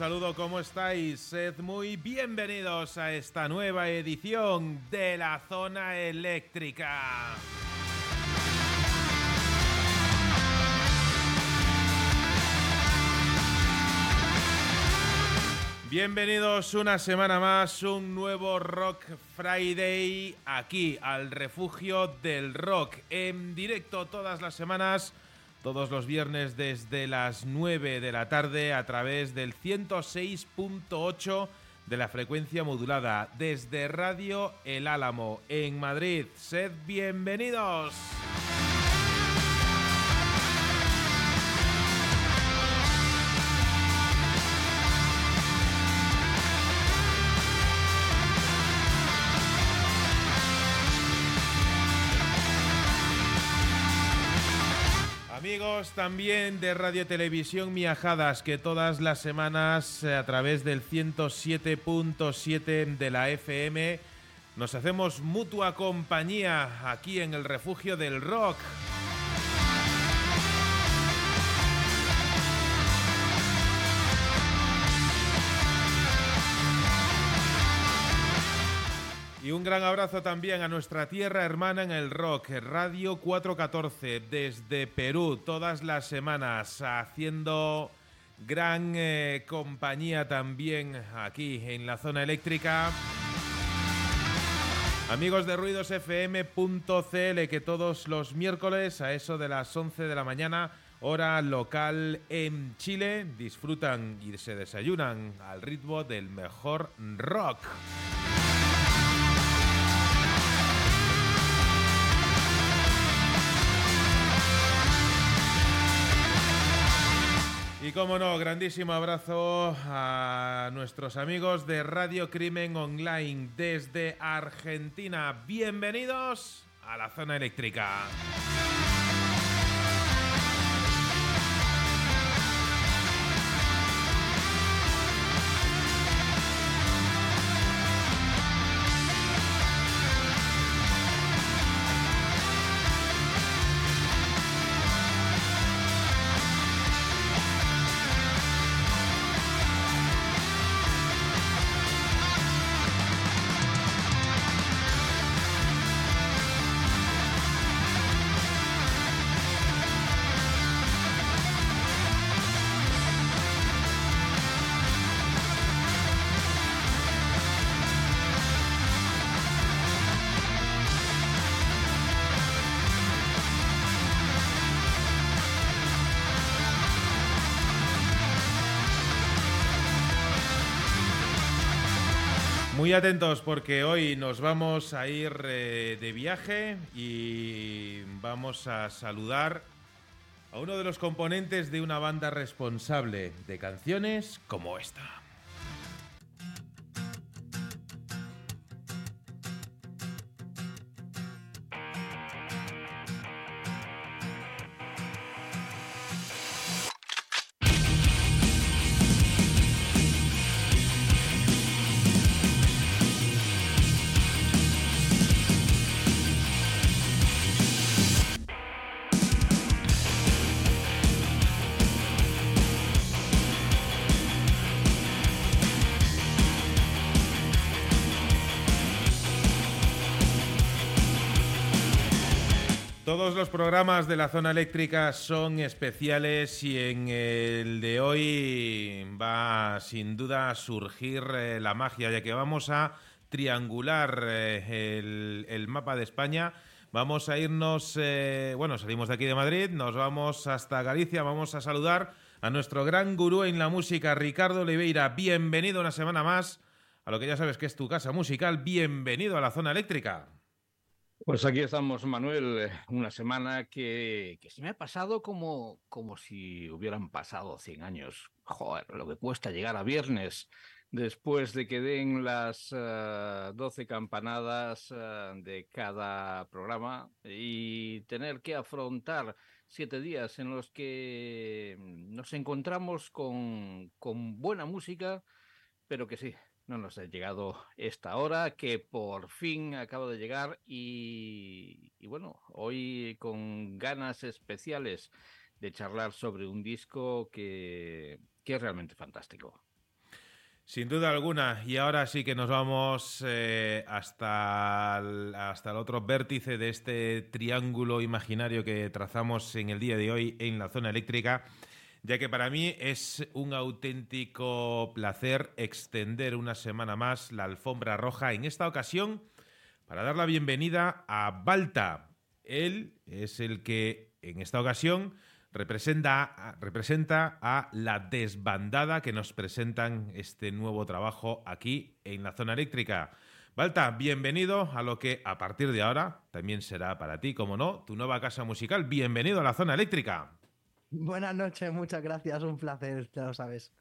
Saludo, ¿cómo estáis? Sed muy bienvenidos a esta nueva edición de la zona eléctrica. Bienvenidos una semana más, un nuevo Rock Friday aquí al refugio del rock en directo todas las semanas todos los viernes desde las 9 de la tarde a través del 106.8 de la frecuencia modulada desde Radio El Álamo en Madrid. Sed bienvenidos. También de Radio Televisión Miajadas, que todas las semanas eh, a través del 107.7 de la FM nos hacemos mutua compañía aquí en el refugio del rock. Y un gran abrazo también a nuestra tierra hermana en el rock, Radio 414, desde Perú, todas las semanas, haciendo gran eh, compañía también aquí en la zona eléctrica. Amigos de ruidosfm.cl que todos los miércoles a eso de las 11 de la mañana, hora local en Chile, disfrutan y se desayunan al ritmo del mejor rock. Y como no, grandísimo abrazo a nuestros amigos de Radio Crimen Online desde Argentina. Bienvenidos a la zona eléctrica. Muy atentos porque hoy nos vamos a ir eh, de viaje y vamos a saludar a uno de los componentes de una banda responsable de canciones como esta. Todos los programas de la zona eléctrica son especiales y en el de hoy va sin duda a surgir eh, la magia, ya que vamos a triangular eh, el, mapa de España. Vamos a irnos, eh, bueno, salimos de aquí de Madrid, nos vamos hasta Galicia, vamos a saludar a nuestro gran gurú en la música, Ricardo Oliveira. Bienvenido una semana más a lo que ya sabes que es tu casa musical. Bienvenido a la zona eléctrica. Pues aquí estamos, Manuel, eh, una semana que, que se me ha pasado como, como si hubieran pasado 100 años. Joder, lo que cuesta llegar a viernes después de que den las uh, eh, 12 campanadas uh, de cada programa y tener que afrontar siete días en los que nos encontramos con, con buena música, pero que sí, no nos ha llegado esta hora que por fin acaba de llegar y, bueno, hoy con ganas especiales de charlar sobre un disco que, que es realmente fantástico. Sin duda alguna. Y ahora sí que nos vamos eh, hasta, hasta el otro vértice de este triángulo imaginario que trazamos en el día de hoy en la zona eléctrica, ya que para mí es un auténtico placer extender una semana más la alfombra roja en esta ocasión para dar la bienvenida a Balta. Él es el que en esta ocasión representa, representa a la desbandada que nos presentan este nuevo trabajo aquí en la zona eléctrica. Balta, bienvenido a lo que a partir de ahora también será para ti, como no, tu nueva casa musical. Bienvenido a la zona eléctrica. Buenas noches, muchas gracias, un placer, ya lo sabes.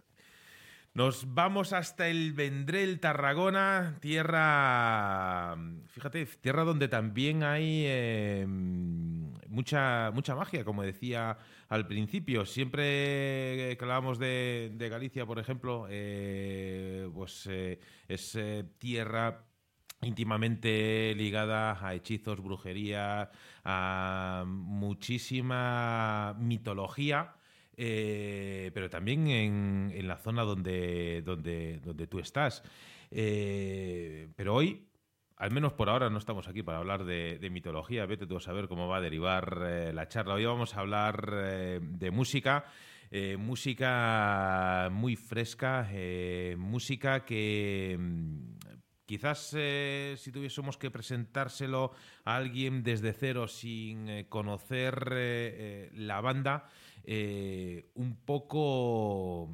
Nos vamos hasta el Vendrell, Tarragona, tierra, fíjate, tierra donde también hay eh, mucha, mucha magia, como decía al principio. Siempre que hablábamos de, Galicia, por ejemplo, eh, pues eh, es tierra íntimamente ligada a hechizos, brujería, a muchísima mitología eh, pero también en, la zona donde, donde, donde tú estás. Eh, pero hoy, al menos por ahora, no estamos aquí para hablar de, mitología. Vete tú a saber cómo va a derivar eh, la charla. Hoy vamos a hablar de música. música muy fresca, música que quizás si tuviésemos que presentárselo a alguien desde cero sin conocer la banda, eh, un poco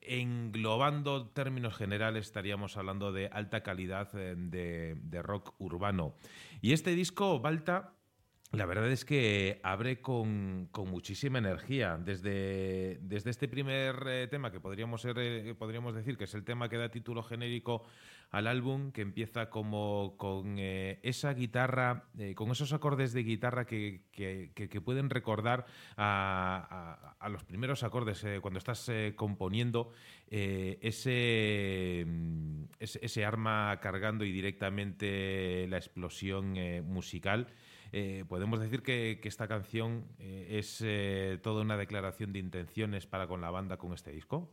englobando términos generales estaríamos hablando de alta calidad eh, de, rock urbano. Y este disco, Balta, la verdad es que abre con, muchísima energía. Desde, desde este primer eh, tema, que podríamos, ser, podríamos decir que es el tema que da título genérico al álbum, que empieza como con eh, esa guitarra, eh, con esos acordes de guitarra que, pueden recordar a, los primeros acordes eh, cuando estás componiendo mm, ese, ese, arma cargando y directamente la explosión musical. Podemos decir que, que esta canción es toda una declaración de intenciones para con la banda con este disco.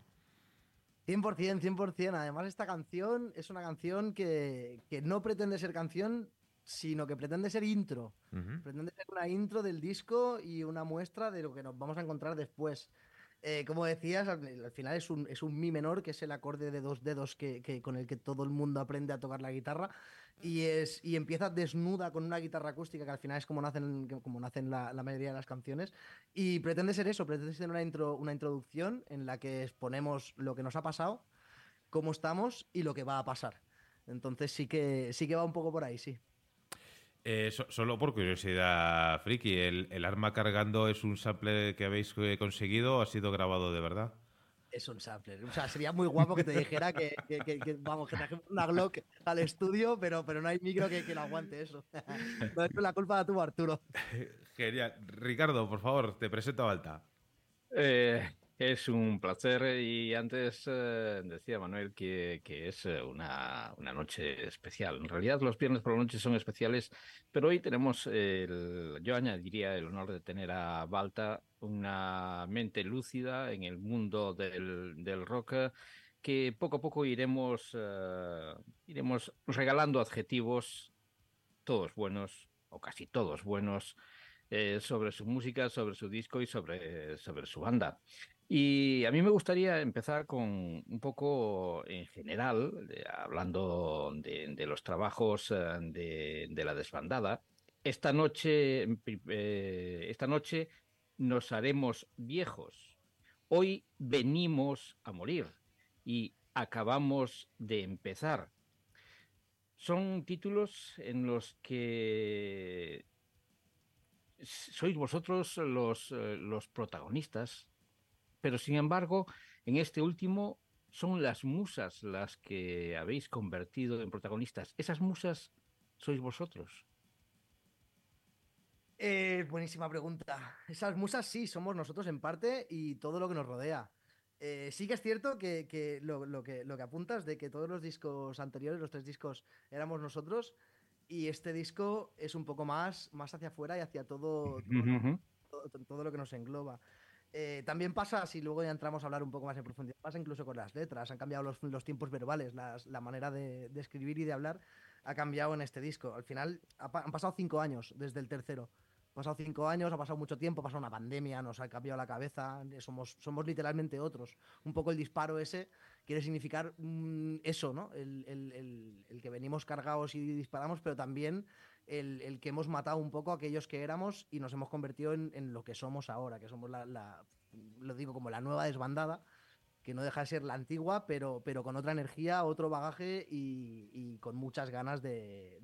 100%, 100%. Además, esta canción es una canción que, no pretende ser canción, sino que pretende ser intro. Pretende ser una intro del disco y una muestra de lo que nos vamos a encontrar después. Eh, como decías, al, final es un, es un mi menor, que es el acorde de dos dedos que, con el que todo el mundo aprende a tocar la guitarra. Y, es, y empieza desnuda con una guitarra acústica, que al final es como nacen, como nacen la, mayoría de las canciones. Y pretende ser eso, pretende ser una, intro, una introducción en la que exponemos lo que nos ha pasado, cómo estamos y lo que va a pasar. Entonces sí que, sí que va un poco por ahí, sí. Eh, solo por curiosidad, Friki, ¿el, ¿el, arma cargando es un sample que habéis eh, conseguido o ha sido grabado de verdad? Es un sampler. O sea, sería muy guapo que te dijera que, vamos, que trajemos una Glock al estudio, pero, pero no hay micro que, que lo aguante eso. No es la culpa de tu Arturo. Genial. Ricardo, por favor, te presento a Alta. Eh, es un placer y antes eh, decía Manuel que, es eh, una, noche especial. En realidad los viernes por la noche son especiales, pero hoy tenemos, el, yo añadiría el honor de tener a Balta, una mente lúcida en el mundo del, rock que poco a poco iremos, eh, iremos regalando adjetivos, todos buenos, o casi todos buenos, sobre su música, sobre su disco y sobre, sobre su banda. Y a mí me gustaría empezar con un poco en general, hablando de, los trabajos eh, de, la desbandada. Esta noche, eh, esta noche nos haremos viejos. Hoy venimos a morir y acabamos de empezar. Son títulos en los que sois vosotros los, eh, los protagonistas pero sin embargo, en este último son las musas las que habéis convertido en protagonistas. ¿Esas musas sois vosotros? Eh, buenísima pregunta. Esas musas sí, somos nosotros en parte y todo lo que nos rodea. Eh, sí que es cierto que, lo, que lo que apuntas de que todos los discos anteriores, los tres discos, éramos nosotros y este disco es un poco más, más hacia afuera y hacia todo, todo, todo lo que nos engloba. Eh, también pasa, si luego ya entramos a hablar un poco más en profundidad, pasa incluso con las letras, han cambiado los, tiempos verbales, la manera de, escribir y de hablar ha cambiado en este disco. Al final han pasado cinco años desde el tercero. Han pasado cinco años, ha pasado mucho tiempo, ha pasado una pandemia, nos ha cambiado la cabeza, somos, somos literalmente otros. Un poco el disparo ese quiere significar mm, eso, ¿no? El, que venimos cargados y disparamos, pero también el, que hemos matado un poco a aquellos que éramos y nos hemos convertido en, lo que somos ahora, que somos la, digo como la nueva desbandada, que no deja de ser la antigua, pero, pero con otra energía, otro bagaje y, con muchas ganas de,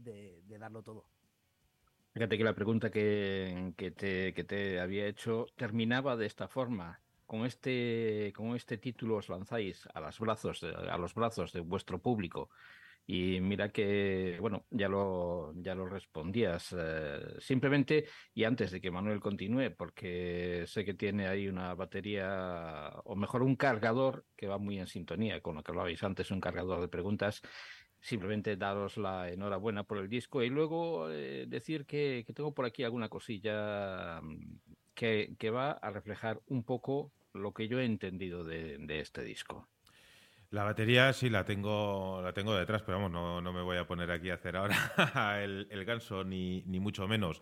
darlo todo. Fíjate que la pregunta que, te, que te había hecho terminaba de esta forma con este, con este título os lanzáis a los brazos, a los brazos de vuestro público. Y mira que, bueno, ya lo, ya lo respondías. Eh, simplemente, y antes de que Manuel continúe, porque sé que tiene ahí una batería, o mejor un cargador que va muy en sintonía con lo que hablabais antes, un cargador de preguntas. Simplemente daros la enhorabuena por el disco y luego eh, decir que, que, tengo por aquí alguna cosilla mm, que, que va a reflejar un poco lo que yo he entendido de, este disco. La batería sí la tengo, la tengo detrás, pero vamos, no, no me voy a poner aquí a hacer ahora el, el ganso, ni, ni, mucho menos.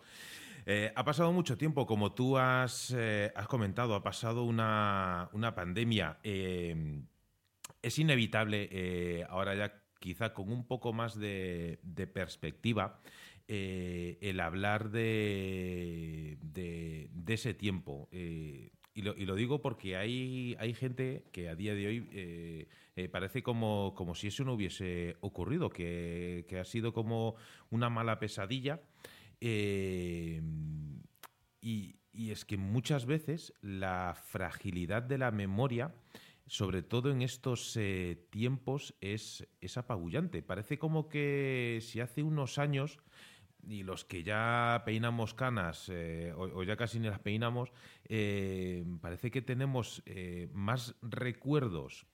Eh, ha pasado mucho tiempo, como tú has, eh, has comentado, ha pasado una, una pandemia. Eh, es inevitable, ahora ya quizá con un poco más de, de perspectiva, el hablar de, de, ese tiempo. Y lo, y digo porque hay, hay gente que a día de hoy eh, eh, parece como, como si eso no hubiese ocurrido, que, ha sido como una mala pesadilla. Eh, y, es que muchas veces la fragilidad de la memoria, sobre todo en estos tiempos, es, es apabullante. Parece como que si hace unos años y los que ya peinamos canas eh, o, ya casi ni las peinamos, eh, parece que tenemos eh, más recuerdos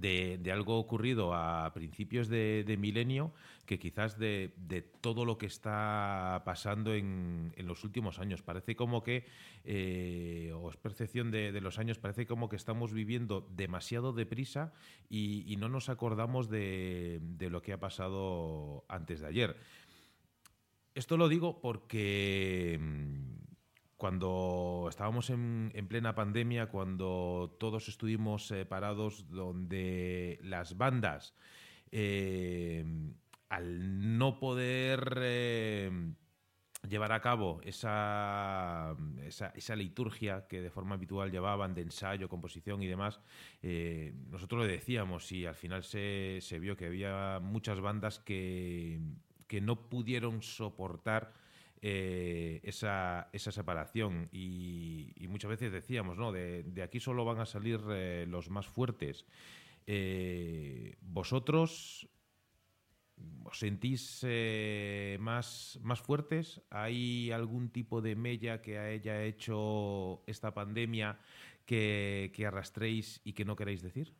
de, algo ocurrido a principios de, milenio que quizás de, todo lo que está pasando en, los últimos años. Parece como que, o es percepción de, los años, parece como que estamos viviendo demasiado deprisa y, y no nos acordamos de lo que ha pasado antes de ayer. Esto lo digo porque mm, cuando estábamos en, plena pandemia, cuando todos estuvimos separados, donde las bandas, eh, al no poder eh, llevar a cabo esa, esa, liturgia que de forma habitual llevaban de ensayo, composición y demás, eh, nosotros le decíamos y al final se, se vio que había muchas bandas que que no pudieron soportar eh, esa, separación. Y, muchas veces decíamos, ¿no? De, aquí solo van a salir eh, los más fuertes. Eh, ¿Vosotros os sentís más, más fuertes? ¿Hay algún tipo de mella que haya hecho esta pandemia que, que arrastréis y que no queréis decir?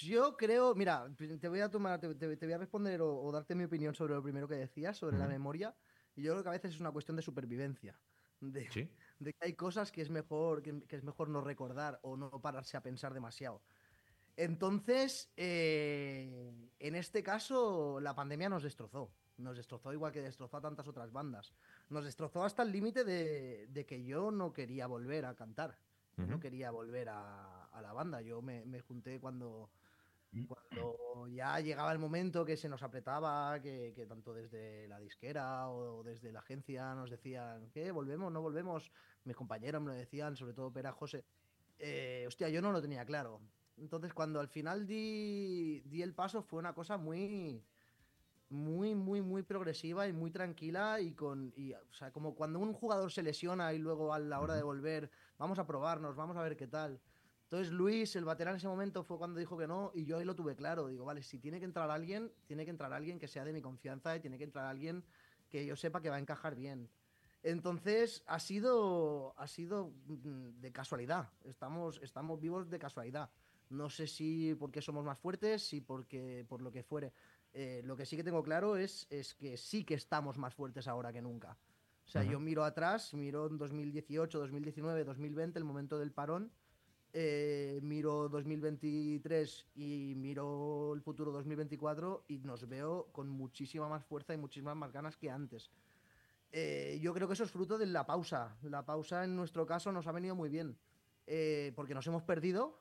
Yo creo, mira, te voy a tomar, te, voy a responder o, darte mi opinión sobre lo primero que decías, sobre la memoria. Y yo creo que a veces es una cuestión de supervivencia. De, que hay cosas que es mejor, que, es mejor no recordar o no pararse a pensar demasiado. Entonces, eh, en este caso, la pandemia nos destrozó. Nos destrozó igual que destrozó a tantas otras bandas. Nos destrozó hasta el límite de, que yo no quería volver a cantar. No quería volver a, a la banda. Yo me, junté cuando, mm. cuando ya llegaba el momento que se nos apretaba, que, tanto desde la disquera o, desde la agencia nos decían, ¿qué? ¿Volvemos? ¿No volvemos? Mis compañeros me lo decían, sobre todo Pera José. Eh, hostia, yo no lo tenía claro. Entonces, cuando al final di, di el paso, fue una cosa muy, muy, muy, muy progresiva y muy tranquila y con, y, o sea, como cuando un jugador se lesiona y luego a la hora de volver, vamos a probarnos, vamos a ver qué tal. Entonces Luis, el baterán en ese momento fue cuando dijo que no y yo ahí lo tuve claro. Digo, vale, si tiene que entrar alguien, tiene que entrar alguien que sea de mi confianza y tiene que entrar alguien que yo sepa que va a encajar bien. Entonces ha sido, ha sido mm, de casualidad. Estamos, estamos vivos de casualidad. No sé si porque somos más fuertes, si porque por lo que fuere. Eh, lo que sí que tengo claro es, es que sí que estamos más fuertes ahora que nunca. O sea, yo miro atrás, miro en 2018, 2019, 2020, el momento del parón, eh, miro 2023 y miro el futuro 2024 y nos veo con muchísima más fuerza y muchísimas más ganas que antes. Eh, yo creo que eso es fruto de la pausa. La pausa en nuestro caso nos ha venido muy bien, eh, porque nos hemos perdido.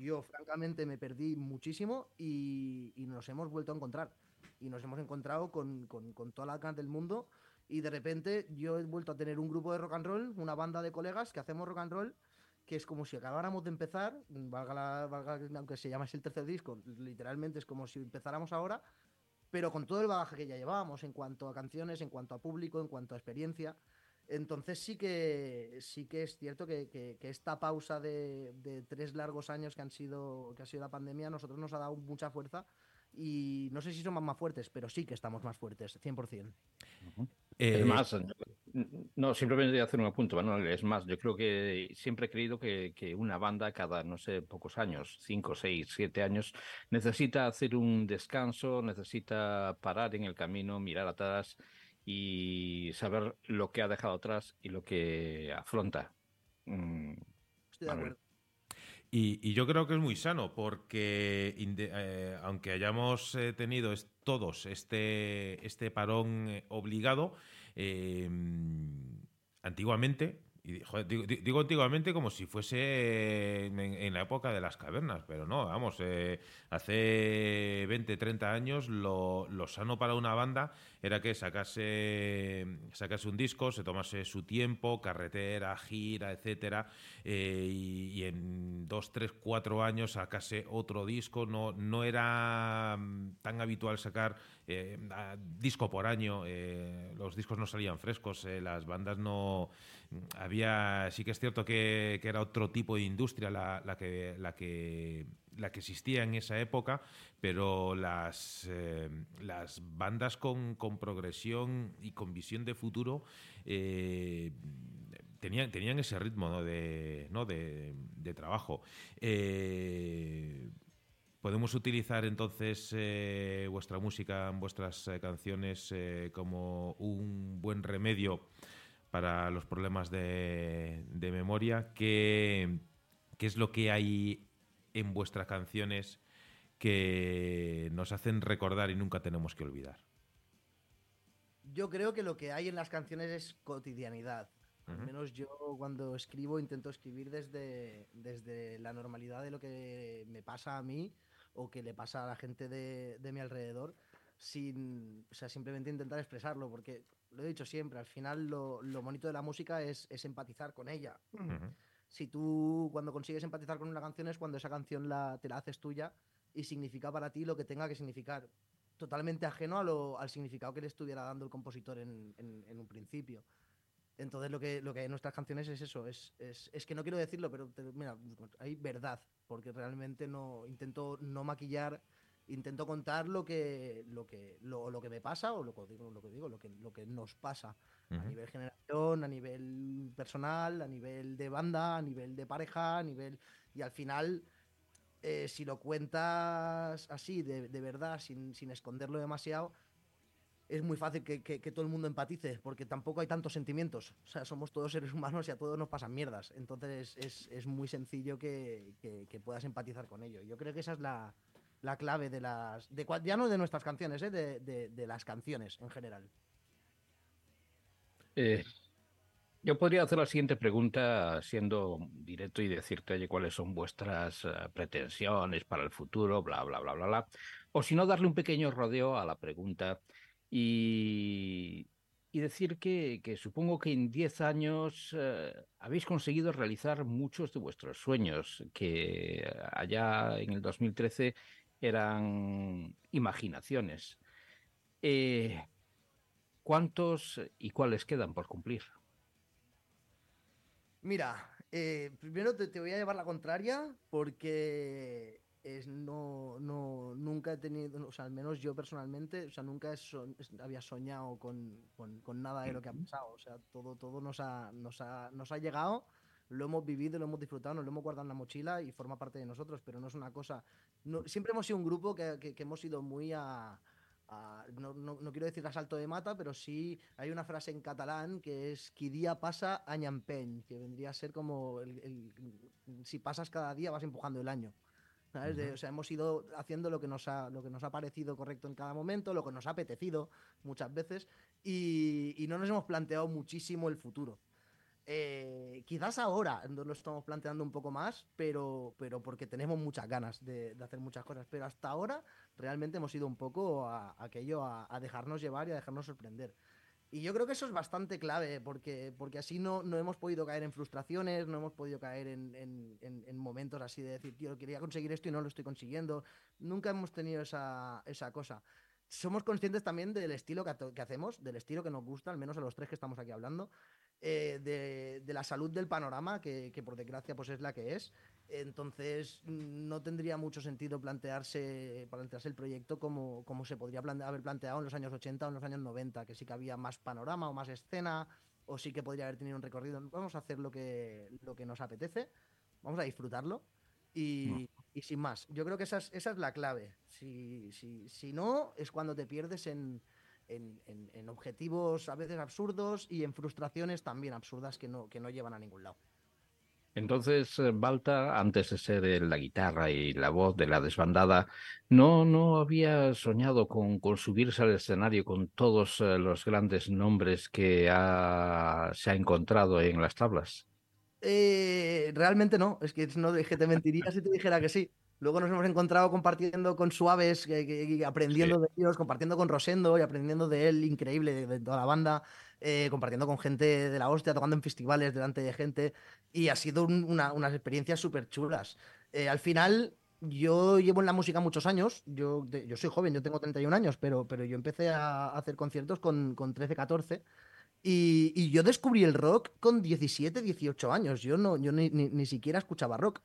Yo, francamente, me perdí muchísimo y, nos hemos vuelto a encontrar. Y nos hemos encontrado con, con, con toda la ganas del mundo y de repente yo he vuelto a tener un grupo de rock and roll, una banda de colegas que hacemos rock and roll, que es como si acabáramos de empezar, valga, la, aunque se llama el tercer disco, literalmente es como si empezáramos ahora, pero con todo el bagaje que ya llevábamos en cuanto a canciones, en cuanto a público, en cuanto a experiencia. Entonces sí que sí que es cierto que, que, esta pausa de, de, tres largos años que han sido que ha sido la pandemia a nosotros nos ha dado mucha fuerza y no sé si somos más fuertes, pero sí que estamos más fuertes, 100%. es eh, más, no, simplemente voy a hacer un apunto, Manuel. Es más, yo creo que siempre he creído que, que, una banda cada, no sé, pocos años, cinco, seis, siete años, necesita hacer un descanso, necesita parar en el camino, mirar atrás y saber lo que ha dejado atrás y lo que afronta. Mm, Estoy de acuerdo. Y, yo creo que es muy sano, porque eh, aunque hayamos eh, tenido todos este, este parón obligado, antiguamente y, digo, antiguamente como si fuese en, la época de las cavernas, pero no, vamos, eh, hace 20, 30 años lo, sano para una banda era que sacase, sacase un disco, se tomase su tiempo, carretera, gira, etcétera, eh, y, en dos, tres, cuatro años sacase otro disco. No, no era mm, tan habitual sacar eh, disco por año, los discos no salían frescos, las bandas no había, sí que es cierto que, era otro tipo de industria la, que, la, que, la que existía en esa época, pero las, eh, las bandas con, progresión y con visión de futuro eh, tenían, tenían ese ritmo de, ¿no? de, trabajo. Eh, ¿Podemos utilizar entonces vuestra música, vuestras canciones como un buen remedio para los problemas de, memoria. ¿Qué, es lo que hay en vuestras canciones que nos hacen recordar y nunca tenemos que olvidar? Yo creo que lo que hay en las canciones es cotidianidad. Al menos yo cuando escribo intento escribir desde, desde la normalidad de lo que me pasa a mí o que le pasa a la gente de, de mi alrededor, sin, o sea, simplemente intentar expresarlo, porque lo he dicho siempre, al final lo, bonito de la música es, empatizar con ella. Si tú cuando consigues empatizar con una canción es cuando esa canción la, te la haces tuya y significa para ti lo que tenga que significar, totalmente ajeno a al significado que le estuviera dando el compositor en, un principio. Entonces lo que, lo que hay en nuestras canciones es eso, es, que no quiero decirlo, pero mira, hay verdad, porque realmente no intento no maquillar intento contar lo que, lo que, lo, que me pasa o lo que digo, lo que digo, lo que, lo que nos pasa a nivel generación, a nivel personal, a nivel de banda, a nivel de pareja, a nivel. Y al final, eh, si lo cuentas así, de, verdad, sin, esconderlo demasiado, es muy fácil que, todo el mundo empatice, porque tampoco hay tantos sentimientos. O sea, somos todos seres humanos y a todos nos pasan mierdas. Entonces es, muy sencillo que, puedas empatizar con ello. Yo creo que esa es la, la clave de las. De, ya no de nuestras canciones, ¿eh? de, las canciones en general. Eh, yo podría hacer la siguiente pregunta siendo directo y decirte, cuáles son vuestras eh, pretensiones para el futuro, bla, bla, bla, bla, bla. O si no, darle un pequeño rodeo a la pregunta y, y decir que, que, supongo que en 10 años habéis conseguido realizar muchos de vuestros sueños, que allá en el 2013 eran imaginaciones. Eh, ¿Cuántos y cuáles quedan por cumplir? Mira, eh, primero te, voy a llevar la contraria porque es, no, no, nunca he tenido, o sea, al menos yo personalmente, o sea, nunca había soñado con, con, nada de lo que ha pasado. O sea, todo, todo nos, ha, nos, ha, nos ha llegado lo hemos vivido, lo hemos disfrutado, nos lo hemos guardado en la mochila y forma parte de nosotros, pero no es una cosa... No, siempre hemos sido un grupo que, hemos ido muy a, no, quiero decir asalto de mata, pero sí hay una frase en catalán que es qui día pasa, año empeñ, que vendría a ser como el, si pasas cada día vas empujando el año. o sea, hemos ido haciendo lo que, nos ha, lo que nos ha parecido correcto en cada momento, lo que nos ha apetecido muchas veces, y, y no nos hemos planteado muchísimo el futuro. Eh, quizás ahora nos lo estamos planteando un poco más, pero, pero porque tenemos muchas ganas de, hacer muchas cosas. Pero hasta ahora realmente hemos ido un poco a, aquello, a, dejarnos llevar y a dejarnos sorprender. Y yo creo que eso es bastante clave, porque, porque así no, no hemos podido caer en frustraciones, no hemos podido caer en, en, momentos así de decir, tío, quería conseguir esto y no lo estoy consiguiendo. Nunca hemos tenido esa, esa cosa somos conscientes también del estilo que, que, hacemos, del estilo que nos gusta, al menos a los tres que estamos aquí hablando, eh, de, la salud del panorama, que, por desgracia pues es la que es. Entonces no tendría mucho sentido plantearse, plantearse el proyecto como, como se podría haber planteado en los años 80 o en los años 90, que sí que había más panorama o más escena, o sí que podría haber tenido un recorrido. Vamos a hacer lo que, lo que nos apetece, vamos a disfrutarlo. Y, y sin más, yo creo que esa es, esa es la clave. Si, si, si no, es cuando te pierdes en, en, objetivos a veces absurdos y en frustraciones también absurdas que no, que no llevan a ningún lado. Entonces, eh, Balta, antes de ser la guitarra y la voz de la desbandada, ¿no, no había soñado con, con subirse al escenario con todos eh, los grandes nombres que se ha encontrado en las tablas? Eh, realmente no, es que no que te mentiría si te dijera que sí. Luego nos hemos encontrado compartiendo con Suaves, aprendiendo de ellos, compartiendo con Rosendo y aprendiendo de él, increíble, de, toda la banda, eh, compartiendo con gente de la hostia, tocando en festivales delante de gente. Y ha sido unas experiencias súper chulas. Eh, al final, yo llevo en la música muchos años. Yo, yo soy joven, yo tengo 31 años, pero, pero yo empecé a hacer conciertos con, con 13, 14. Y, y, yo descubrí el rock con 17, 18 años. Yo, no, yo ni, ni siquiera escuchaba rock.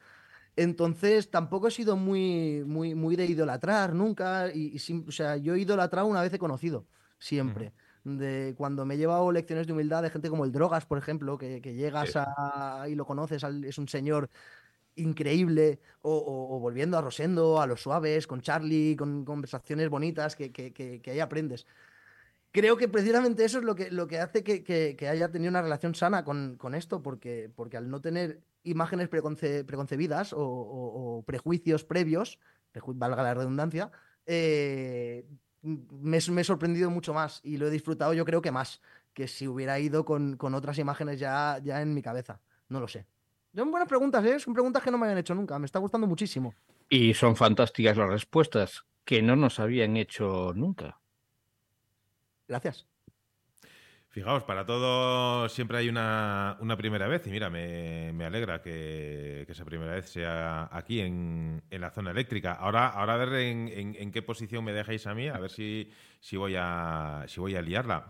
Entonces tampoco he sido muy, muy, muy de idolatrar nunca. Y, o sea, yo he idolatrado una vez he conocido, siempre. De cuando me he llevado lecciones de humildad de gente como el Drogas, por ejemplo, que, llegas a, y lo conoces, es un señor increíble, o, volviendo a Rosendo, a los suaves, con Charlie, con conversaciones bonitas que, que, ahí aprendes. Creo que precisamente eso es lo que, lo que hace que, haya tenido una relación sana con, con esto, porque, porque al no tener imágenes preconcebidas o, prejuicios previos, valga la redundancia, eh, me, he sorprendido mucho más y lo he disfrutado yo creo que más que si hubiera ido con, otras imágenes ya, ya en mi cabeza. No lo sé. Son buenas preguntas, ¿eh? Son preguntas que no me habían hecho nunca. Me está gustando muchísimo. Y son fantásticas las respuestas que no nos habían hecho nunca. Gracias. Fijaos, para todo siempre hay una, primera vez y mira, me, alegra que, esa primera vez sea aquí en, la zona eléctrica. Ahora, ahora a ver en, qué posición me dejáis a mí, a ver si, si, voy, a, si voy a liarla.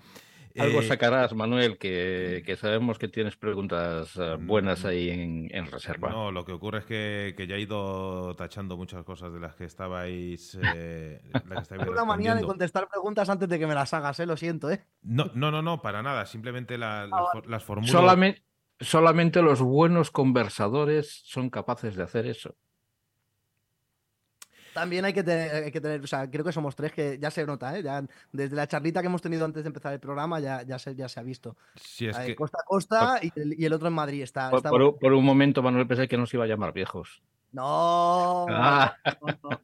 Algo eh, sacarás, Manuel, que, sabemos que tienes preguntas eh, buenas mm, ahí en, reserva. No, lo que ocurre es que, ya he ido tachando muchas cosas de las que estabais. Eh, una manía de contestar preguntas antes de que me las hagas, eh, lo siento, ¿eh? No, no, no, no para nada. Simplemente ah, las, formulas. Solamente, solamente los buenos conversadores son capaces de hacer eso. También hay que, tener, que tener, o sea, creo que somos tres que ya se nota, ¿eh? Ya, desde la charlita que hemos tenido antes de empezar el programa ya, ya, se, ya se ha visto. Sí, es que... Costa a costa y el, otro en Madrid. Está, por, un momento Manuel pensé que nos iba a llamar viejos. No, ah.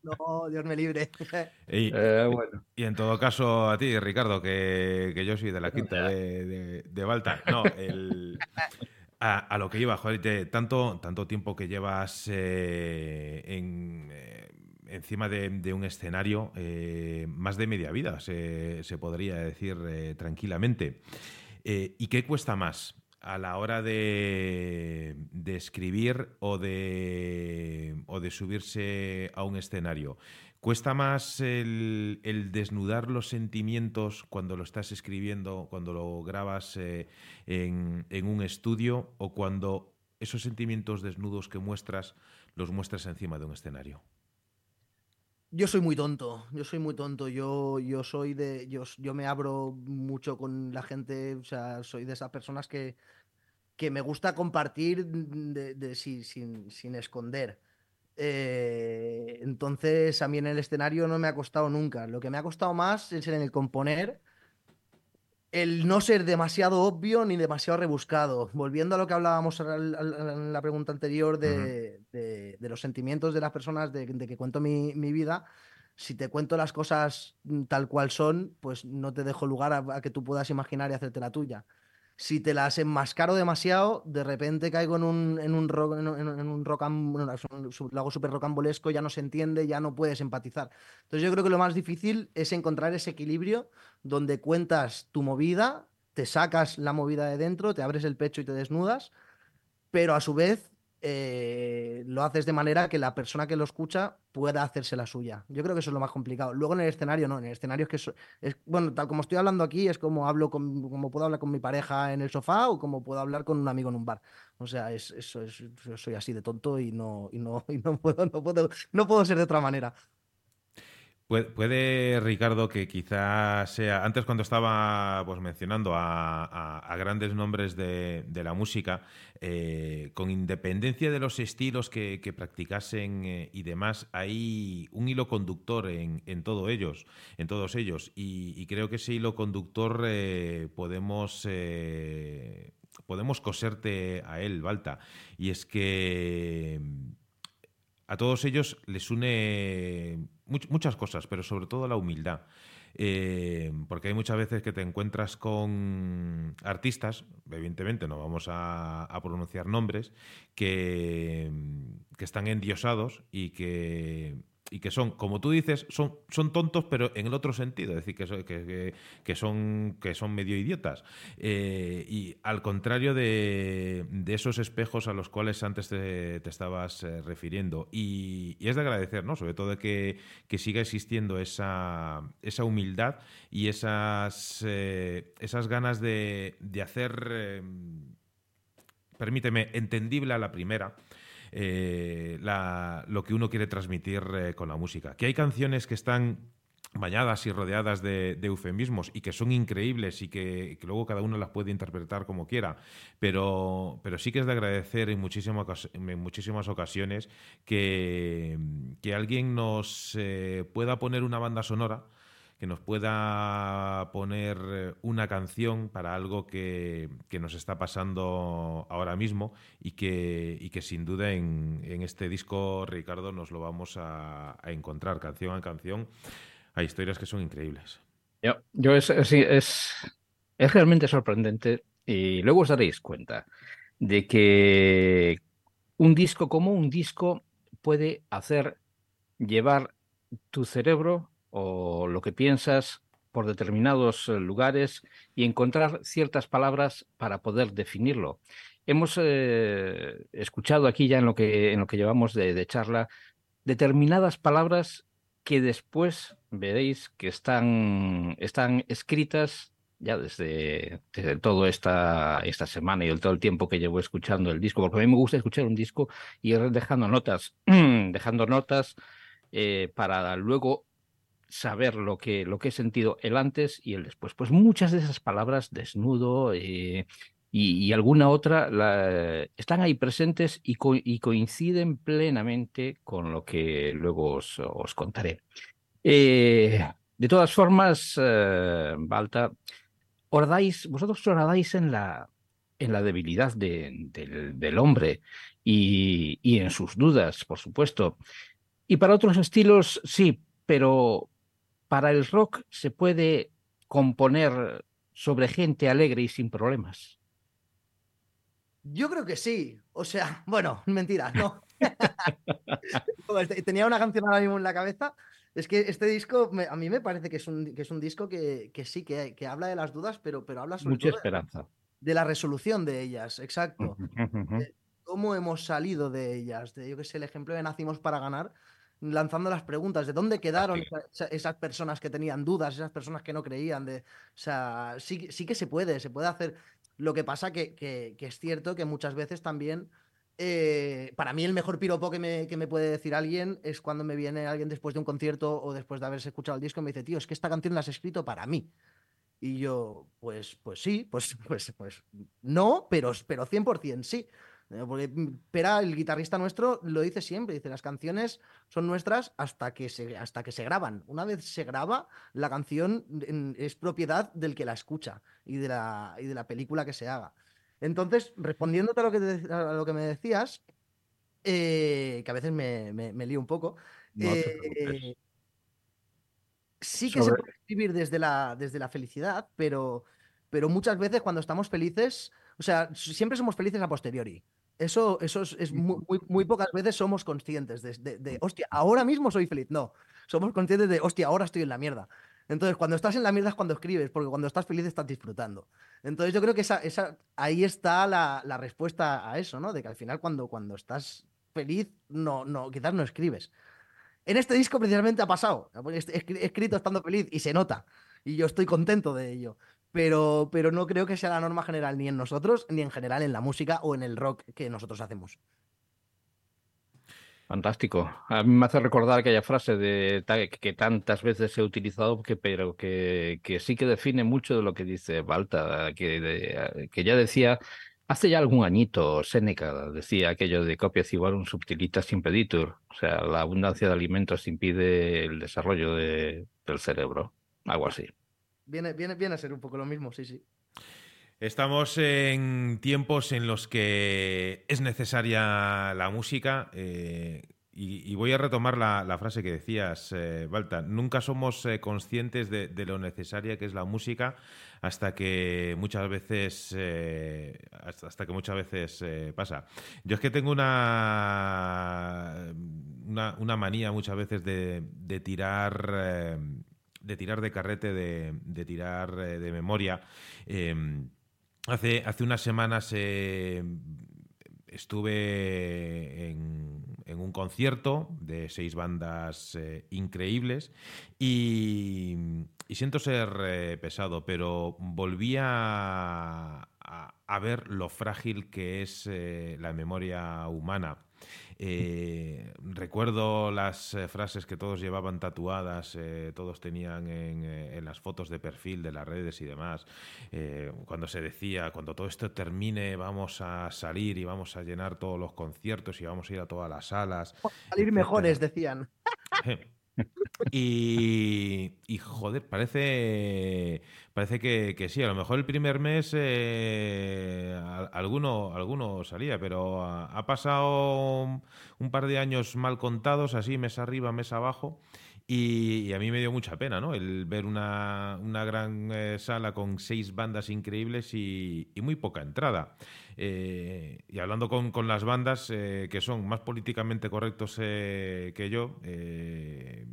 no, Dios me libre. Y, eh, bueno. y, en todo caso, a ti, Ricardo, que, que yo soy de la quinta de, de, Balta. No, el, a, lo que iba, joder, tanto, tanto tiempo que llevas eh, en, encima de, un escenario eh, más de media vida, se, podría decir eh, tranquilamente. Eh, ¿Y qué cuesta más a la hora de, escribir o de, o de subirse a un escenario? ¿Cuesta más el, desnudar los sentimientos cuando lo estás escribiendo, cuando lo grabas en, en, un estudio o cuando esos sentimientos desnudos que muestras los muestras encima de un escenario? Yo soy muy tonto, yo soy muy tonto, yo, yo soy de, yo, yo me abro mucho con la gente, o sea, soy de esas personas que, que me gusta compartir de, sin, sin, esconder. Eh, entonces, a mí en el escenario no me ha costado nunca. Lo que me ha costado más es en el componer, el no ser demasiado obvio ni demasiado rebuscado. Volviendo a lo que hablábamos en la pregunta anterior de, los sentimientos de las personas, de, que cuento mi, vida, si te cuento las cosas tal cual son, pues no te dejo lugar a, que tú puedas imaginar y hacerte la tuya si te las enmascaro demasiado, de repente caigo en un, en un rock, en, un rock lo hago súper rocambolesco, ya no se entiende, ya no puedes empatizar. Entonces yo creo que lo más difícil es encontrar ese equilibrio donde cuentas tu movida, te sacas la movida de dentro, te abres el pecho y te desnudas, pero a su vez eh, lo haces de manera que la persona que lo escucha pueda hacerse la suya. Yo creo que eso es lo más complicado. Luego en el escenario no, en el escenario es que es, bueno, tal como estoy hablando aquí, es como hablo con, como puedo hablar con mi pareja en el sofá o como puedo hablar con un amigo en un bar. O sea, es, soy así de tonto y no, y no, y no puedo, no puedo, no puedo ser de otra manera. Puede, Ricardo, que quizás sea, antes cuando estaba pues, mencionando a, grandes nombres de, la música, eh, con independencia de los estilos que, practicasen eh, y demás, hay un hilo conductor en, todo ellos, en todos ellos. Y, creo que ese hilo conductor eh, podemos podemos coserte a él, Balta. Y es que a todos ellos les une muchas cosas, pero sobre todo la humildad. Eh, porque hay muchas veces que te encuentras con artistas, evidentemente no vamos a, pronunciar nombres, que, que, están endiosados y que y que son, como tú dices, son, son tontos, pero en el otro sentido, es decir, que, que, son, que son medio idiotas. Eh, y al contrario de, esos espejos a los cuales antes te, estabas eh, refiriendo. Y, es de agradecer, ¿no? Sobre todo que, siga existiendo esa, esa humildad y esas, eh, esas ganas de, de hacer, permíteme, entendible a la primera eh, lo que uno quiere transmitir eh, con la música. Que hay canciones que están bañadas y rodeadas de, eufemismos y que son increíbles y que, luego cada uno las puede interpretar como quiera, pero, pero sí que es de agradecer en muchísimas, muchísimas ocasiones que, que alguien nos eh, pueda poner una banda sonora que nos pueda poner eh, una canción para algo que, nos está pasando ahora mismo y que, que sin duda en, este disco, Ricardo, nos lo vamos a, encontrar canción a canción. Hay historias que son increíbles. Yo, yo es, es, es, realmente sorprendente y luego os daréis cuenta de que un disco como un disco puede hacer llevar tu cerebro o lo que piensas por determinados eh, lugares y encontrar ciertas palabras para poder definirlo. Hemos eh, escuchado aquí ya en lo que, en lo que llevamos de, charla determinadas palabras que después veréis que están, están escritas ya desde, desde toda esta, esta semana y todo el tiempo que llevo escuchando el disco, porque a mí me gusta escuchar un disco y ir dejando notas, dejando notas eh, para luego saber lo que, lo que he sentido el antes y el después. Pues muchas de esas palabras, desnudo eh, y, alguna otra, están ahí presentes y, coinciden plenamente con lo que luego os, contaré. Eh, de todas formas, eh, Balta, vosotros oradáis en la, en la debilidad del, hombre y, y en sus dudas, por supuesto. Y para otros estilos, sí, pero para el rock se puede componer sobre gente alegre y sin problemas? Yo creo que sí. O sea, bueno, mentira, no. Tenía una canción ahora mismo en la cabeza. Es que este disco, a mí me parece que es un, que es un disco que, sí, que, que, habla de las dudas, pero, pero habla sobre Mucha esperanza. De, la resolución de ellas, exacto. cómo hemos salido de ellas. De, yo que sé, el ejemplo de Nacimos para ganar lanzando las preguntas de dónde quedaron esas personas que tenían dudas, esas personas que no creían. De, o sea, sí, sí que se puede, se puede hacer. Lo que pasa que, que, es cierto que muchas veces también, eh, para mí el mejor piropo que me, que me, puede decir alguien es cuando me viene alguien después de un concierto o después de haberse escuchado el disco y me dice, tío, es que esta canción la has escrito para mí. Y yo, pues, pues sí, pues, pues, pues no, pero, pero 100% sí. Eh, porque mm, Pera, el guitarrista nuestro, lo dice siempre, dice, las canciones son nuestras hasta que se, hasta que se graban. Una vez se graba, la canción es propiedad del que la escucha y de la, y de la película que se haga. Entonces, respondiéndote a lo que, a lo que me decías, eh, que a veces me, me, lío un poco, eh, sí que se puede escribir desde la, desde la felicidad, pero, pero muchas veces cuando estamos felices, o sea, siempre somos felices a posteriori. Eso, eso es, muy, muy, pocas veces somos conscientes de, de, hostia, ahora mismo soy feliz. No, somos conscientes de, hostia, ahora estoy en la mierda. Entonces, cuando estás en la mierda es cuando escribes, porque cuando estás feliz estás disfrutando. Entonces, yo creo que esa, esa, ahí está la, la, respuesta a eso, ¿no? De que al final, cuando, cuando estás feliz, no, no, quizás no escribes. En este disco precisamente ha pasado. He escrito estando feliz y se nota. Y yo estoy contento de ello. Pero, pero no creo que sea la norma general ni en nosotros, ni en general en la música o en el rock que nosotros hacemos. Fantástico. A mí me hace recordar aquella frase de que tantas veces he utilizado, que, pero que, que sí que define mucho de lo que dice Balta, que, que ya decía Hace ya algún añito, Seneca decía aquello de copias igual un subtilitas impeditur, o sea, la abundancia de alimentos impide el desarrollo del cerebro, algo así. Viene, viene, viene a ser un poco lo mismo, sí, sí. Estamos en tiempos en los que es necesaria la música. Eh, y, voy a retomar la, frase que decías, eh, Balta. Nunca somos eh, conscientes de, lo necesaria que es la música hasta que muchas veces eh, hasta, que muchas veces pasa. Yo es que tengo una, una, manía muchas veces de, tirar de tirar de carrete, de, tirar de memoria. hace, hace unas semanas estuve en, un concierto de seis bandas eh, increíbles y, siento ser eh, pesado, pero volví a, ver lo frágil que es eh, la memoria humana. Eh, recuerdo las eh, frases que todos llevaban tatuadas, eh, todos tenían en, las fotos de perfil de las redes y demás. cuando se decía, cuando todo esto termine, vamos a salir y vamos a llenar todos los conciertos y vamos a ir a todas las salas. Salir mejores, decían. Y, joder, parece, parece que, sí. A lo mejor el primer mes eh, alguno, alguno salía, pero ha, pasado un par de años mal contados, así mes arriba, mes abajo. Y, a mí me dio mucha pena, ¿no? El ver una, gran eh, sala con seis bandas increíbles y, muy poca entrada. Eh, y hablando con, las bandas eh, que son más políticamente correctos que yo, que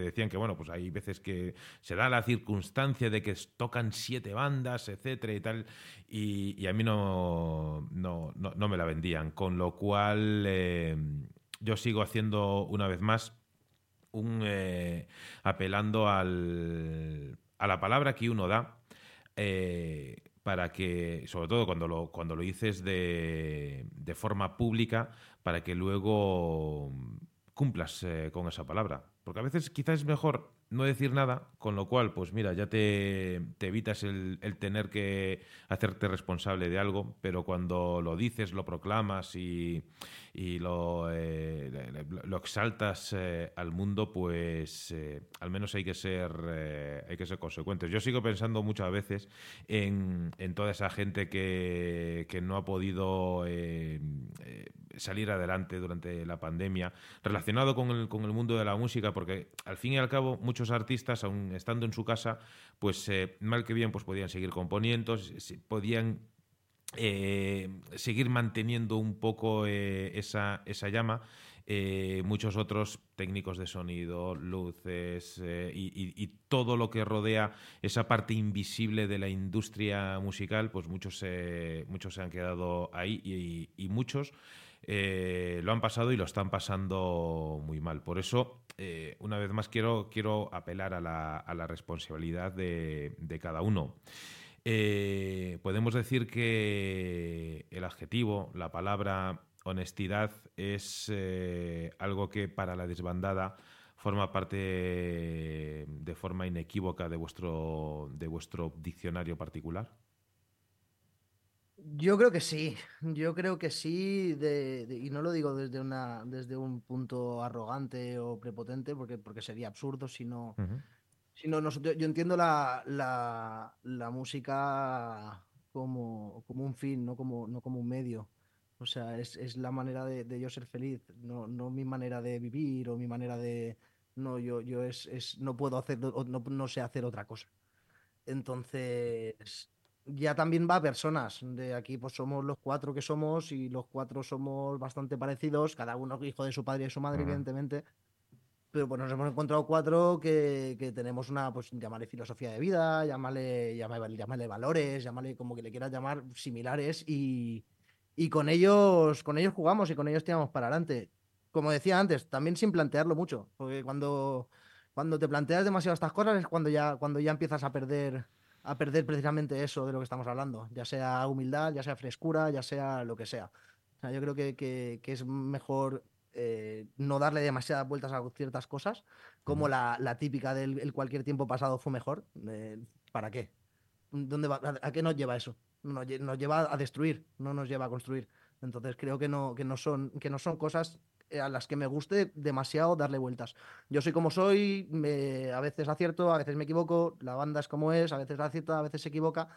decían que, bueno, pues hay veces que se da la circunstancia de que tocan siete bandas, etcétera y tal, y, a mí no, no, no, me la vendían. Con lo cual, yo sigo haciendo una vez más un, eh, apelando al, a la palabra que uno da eh, para que, sobre todo cuando lo, cuando lo dices de, de forma pública, para que luego cumplas eh, con esa palabra. Porque a veces quizás es mejor no decir nada, con lo cual, pues mira, ya te, evitas el, tener que hacerte responsable de algo, pero cuando lo dices, lo proclamas y, lo, eh, lo, exaltas eh, al mundo, pues eh, al menos hay que ser hay que ser consecuentes. Yo sigo pensando muchas veces en, toda esa gente que, que no ha podido salir adelante durante la pandemia, relacionado con el, con el mundo de la música, porque al fin y al cabo muchos artistas, aún estando en su casa, pues eh, mal que bien, pues podían seguir componiendo, podían eh, seguir manteniendo un poco eh, esa, esa, llama. muchos otros técnicos de sonido, luces y, todo lo que rodea esa parte invisible de la industria musical, pues muchos, muchos se han quedado ahí y muchos eh, lo han pasado y lo están pasando muy mal. Por eso, eh, una vez más, quiero, quiero apelar a la, responsabilidad de, cada uno. Eh, podemos decir que el adjetivo, la palabra honestidad, es algo que para la desbandada forma parte de forma inequívoca de vuestro, de vuestro diccionario particular. Yo creo que sí, yo creo que sí, y no lo digo desde, una, desde un punto arrogante o prepotente, porque, porque sería absurdo, sino, yo entiendo la, la, música como, como, un fin, no como, no como un medio. O sea, es, la manera de, yo ser feliz, no, no mi manera de vivir o mi manera de... No, yo, yo es, es no puedo hacer, no, no sé hacer otra cosa. Entonces, ya también va a personas. De aquí, pues somos los cuatro que somos y los cuatro somos bastante parecidos, cada uno hijo de su padre y de su madre, evidentemente. Pero pues nos hemos encontrado cuatro que, que, tenemos una, pues llámale filosofía de vida, llámale, llámale, llámale valores, llámale como que le quieras llamar, similares y, y con ellos, con ellos jugamos y con ellos tiramos para adelante. Como decía antes, también sin plantearlo mucho, porque cuando, cuando te planteas demasiado estas cosas es cuando ya, cuando ya empiezas a perder a perder precisamente eso de lo que estamos hablando, ya sea humildad, ya sea frescura, ya sea lo que sea. yo creo que, es mejor eh, no darle demasiadas vueltas a ciertas cosas, como la, típica del cualquier tiempo pasado fue mejor. ¿Para qué? ¿Dónde va, a, qué nos lleva eso? Nos, nos, lleva a destruir, no nos lleva a construir. Entonces creo que no, que no, son, que no son cosas a las que me guste demasiado darle vueltas. Yo soy como soy, me, a veces acierto, a veces me equivoco, la banda es como es, a veces acierta, a veces se equivoca.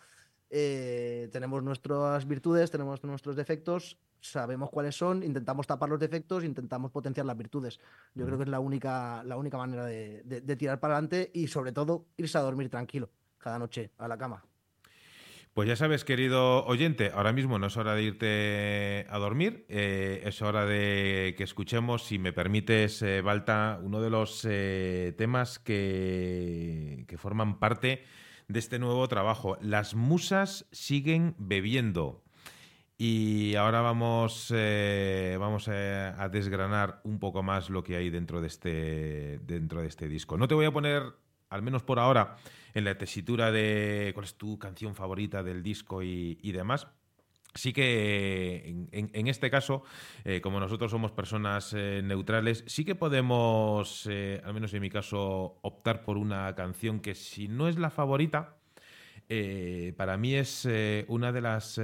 Eh, tenemos nuestras virtudes, tenemos nuestros defectos, sabemos cuáles son, intentamos tapar los defectos, intentamos potenciar las virtudes. Yo creo que es la única, la única manera de tirar para adelante y sobre todo irse a dormir tranquilo cada noche a la cama. Pues ya sabes, querido oyente, ahora mismo no es hora de irte a dormir, eh, es hora de que escuchemos, si me permites, eh, Balta, uno de los eh, temas que, que, forman parte de este nuevo trabajo. Las musas siguen bebiendo. Y ahora vamos, vamos a, a desgranar un poco más lo que hay dentro de, este, dentro de este disco. No te voy a poner, al menos por ahora, en la tesitura de cuál es tu canción favorita del disco y, demás. Sí que en, este caso, eh, como nosotros somos personas eh, neutrales, sí que podemos, eh, al menos en mi caso, optar por una canción que si no es la favorita, para mí es una de las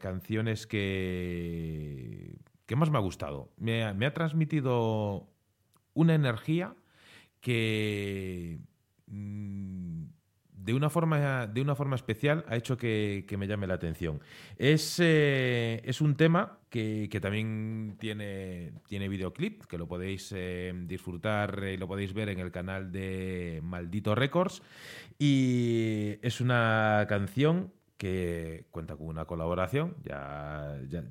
canciones que, que más me ha gustado. Me, me ha transmitido una energía que de una forma, de una forma especial ha hecho que, me llame la atención. Es, eh, es un tema que, también tiene, tiene videoclip, que lo podéis eh, disfrutar y lo podéis ver en el canal de Maldito Records. Y es una canción que cuenta con una colaboración. Ya, ya,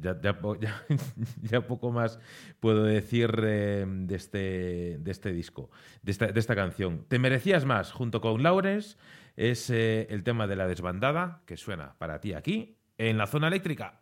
ya, poco más puedo decir eh, de, este, de este disco, de esta, de esta, canción. Te merecías más, junto con Lawrence, es eh, el tema de la desbandada que suena para ti aquí, en la zona eléctrica.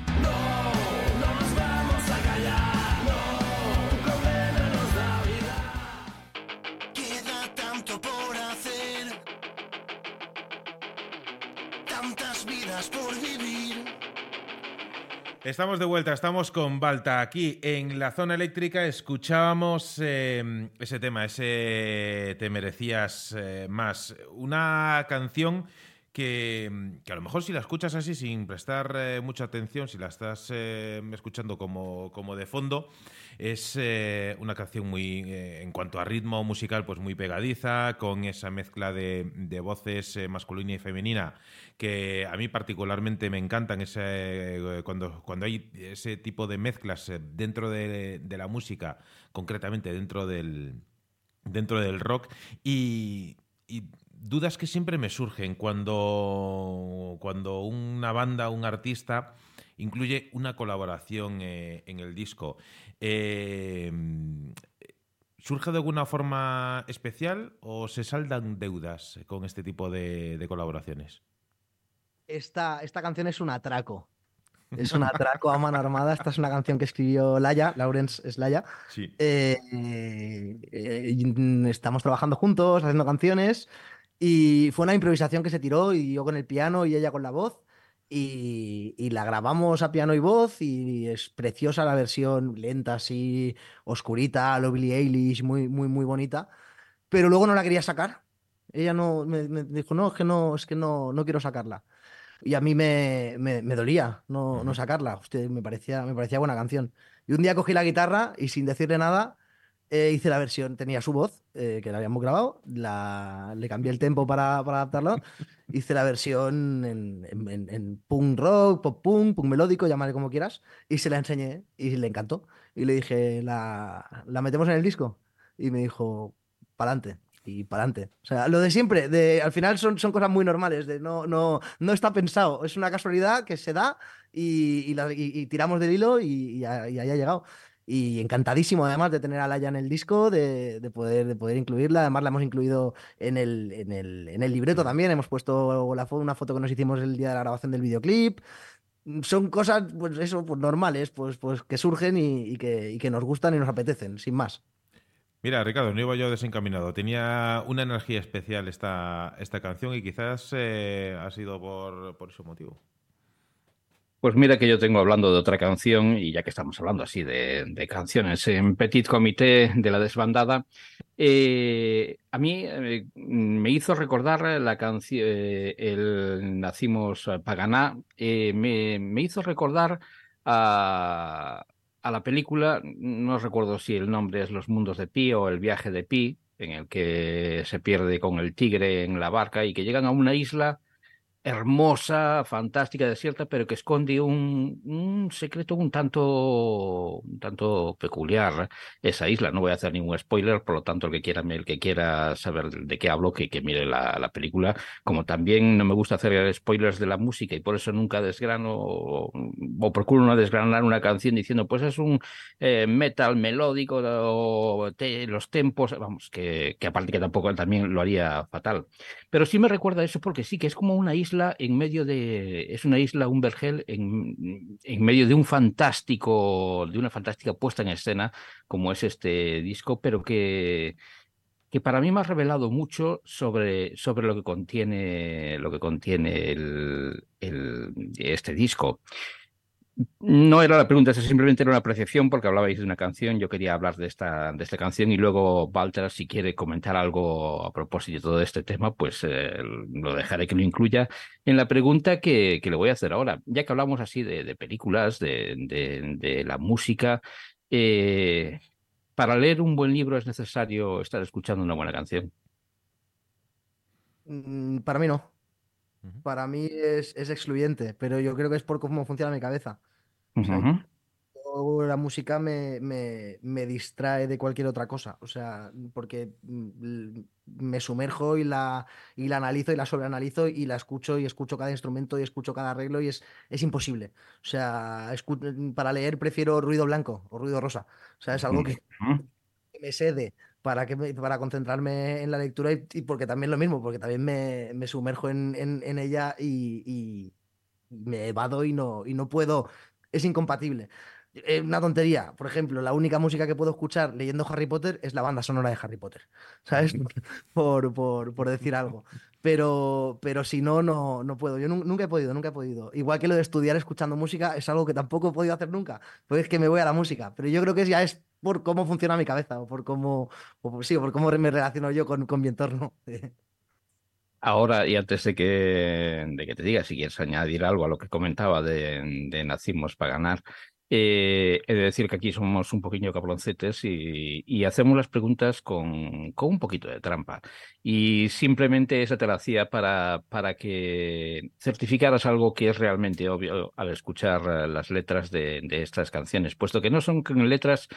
Estamos de vuelta, estamos con Balta. Aquí en la zona eléctrica escuchábamos eh, ese tema, ese Te merecías eh, más. Una canción que, que, a lo mejor si la escuchas así sin prestar eh, mucha atención, si la estás eh, escuchando como, como, de fondo, es eh, una canción muy, eh, en cuanto a ritmo musical, pues muy pegadiza, con esa mezcla de, de voces eh, masculina y femenina que a mí particularmente me encantan ese, cuando, cuando hay ese tipo de mezclas dentro de, de la música, concretamente dentro del, dentro del rock, y, dudas que siempre me surgen cuando, cuando una banda, un artista incluye una colaboración en el disco. Eh, ¿Surge de alguna forma especial o se saldan deudas con este tipo de, de colaboraciones? Esta, esta canción es un atraco. Es un atraco a mano armada. Esta es una canción que escribió Laya, Lawrence es Laya. Sí. Eh, eh, estamos trabajando juntos, haciendo canciones. Y fue una improvisación que se tiró y yo con el piano y ella con la voz. Y, y, la grabamos a piano y voz y es preciosa la versión lenta, así, oscurita, lo Billie Eilish, muy, muy, muy bonita. Pero luego no la quería sacar. Ella no, me, me dijo, no, es que no, es que no, no quiero sacarla. Y a mí me, me, me dolía no, no, sacarla. Usted me parecía, me parecía buena canción. Y un día cogí la guitarra y sin decirle nada, eh, hice la versión, tenía su voz, eh, que la habíamos grabado, la, le cambié el tempo para, para adaptarlo, hice la versión en, en, en, punk rock, pop punk, punk melódico, llámale como quieras, y se la enseñé y le encantó. Y le dije, ¿la, la metemos en el disco? Y me dijo, pa'lante. Y para adelante. O sea, lo de siempre, de, al final son, son cosas muy normales, de no, no, no está pensado, es una casualidad que se da y, y, la, y, y tiramos del hilo y, ahí ha llegado. Y encantadísimo además de tener a Laia en el disco, de, de, poder, de poder incluirla. Además la hemos incluido en el, en el, en el libreto también. Hemos puesto la, una foto que nos hicimos el día de la grabación del videoclip. Son cosas, pues eso, pues normales, pues, pues que surgen y, que, que nos gustan y nos apetecen, sin más. Mira, Ricardo, no iba yo desencaminado. Tenía una energía especial esta, esta canción y quizás eh, ha sido por, por ese motivo. Pues mira que yo tengo hablando de otra canción, y ya que estamos hablando así de, canciones en Petit Comité de la Desbandada, eh, a mí eh, me hizo recordar la canción, eh, el Nacimos Paganá, me, me, hizo recordar a, a, la película, no recuerdo si el nombre es Los Mundos de Pi o El Viaje de Pi, en el que se pierde con el tigre en la barca y que llegan a una isla hermosa, fantástica, desierta, pero que esconde un, un, secreto un tanto, un tanto peculiar esa isla. No voy a hacer ningún spoiler, por lo tanto, el que quiera, el que quiera saber de qué hablo, que, que mire la, la, película. Como también no me gusta hacer spoilers de la música y por eso nunca desgrano o, o procuro no desgranar una canción diciendo, pues es un eh, metal melódico o te, los tempos, vamos, que, que aparte que tampoco también lo haría fatal. Pero sí me recuerda eso porque sí que es como una isla en medio de. Es una isla, un en, en, medio de un fantástico. de una fantástica puesta en escena, como es este disco, pero que. que para mí me ha revelado mucho sobre, sobre lo que contiene. lo que contiene el, este disco. No era la pregunta, simplemente era una apreciación porque hablabais de una canción. Yo quería hablar de esta, de esta canción y luego Walter, si quiere comentar algo a propósito de todo este tema, pues eh, lo dejaré que lo incluya en la pregunta que, le voy a hacer ahora. Ya que hablamos así de, películas, de, la música, eh, para leer un buen libro es necesario estar escuchando una buena canción. Mm, para mí no. Para mí es, es excluyente, pero yo creo que es por cómo funciona mi cabeza. O sea, Ujú. yo la música me, me- me distrae de cualquier otra cosa, o sea, porque mm, me sumerjo y la, y la analizo y la sobreanalizo y la escucho y escucho cada instrumento y escucho cada arreglo y es, es imposible. O sea, escu- para leer prefiero ruido blanco o ruido rosa. O sea, es algo que Ujú. que me sede para, que para concentrarme en la lectura y, y porque también lo mismo, porque también me, me sumerjo en, en- en ella y, y me evado y no, y no puedo, es incompatible. Eh, una tontería, por ejemplo, la única música que puedo escuchar leyendo Harry Potter es la banda sonora de Harry Potter, ¿sabes? Por, por, por decir algo. Pero, pero si no, no, no puedo. Yo nu- nunca he podido, nunca he podido. Igual que lo de estudiar escuchando música es algo que tampoco he podido hacer nunca. Pues es que me voy a la música. Pero yo creo que ya es por cómo funciona mi cabeza o por cómo, o por, sí, o por cómo me relaciono yo con, con mi entorno. Ahora, y antes de que, de que te diga si quieres añadir algo a lo que comentaba de, de Nacimos para ganar, eh, he de decir que aquí somos un poquillo cabloncetes y, hacemos las preguntas con, con un poquito de trampa. Y simplemente esa te la hacía para, para que certificaras algo que es realmente obvio al escuchar las letras de, de estas canciones, puesto que no son letras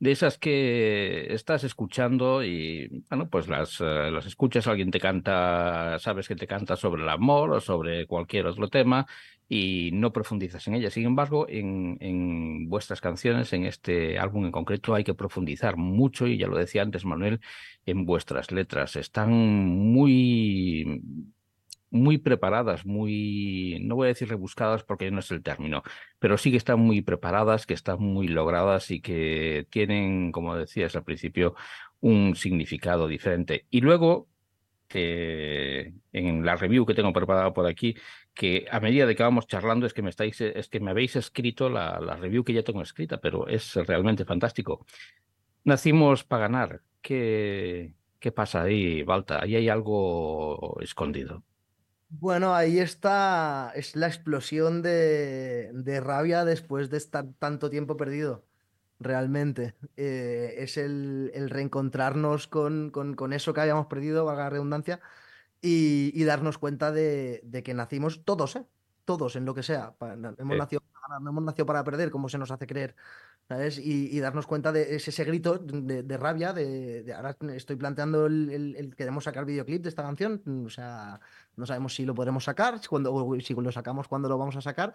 de esas que estás escuchando y, bueno, pues las, eh, las escuchas, alguien te canta, sabes que te canta sobre el amor o sobre cualquier otro tema y no profundizas en ellas. Sin embargo, en, en vuestras canciones, en este álbum en concreto, hay que profundizar mucho y ya lo decía antes Manuel, en vuestras letras. Están muy muy preparadas, muy, no voy a decir rebuscadas porque no es el término, pero sí que están muy preparadas, que están muy logradas y que tienen, como decías al principio, un significado diferente. Y luego, en la review que tengo preparada por aquí, que a medida de que vamos charlando es que me estáis, es que me habéis escrito la, la review que ya tengo escrita, pero es realmente fantástico. Nacimos para ganar. ¿Qué, qué pasa ahí, Balta? Ahí hay algo escondido. Bueno, ahí está, es la explosión de, de rabia después de estar tanto tiempo perdido, realmente. Eh, es el, el reencontrarnos con, con- con eso que habíamos perdido, valga la redundancia, y, y darnos cuenta de, de que nacimos todos, ¿eh? Todos, en lo que sea. Hemos Sí. nacido no hemos nacido para perder, como se nos hace creer, ¿sabes? Y, y darnos cuenta de ese, ese grito de, de rabia, de, de ahora estoy planteando el, el- el- queremos sacar videoclip de esta canción, o sea, no sabemos si lo podremos sacar, cuando, si lo sacamos, cuándo lo vamos a sacar,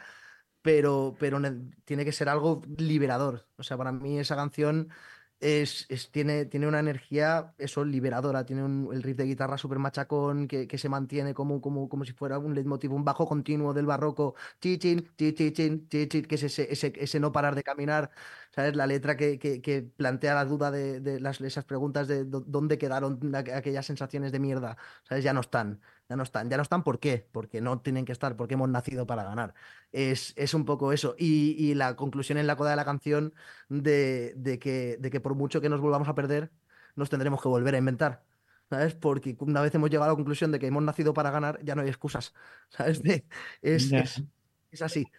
pero, pero ne- tiene que ser algo liberador. O sea, para mí esa canción es, es- tiene, tiene una energía, eso, liberadora. Tiene un, el riff de guitarra súper machacón que, que se mantiene como, como, como si fuera un leitmotiv, un bajo continuo del barroco. Chichin, chichin, chichin, que es ese, ese, ese no parar de caminar. ¿Sabes? La letra que, que, que plantea la duda de, de las, esas preguntas de dó- dónde quedaron aqu- aquellas sensaciones de mierda. ¿Sabes? Ya no están. Ya no están. Ya no están, ¿por qué? Porque no tienen que estar, porque hemos nacido para ganar. Es, es un poco eso. Y, y la conclusión en la coda de la canción de, de que, de que por mucho que nos volvamos a perder, nos tendremos que volver a inventar. ¿Sabes? Porque una vez hemos llegado a la conclusión de que hemos nacido para ganar, ya no hay excusas. ¿Sabes? De- es, es, es así.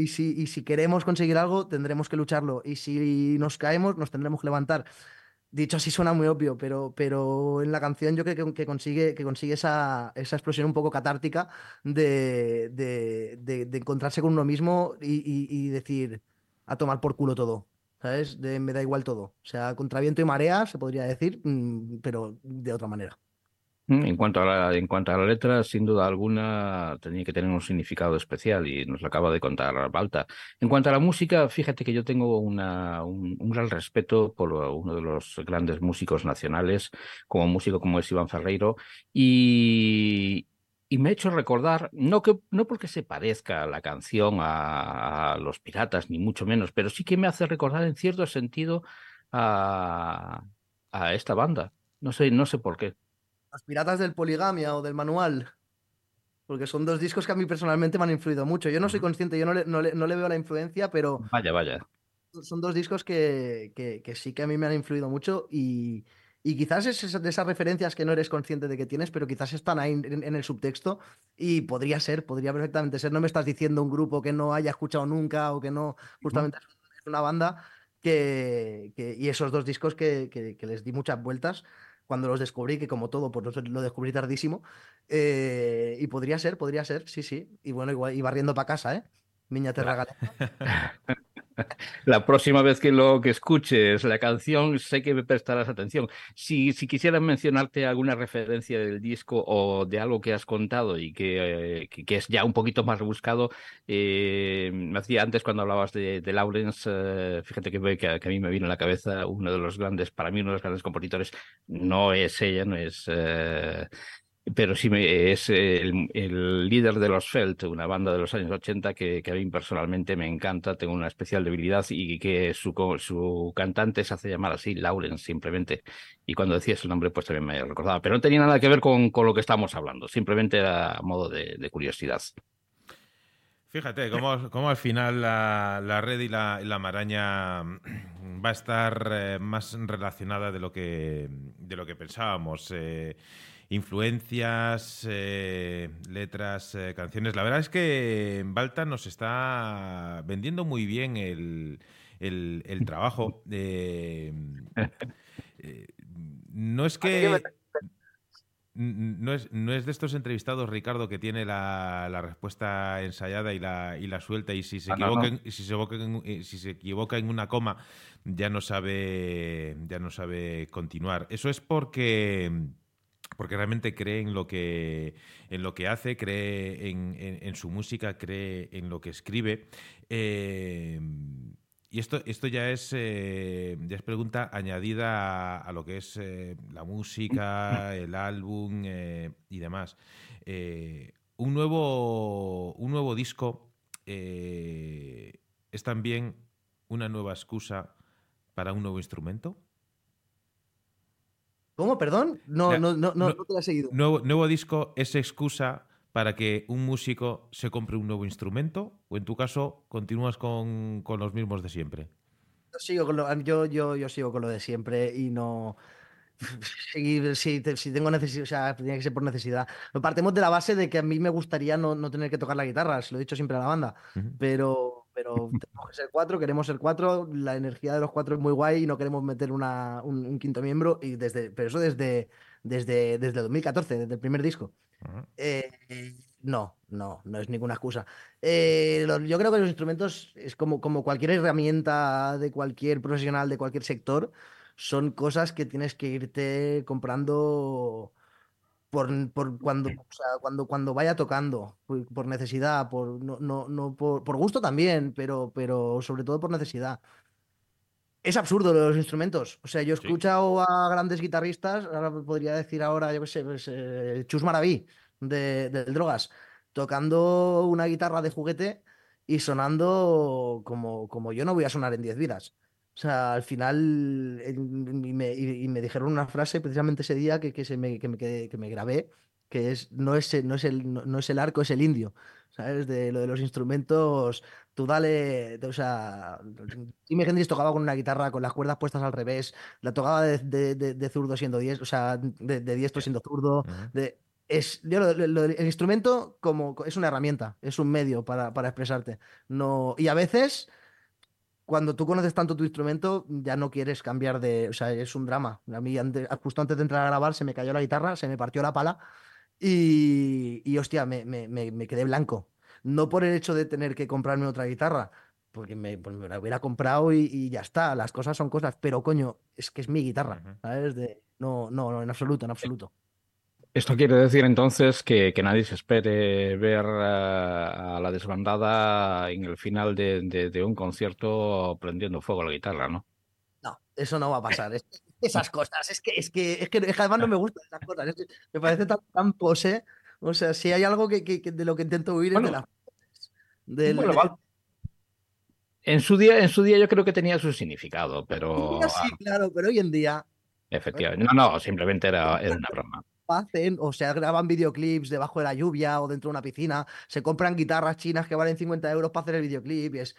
Y, si, y si queremos conseguir algo, tendremos que lucharlo. Y si nos caemos, nos tendremos que levantar. Dicho así suena muy obvio, pero, pero en la canción yo creo que, que consigue, que consigue esa, esa explosión un poco catártica de, de, de- encontrarse con uno mismo y, y- y decir, a tomar por culo todo, ¿sabes? Me da igual todo. O sea, contra viento y marea, se podría decir, mm, pero de otra manera. En cuanto a la, en cuanto a la letra, sin duda alguna, tenía que tener un significado especial y nos lo acaba de contar Balta. En cuanto a la música, fíjate que yo tengo un, un gran respeto por uno de los grandes músicos nacionales, como músico como es Iván Ferreiro, y, y me ha hecho recordar, no, que, no porque se parezca la canción a, a Los Piratas, ni mucho menos, pero sí que me hace recordar en cierto sentido a, a esta banda. No sé, no sé por qué. Los Piratas del Poligamia o del Manual, porque son dos discos que a mí personalmente me han influido mucho. Yo no soy consciente, yo no le, no le- no le veo la influencia, pero Vaya, vaya. son dos discos que, que- que sí que a mí me han influido mucho y, y quizás es de esas referencias que no eres consciente de que tienes, pero quizás están ahí en, en el subtexto y podría ser, podría perfectamente ser. No me estás diciendo un grupo que no haya escuchado nunca o que no, justamente es una banda que, que- y esos dos discos que, que- que les di muchas vueltas cuando los descubrí, que como todo, pues lo- descubrí tardísimo. Eh, y podría ser, podría ser, sí, sí. Y bueno, igual, y barriendo para casa, ¿eh? Miña te regalé. La próxima vez que lo que escuches la canción, sé que me prestarás atención. Si, si quisieras mencionarte alguna referencia del disco o de algo que has contado y que, eh, es ya un poquito más rebuscado, eh, me hacía antes cuando hablabas de, Lawrence, eh, fíjate que, que, a- que a mí me vino a la cabeza uno de los grandes, para mí uno de los grandes compositores, no es ella, no es... pero sí es el, líder de los Felt, una banda de los años 80 que, que a mí personalmente me encanta, tengo una especial debilidad y que su, su cantante se hace llamar así, Lawrence, simplemente. Y cuando decías el nombre, pues también me recordaba. Pero no tenía nada que ver con, con lo que estamos hablando, simplemente era modo de, curiosidad. Fíjate cómo, cómo al final la, la red y la, la maraña va a estar eh, más relacionada de lo que, de lo que pensábamos. Eh, influencias, eh, letras, eh, canciones. La verdad es que Balta nos está vendiendo muy bien el, el- el trabajo. Eh, no es que... No es, no es de estos entrevistados, Ricardo, que tiene la, la respuesta ensayada y la, y la suelta y si se Ah, no, equivoca, no. en- y si se equivoca en, si se equivoca en una coma ya no sabe ya no sabe continuar. Eso es porque porque realmente cree en lo que en lo que hace, cree en, en- en su música, cree en lo que escribe. Eh, y esto, esto ya es eh, ya es pregunta añadida a, a lo que es eh, la música, el álbum y demás. Un nuevo un nuevo disco es también una nueva excusa para un nuevo instrumento. ¿Cómo? ¿Perdón? No, no, no, no, no- te la he seguido. Nuevo, nuevo disco es excusa para que un músico se compre un nuevo instrumento o en tu caso continúas con, con los mismos de siempre. Yo sigo con lo, yo, yo, yo sigo con lo de siempre y no. Seguir, si, si tengo necesidad, o sea, tiene que ser por necesidad. Partimos de la base de que a mí me gustaría no, no tener que tocar la guitarra, se lo he dicho siempre a la banda, pero, pero tenemos que ser cuatro, queremos ser cuatro, la energía de los cuatro es muy guay y no queremos meter una, un, un quinto miembro, y desde, pero eso desde, desde, desde 2014, desde el primer disco. Eh, no, no, no es ninguna excusa. Eh, lo- yo creo que los instrumentos es como, como cualquier herramienta de cualquier profesional, de cualquier sector, son cosas que tienes que irte comprando por, por cuando, o sea, cuando, cuando vaya tocando, por, por necesidad, por, no, no, no por, por gusto también, pero, pero sobre todo por necesidad. Es absurdo lo de los instrumentos. O sea, yo he Sí. escuchado a grandes guitarristas, ahora podría decir ahora, yo qué sé, pues, eh, Chus Maraví de, del Drogas, tocando una guitarra de juguete y sonando como, como yo no voy a sonar en 10 vidas. O sea, al final, y me, y- y me dijeron una frase precisamente ese día que, que, se me, que, me, que me grabé, que es, no es, el- no, es el, no, no es el arco, es el indio. ¿Sabes? De lo de los instrumentos, tú dale, o sea, Jimi Hendrix tocaba con una guitarra con las cuerdas puestas al revés, la tocaba de, de, de- de zurdo siendo diestro, o sea, de, diestro siendo zurdo, de, es, yo lo- lo- lo- el instrumento como es una herramienta, es un medio para, para expresarte. No, y a veces, cuando tú conoces tanto tu instrumento, ya no quieres cambiar de. O sea, es un drama. A mí, justo antes de entrar a grabar, se me cayó la guitarra, se me partió la pala y, y hostia, me, me- me- me quedé blanco. No por el hecho de tener que comprarme otra guitarra, porque me, pues la hubiera comprado y, y ya está, las cosas son cosas, pero coño, es que es mi guitarra. ¿sabes? De, no, no, no, en absoluto, en absoluto. Esto quiere decir entonces que, que nadie se espere ver a, a la desbandada en el final de, de- de un concierto prendiendo fuego a la guitarra, ¿no? No, eso no va a pasar. Es- esas cosas, es que, es que, es que, es que además no me gustan esas cosas. es que me parece tan, tan pose. O sea, si hay algo que, que- de lo que intento huir es de las. Del- Bueno, En su día, en su día yo creo que tenía su significado, pero Sí, claro, pero hoy en día efectivamente, no, no, simplemente era, era una broma. Hacen, o sea, graban videoclips debajo de la lluvia o dentro de una piscina, se compran guitarras chinas que valen 50 euros para hacer el videoclip y es...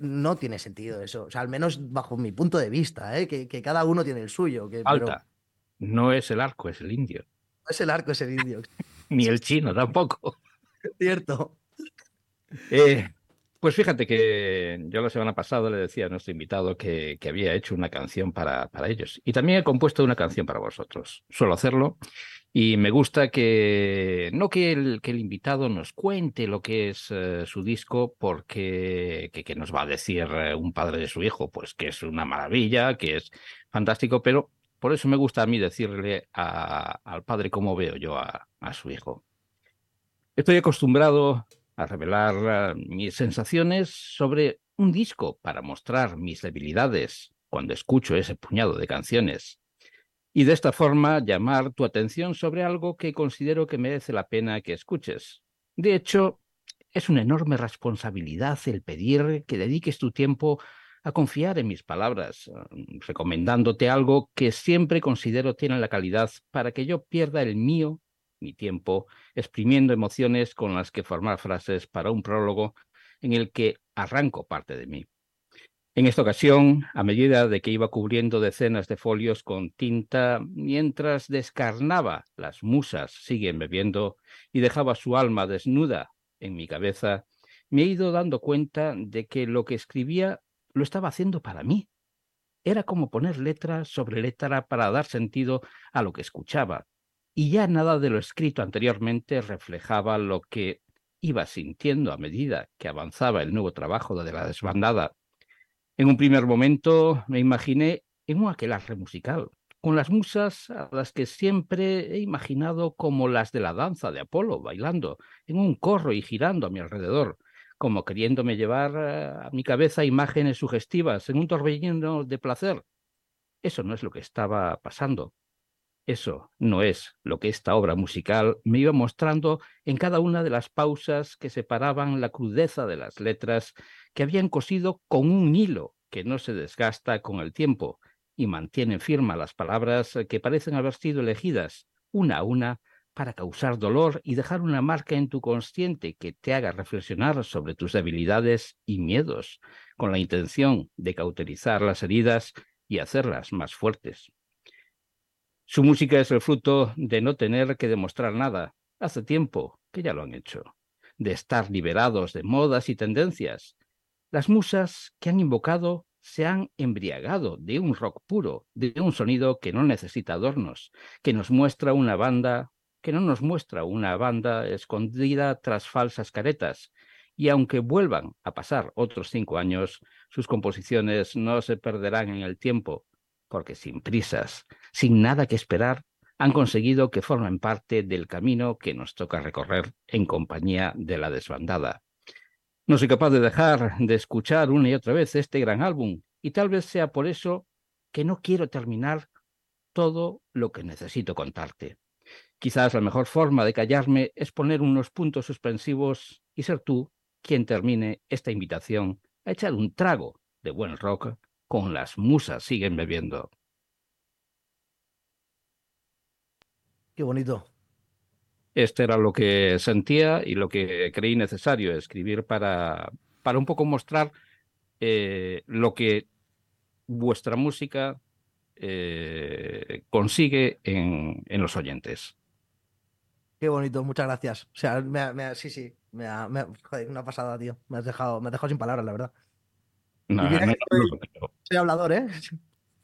No tiene sentido eso, o sea, al menos bajo mi punto de vista, ¿eh? que, que cada uno tiene el suyo, que, pero Alta. No es el arco, es el indio. no es el arco ese vídeo, Ni el chino tampoco. cierto. Eh, Pues fíjate que yo la semana pasada le decía a nuestro invitado que, había hecho una canción para, ellos y también he compuesto una canción para vosotros. Suelo hacerlo y me gusta que no que el, invitado nos cuente lo que es uh, su disco, porque que, nos va a decir uh, un padre de su hijo, pues que es una maravilla, que es fantástico, pero por eso me gusta a mí decirle al padre cómo veo yo a su hijo. Estoy acostumbrado a revelar mis sensaciones sobre un disco para mostrar mis debilidades cuando escucho ese puñado de canciones y de esta forma llamar tu atención sobre algo que considero que merece la pena que escuches. De hecho, es una enorme responsabilidad el pedir que dediques tu tiempo a confiar en mis palabras, recomendándote algo que siempre considero tiene la calidad para que yo pierda el mío mi tiempo exprimiendo emociones con las que formar frases para un prólogo en el que arranco parte de mí. En esta ocasión, a medida de que iba cubriendo decenas de folios con tinta, mientras descarnaba las musas siguen bebiendo y dejaba su alma desnuda en mi cabeza, me he ido dando cuenta de que lo que escribía lo estaba haciendo para mí. Era como poner letra sobre letra para dar sentido a lo que escuchaba, y ya nada de lo escrito anteriormente reflejaba lo que iba sintiendo a medida que avanzaba el nuevo trabajo de la desbandada. En un primer momento me imaginé en un aquelarre musical, con las musas a las que siempre he imaginado como las de la danza de Apolo, bailando en un corro y girando a mi alrededor, como queriéndome llevar a mi cabeza imágenes sugestivas en un torbellino de placer. Eso no es lo que estaba pasando. Eso no es lo que esta obra musical me iba mostrando en cada una de las pausas que separaban la crudeza de las letras que habían cosido con un hilo que no se desgasta con el tiempo y mantiene firma las palabras que parecen haber sido elegidas una a una para causar dolor y dejar una marca en tu consciente que te haga reflexionar sobre tus debilidades y miedos, con la intención de cauterizar las heridas y hacerlas más fuertes. Su música es el fruto de no tener que demostrar nada. Hace tiempo que ya lo han hecho. De estar liberados de modas y tendencias. Las musas que han invocado se han embriagado de un rock puro, de un sonido que no necesita adornos, que nos muestra una banda, que no nos muestra una banda escondida tras falsas caretas. Y aunque vuelvan a pasar otros cinco años, sus composiciones no se perderán en el tiempo, porque sin prisas, sin nada que esperar, han conseguido que formen parte del camino que nos toca recorrer en compañía de la desbandada. No soy capaz de dejar de escuchar una y otra vez este gran álbum, y tal vez sea por eso que no quiero terminar todo lo que necesito contarte. Quizás la mejor forma de callarme es poner unos puntos suspensivos y ser tú quien termine esta invitación a echar un trago de buen rock con las musas siguen bebiendo. Qué bonito. Este era lo que sentía y lo que creí necesario escribir para, para un poco mostrar eh, lo que vuestra música eh, consigue en, en, los oyentes. Qué bonito, muchas gracias. O sea, me, me, sí, sí, me ha, me, joder, una pasada, tío. Me has dejado, me has dejado sin palabras, la verdad. No, no, soy, soy, hablador, ¿eh?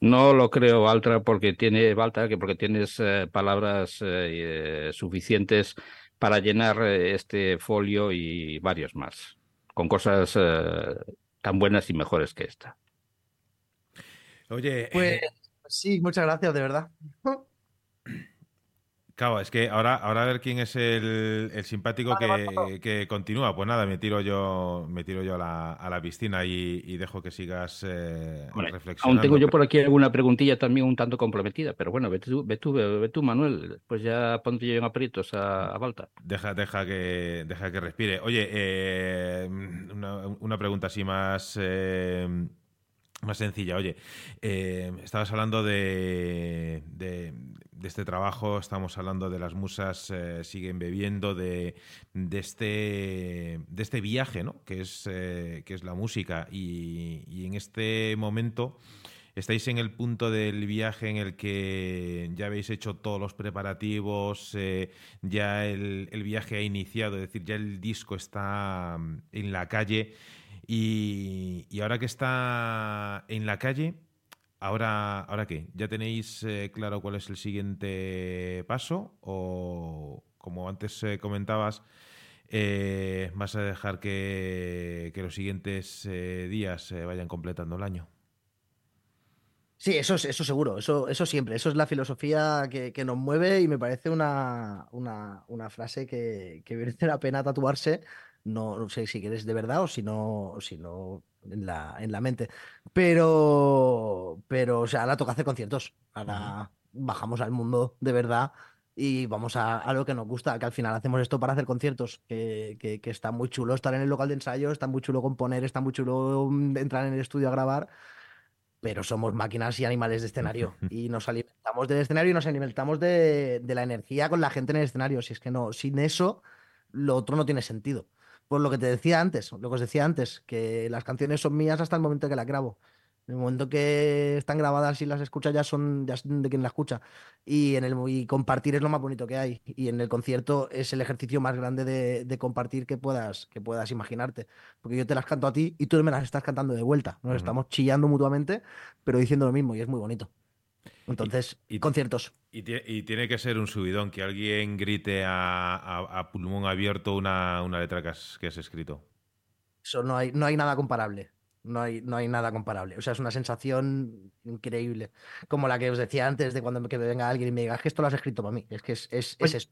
No lo creo, Valtra, porque tiene Valtra, que porque tienes eh, palabras eh, suficientes para llenar eh, este folio y varios más, con cosas tan buenas y mejores que esta. Oye, pues sí, muchas gracias, de verdad. Claro, es que ahora, ahora a ver quién es el, el simpático Vale, que, vale, vale. que continúa. Pues nada, me tiro yo, me tiro yo a la, a la piscina y, y dejo que sigas eh, reflexionando. Aún tengo yo por aquí alguna preguntilla también un tanto comprometida, pero bueno, ve tú, ve tú, ve, ve tú Manuel, pues ya pondré yo en aprietos a, a Balta. Deja, deja, que, deja que respire. Oye, eh, una, una pregunta así más, eh, más sencilla. Oye, eh, estabas hablando de, de, de, este trabajo, estamos hablando de las musas eh, siguen bebiendo, de, de, este, de este viaje, ¿no? Que es, eh, que es la música. Y, y en este momento estáis en el punto del viaje en el que ya habéis hecho todos los preparativos, eh, ya el, viaje ha iniciado, es decir, ya el disco está mm, en la calle. Y, y ahora que está en la calle, Ahora, ¿ahora qué? ¿Ya tenéis eh, claro cuál es el siguiente paso? ¿O como antes eh, comentabas, eh, vas a dejar que, los siguientes días vayan completando el año? Sí, eso, es, eso seguro, eso, eso siempre, eso es la filosofía que, nos mueve y me parece una, una, frase que, merece la pena tatuarse, no, no sé si quieres de verdad o si no, si no en la, en la mente. Pero, pero, o sea, ahora toca hacer conciertos, ahora bajamos al mundo de verdad y vamos a, a lo que nos gusta, que al final hacemos esto para hacer conciertos, que, que, que está muy chulo estar en el local de ensayo, está muy chulo componer, está muy chulo mm, entrar en el estudio a grabar pero somos máquinas y animales de escenario y nos alimentamos del escenario y nos alimentamos de, de la energía con la gente en el escenario. Si es que no, sin eso, lo otro no tiene sentido. Por lo que te decía antes, lo que os decía antes, que las canciones son mías hasta el momento que las grabo. En el momento que están grabadas y las escuchas ya son, ya son de quien la escucha. Y, en el, y compartir es lo más bonito que hay. Y en el concierto es el ejercicio más grande de, de compartir que puedas, que puedas imaginarte. Porque yo te las canto a ti y tú me las estás cantando de vuelta. Nos estamos chillando mutuamente, pero diciendo lo mismo y es muy bonito. Entonces, y- conciertos. Y, y tiene que ser un subidón que alguien grite a, a- a pulmón abierto una, una letra que has, que has escrito. Eso no hay, no hay nada comparable. No hay, no hay nada comparable. O sea, es una sensación increíble. Como la que os decía antes de cuando me, que venga alguien y me diga, es que esto lo has escrito para mí. Es que es, es, es eso.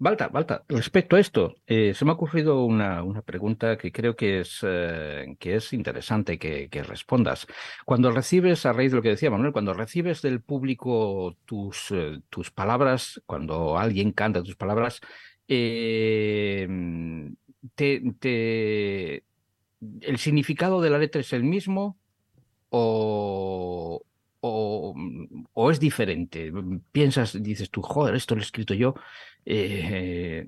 Balta, Balta, respecto a esto, eh, se me ha ocurrido una, una pregunta que creo que es, eh, que es interesante que, respondas. Cuando recibes, a raíz de lo que decía Manuel, cuando recibes del público tus, eh, tus palabras, cuando alguien canta tus palabras, ¿el significado de la letra es el mismo o, o, o es diferente? Piensas, dices tú, joder, esto lo he escrito yo. Eh,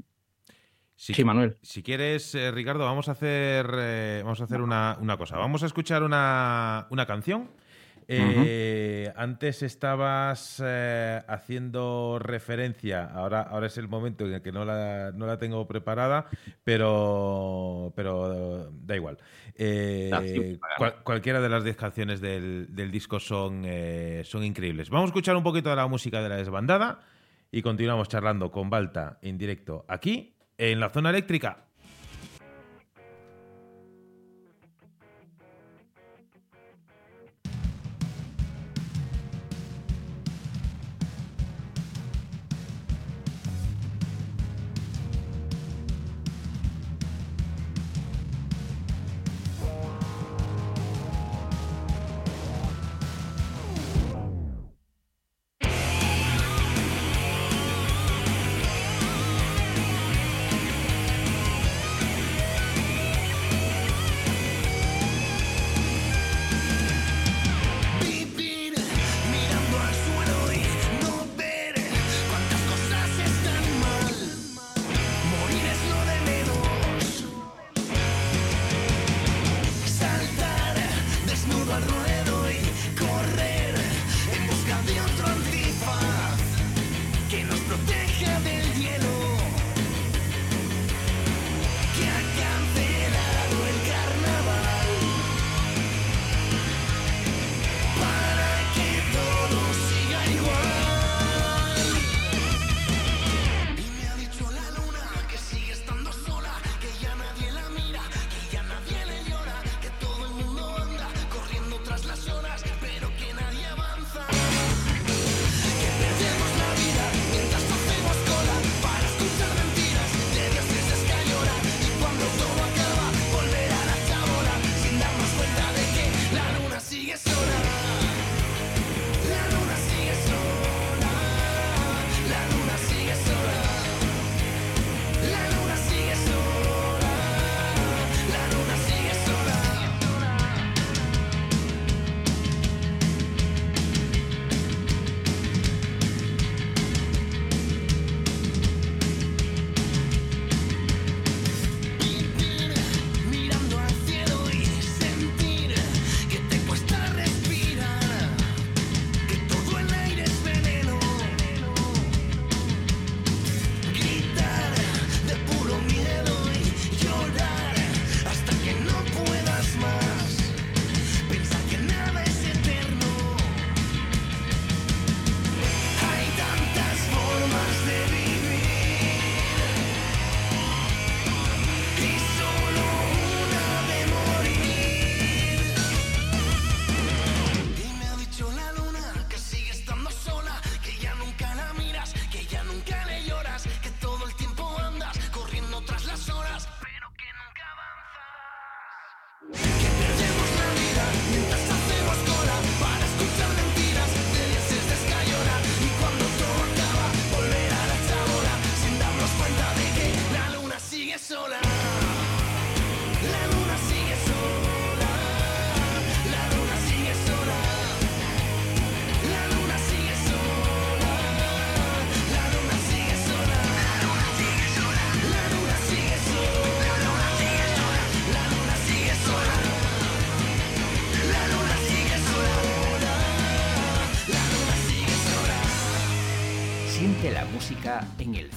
Si, sí, Manuel. si quieres, eh, Ricardo, vamos a hacer, eh, vamos a hacer una, una cosa. Vamos a escuchar una, una canción. Eh, Antes estabas eh, haciendo referencia, ahora, ahora es el momento en el que no la, no la tengo preparada, pero, pero da igual. Eh, cual- cualquiera de las 10 canciones del, del disco son, son increíbles. Vamos a escuchar un poquito de la música de la desbandada y continuamos charlando con Balta en directo aquí en la zona eléctrica.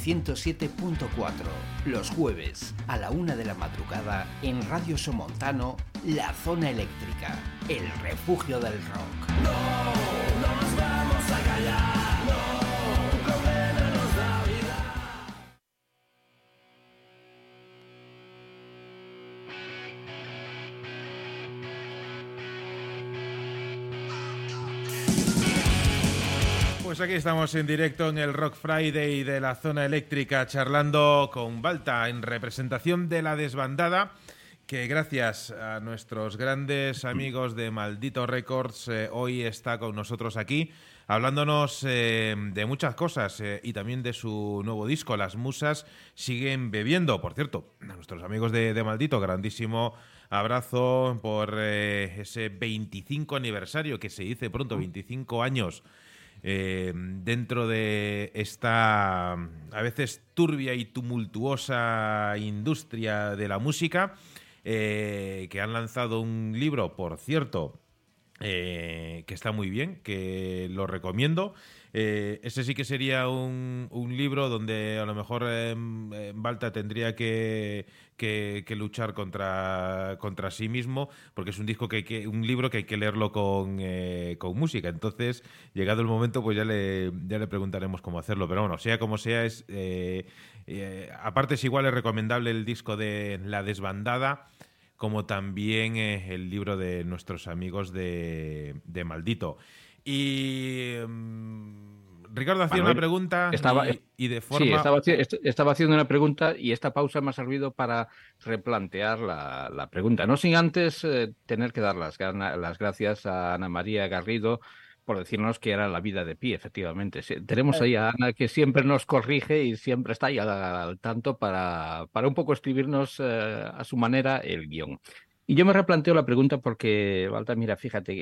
107.4, los jueves a la una de la madrugada en Radio Somontano, La Zona Eléctrica, el refugio del rock. Estamos en directo en el Rock Friday de la zona eléctrica charlando con Balta en representación de la desbandada que gracias a nuestros grandes amigos de Maldito Records eh, hoy está con nosotros aquí hablándonos eh, de muchas cosas eh, y también de su nuevo disco, Las Musas siguen bebiendo. Por cierto, a nuestros amigos de, de Maldito, grandísimo abrazo por ese 25 aniversario que se dice pronto, 25 años eh, dentro de esta a veces turbia y tumultuosa industria de la música, eh, que han lanzado un libro, por cierto, eh, que está muy bien, que lo recomiendo. Ese sí que sería un, un libro donde a lo mejor eh, Balta tendría que, que- luchar contra, contra sí mismo, porque es un disco que, hay que un libro que hay que leerlo con, eh, con música. Entonces, llegado el momento, pues ya le, ya le preguntaremos cómo hacerlo. Pero bueno, sea como sea, es eh, eh, aparte es igual es recomendable el disco de La Desbandada como también el libro de nuestros amigos de, de Maldito. Y mm, Ricardo hacía una pregunta estaba- y, y de forma... Sí, estaba, haci- est- estaba haciendo una pregunta y esta pausa me ha servido para replantear la, la pregunta. No sin antes eh, tener que dar las, las gracias a Ana María Garrido por decirnos que era la vida de pie, efectivamente. Tenemos ahí a Ana que siempre nos corrige y siempre está ahí al, al tanto para, para un poco escribirnos eh, a su manera el guion. Y yo me replanteo la pregunta porque, Walter, mira, fíjate,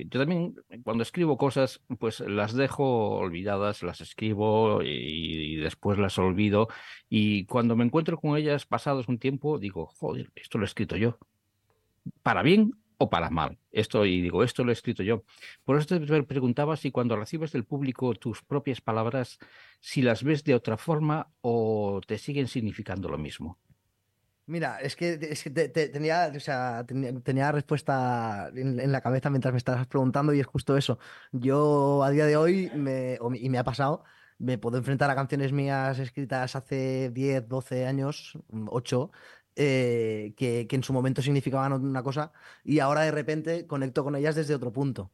eh, yo también cuando escribo cosas, pues las dejo olvidadas, las escribo y, y después las olvido. Y cuando me encuentro con ellas pasados un tiempo, digo, joder, esto lo he escrito yo. Para bien o para mal. Esto, y digo, esto lo he escrito yo. Por eso te preguntaba si cuando recibes del público tus propias palabras, si las ves de otra forma o te siguen significando lo mismo. Mira, es que, es que te- te- tenía, o sea, tenía, tenía respuesta en, la cabeza mientras me estabas preguntando y es justo eso. Yo a día de hoy, me, y me ha pasado, me puedo enfrentar a canciones mías escritas hace 10, 12 años, 8, eh, que en su momento significaban una cosa y ahora de repente conecto con ellas desde otro punto.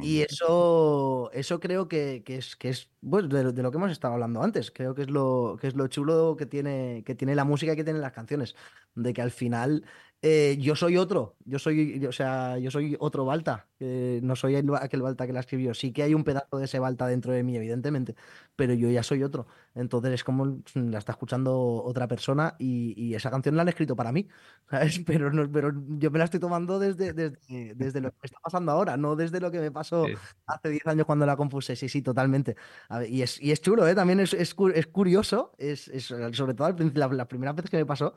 Y eso, eso creo que, que es, que es de, lo- de lo que hemos estado hablando antes. Creo que es lo, que es lo chulo que tiene, que tiene la música y que tienen las canciones. De que al final eh, yo soy otro. Yo soy, o sea, yo soy otro Balta. eh, no soy el- aquel Balta que la escribió. Sí que hay un pedazo de ese Balta dentro de mí, evidentemente. Pero yo ya soy otro. Entonces es como mm, la está escuchando otra persona y, y esa canción la han escrito para mí. ¿sabes? Pero, no, pero yo me la estoy tomando desde, desde, desde lo que me está pasando ahora, no desde lo que me pasó Sí. hace 10 años cuando la compuse. Sí, sí, totalmente. Ver, y, es, y es chulo, ¿eh? También es, es, es curioso, es, es, sobre todo la, la primera vez que me pasó,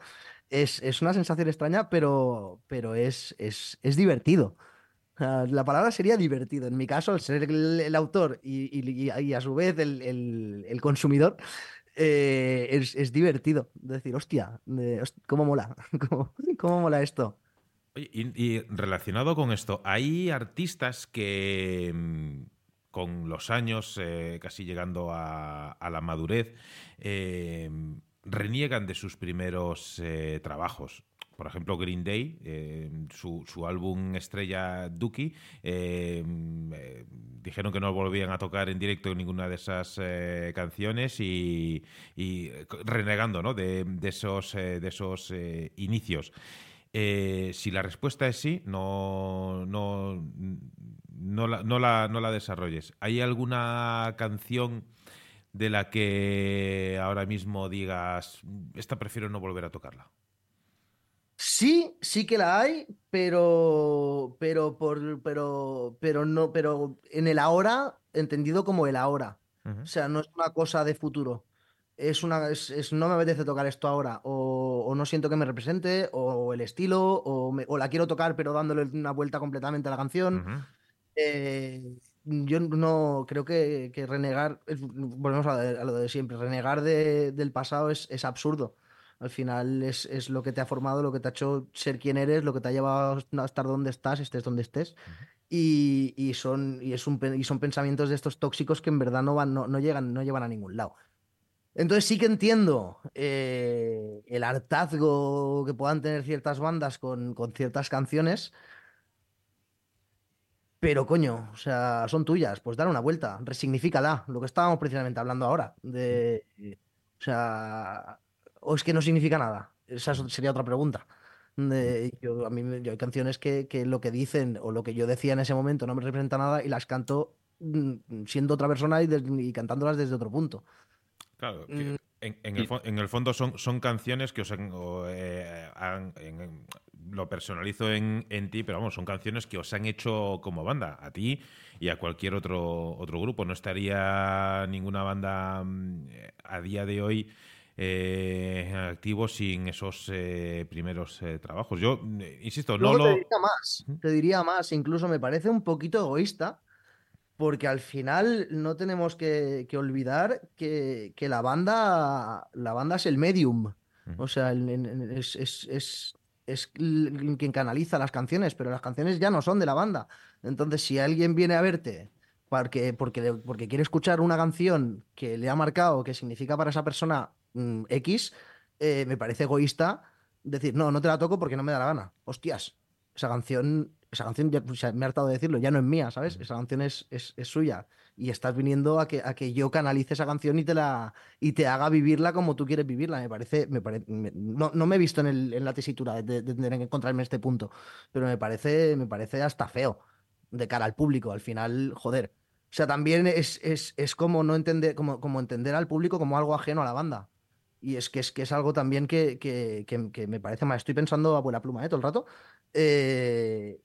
es, es una sensación extraña, pero, pero es, es, es divertido. Sea, La palabra sería divertido. En mi caso, al ser el, autor y, y- y a su vez el, el- el consumidor, eh, es, es divertido. Decir, hostia, eh, ¿cómo mola? ¿Cómo, cómo mola esto? Y relacionado con esto, hay artistas que mm, con los años, eh, casi llegando a, a la madurez, eh, reniegan de sus primeros eh, trabajos. Por ejemplo, Green Day, eh, su, su álbum estrella Dookie, eh, dijeron que no volvían a tocar en directo ninguna de esas canciones y, renegando ¿no? de, de esos, de esos inicios. Si la respuesta es sí, no, no, no, la, no, la, no la desarrolles. ¿Hay alguna canción de la que ahora mismo digas, esta prefiero no volver a tocarla? Sí, sí que la hay, pero, pero, por, pero, pero no, pero en el ahora, entendido como el ahora. O sea, no es una cosa de futuro. Es una, es, es no me apetece tocar esto ahora, o, o no siento que me represente, o el estilo, o, me- o la quiero tocar, pero dándole una vuelta completamente a la canción. Eh, yo no creo que, que renegar, volvemos a, a lo de siempre, renegar de- del pasado es, es absurdo. Al final es, es lo que te ha formado, lo que te ha hecho ser quien eres, lo que te ha llevado a estar donde estás, estés donde estés. Y, y son, y, es un, y son pensamientos de estos tóxicos que en verdad no van, no, no llegan, no llevan a ningún lado. Entonces sí que entiendo eh, el hartazgo que puedan tener ciertas bandas con, con ciertas canciones, pero coño, o sea, son tuyas, pues dale una vuelta, resignifícala, lo que estábamos precisamente hablando ahora, de, o sea, o es que no significa nada, esa es- sería otra pregunta. De- yo, a mí yo hay canciones que, que lo que dicen o lo que yo decía en ese momento no me representa nada y las canto mm, siendo otra persona y, des- y cantándolas desde otro punto. Claro, que Mm. en, en el, fo- en el fondo son, son canciones que os han, o, eh, han- en- en- lo personalizo en, en ti, pero vamos, son canciones que os han hecho como banda, a ti y a cualquier otro, otro grupo. No estaría ninguna banda mm, eh, a día de hoy eh, activo sin esos eh, primeros eh, trabajos. Yo, eh, insisto, no Luego lo... te diría más, te diría más, incluso me parece un poquito egoísta, porque al final no tenemos que, que olvidar que, que la banda, la banda es el medium, o sea, el- el- el- es, es, es, es quien canaliza las canciones, pero las canciones ya no son de la banda. Entonces, si alguien viene a verte porque, porque, porque quiere escuchar una canción que le ha marcado, que significa para esa persona mm, X, eh, me parece egoísta decir, no, no te la toco porque no me da la gana. Hostias, esa canción, esa canción, ya, o sea, me he hartado de decirlo, ya no es mía, ¿sabes? Esa canción es, es, es suya. Y estás viniendo a que, a que yo canalice esa canción y te la y te haga vivirla como tú quieres vivirla. Me parece, me pare- no, no me he visto en, el- en la tesitura de, que encontrarme en este punto, pero me parece, me parece hasta feo de cara al público. Al final, joder. O sea, también es, es, es como no entender, como, como entender al público como algo ajeno a la banda. Y es que es, que es algo también que, que, que- me parece mal. Estoy pensando a buena pluma, ¿eh? Todo el rato. Eh,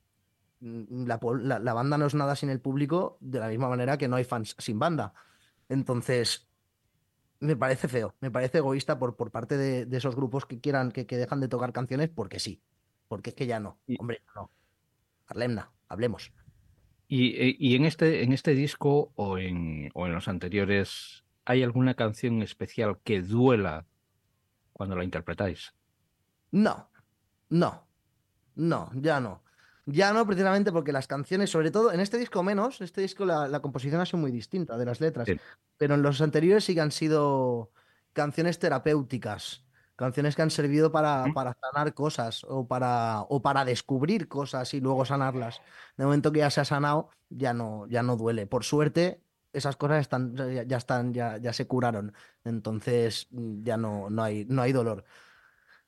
la, po- la- la banda no es nada sin el público, de la misma manera que no hay fans sin banda. Entonces, me parece feo, me parece egoísta por, por parte de, de esos grupos que quieran, que, que dejan de tocar canciones porque sí. Porque es que ya no. Y- Hombre, no. Harlemna, hablemos. Y, eh, y en este, en este disco o en, o en los anteriores, ¿hay alguna canción especial que duela cuando la interpretáis? No, no, no, ya no. Ya no, precisamente porque las canciones, sobre todo en este disco menos, este disco la, la composición ha sido muy distinta de las letras, Sí. pero en los anteriores sí que han sido canciones terapéuticas, canciones que han servido para, Mm. para sanar cosas o para, o para descubrir cosas y luego sanarlas. De momento que ya se ha sanado, ya no, ya no duele. Por suerte, esas cosas están, ya, ya están, ya, ya se curaron. Entonces, ya no, no hay, no hay dolor.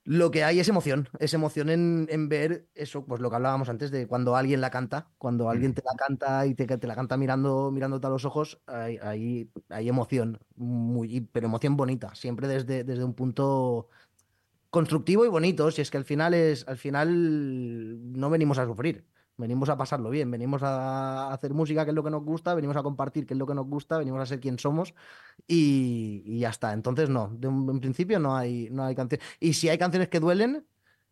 Lo que hay es emoción, es emoción en, en ver eso, pues lo que hablábamos antes de cuando alguien la canta, cuando alguien te la canta y te, te la canta mirando, mirándote a los ojos, hay, hay, hay emoción, muy, pero emoción bonita, siempre desde, desde un punto constructivo y bonito, si es que al final es, al final no venimos a sufrir, venimos a pasarlo bien, venimos a hacer música que es lo que nos gusta, venimos a compartir que es lo que nos gusta, venimos a ser quien somos y, y ya está. Entonces, no, de un, en principio no hay, no hay canciones. Y si hay canciones que duelen,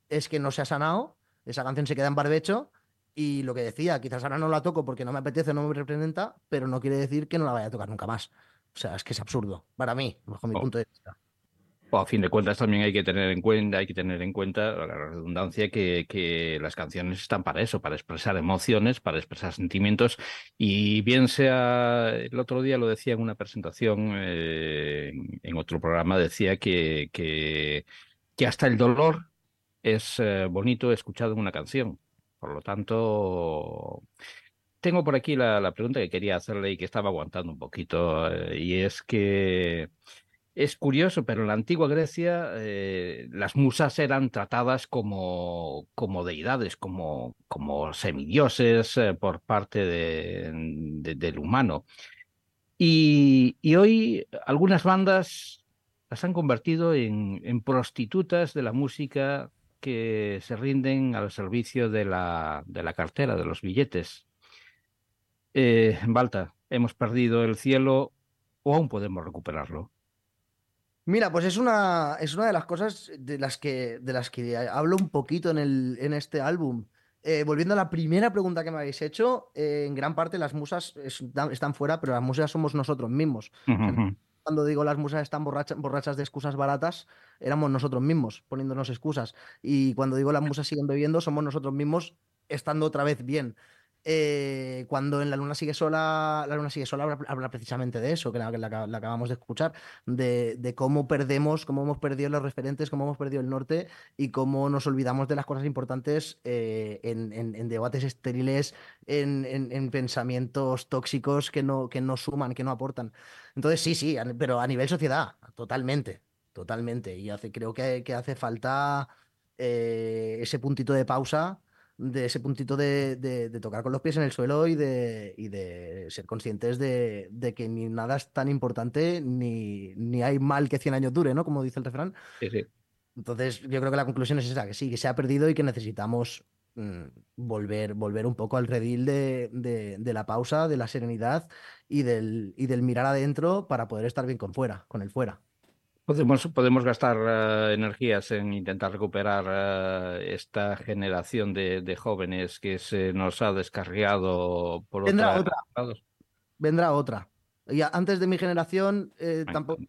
es que no se ha sanado, esa canción se queda en barbecho. Y lo que decía, quizás ahora no la toco porque no me apetece, no me representa, pero no quiere decir que no la vaya a tocar nunca más. O sea, es que es absurdo, para mí, bajo mi Oh. punto de vista. O a fin de cuentas también hay que tener en cuenta, hay que tener en cuenta la redundancia que, que las canciones están para eso, para expresar emociones, para expresar sentimientos. Y bien sea, el otro día lo decía en una presentación eh, en otro programa, decía que, que, que hasta el dolor es eh, bonito escuchado en una canción. Por lo tanto, tengo por aquí la, la pregunta que quería hacerle y que estaba aguantando un poquito, eh, y es que es curioso, pero en la antigua Grecia eh, las musas eran tratadas como, como deidades, como, como semidioses eh, por parte de- de- del humano. Y, hoy algunas bandas las han convertido en, en prostitutas de la música que se rinden al servicio de la, de la cartera, de los billetes. Eh, Balta, ¿hemos perdido el cielo o aún podemos recuperarlo? Mira, pues es una, es una de las cosas de las que, de las que hablo un poquito en, el, en este álbum. Eh, volviendo a la primera pregunta que me habéis hecho, eh, en gran parte las musas están, están fuera, pero las musas somos nosotros mismos. Cuando digo las musas están borracha- borrachas de excusas baratas, éramos nosotros mismos poniéndonos excusas. Y cuando digo las musas siguen bebiendo, somos nosotros mismos estando otra vez bien. Eh, cuando en La Luna sigue sola, La Luna sigue sola habla, habla precisamente de eso, que la, la- la acabamos de escuchar, de, de cómo perdemos, cómo hemos perdido los referentes, cómo hemos perdido el norte y cómo nos olvidamos de las cosas importantes eh, en, en- en debates estériles, en, en- en pensamientos tóxicos que no, que no suman, que no aportan. Entonces, sí, sí, pero a nivel sociedad, totalmente, totalmente. Y hace, creo que, que hace falta eh, ese puntito de pausa, de ese puntito de, de- de tocar con los pies en el suelo y de, y de ser conscientes de, de que ni nada es tan importante, ni, ni hay mal que 100 años dure, ¿no? Como dice el refrán. Sí, sí. Entonces, yo creo que la conclusión es esa, que sí, que se ha perdido y que necesitamos mm, volver, volver un poco al redil de la pausa, de la serenidad y del, y del mirar adentro para poder estar bien con fuera, con el fuera. Podemos, podemos gastar eh, energías en intentar recuperar eh, esta generación de, de jóvenes que se nos ha descarriado por Vendrá otra. lados. Vendrá otra. Y antes de mi generación, eh, tampoco.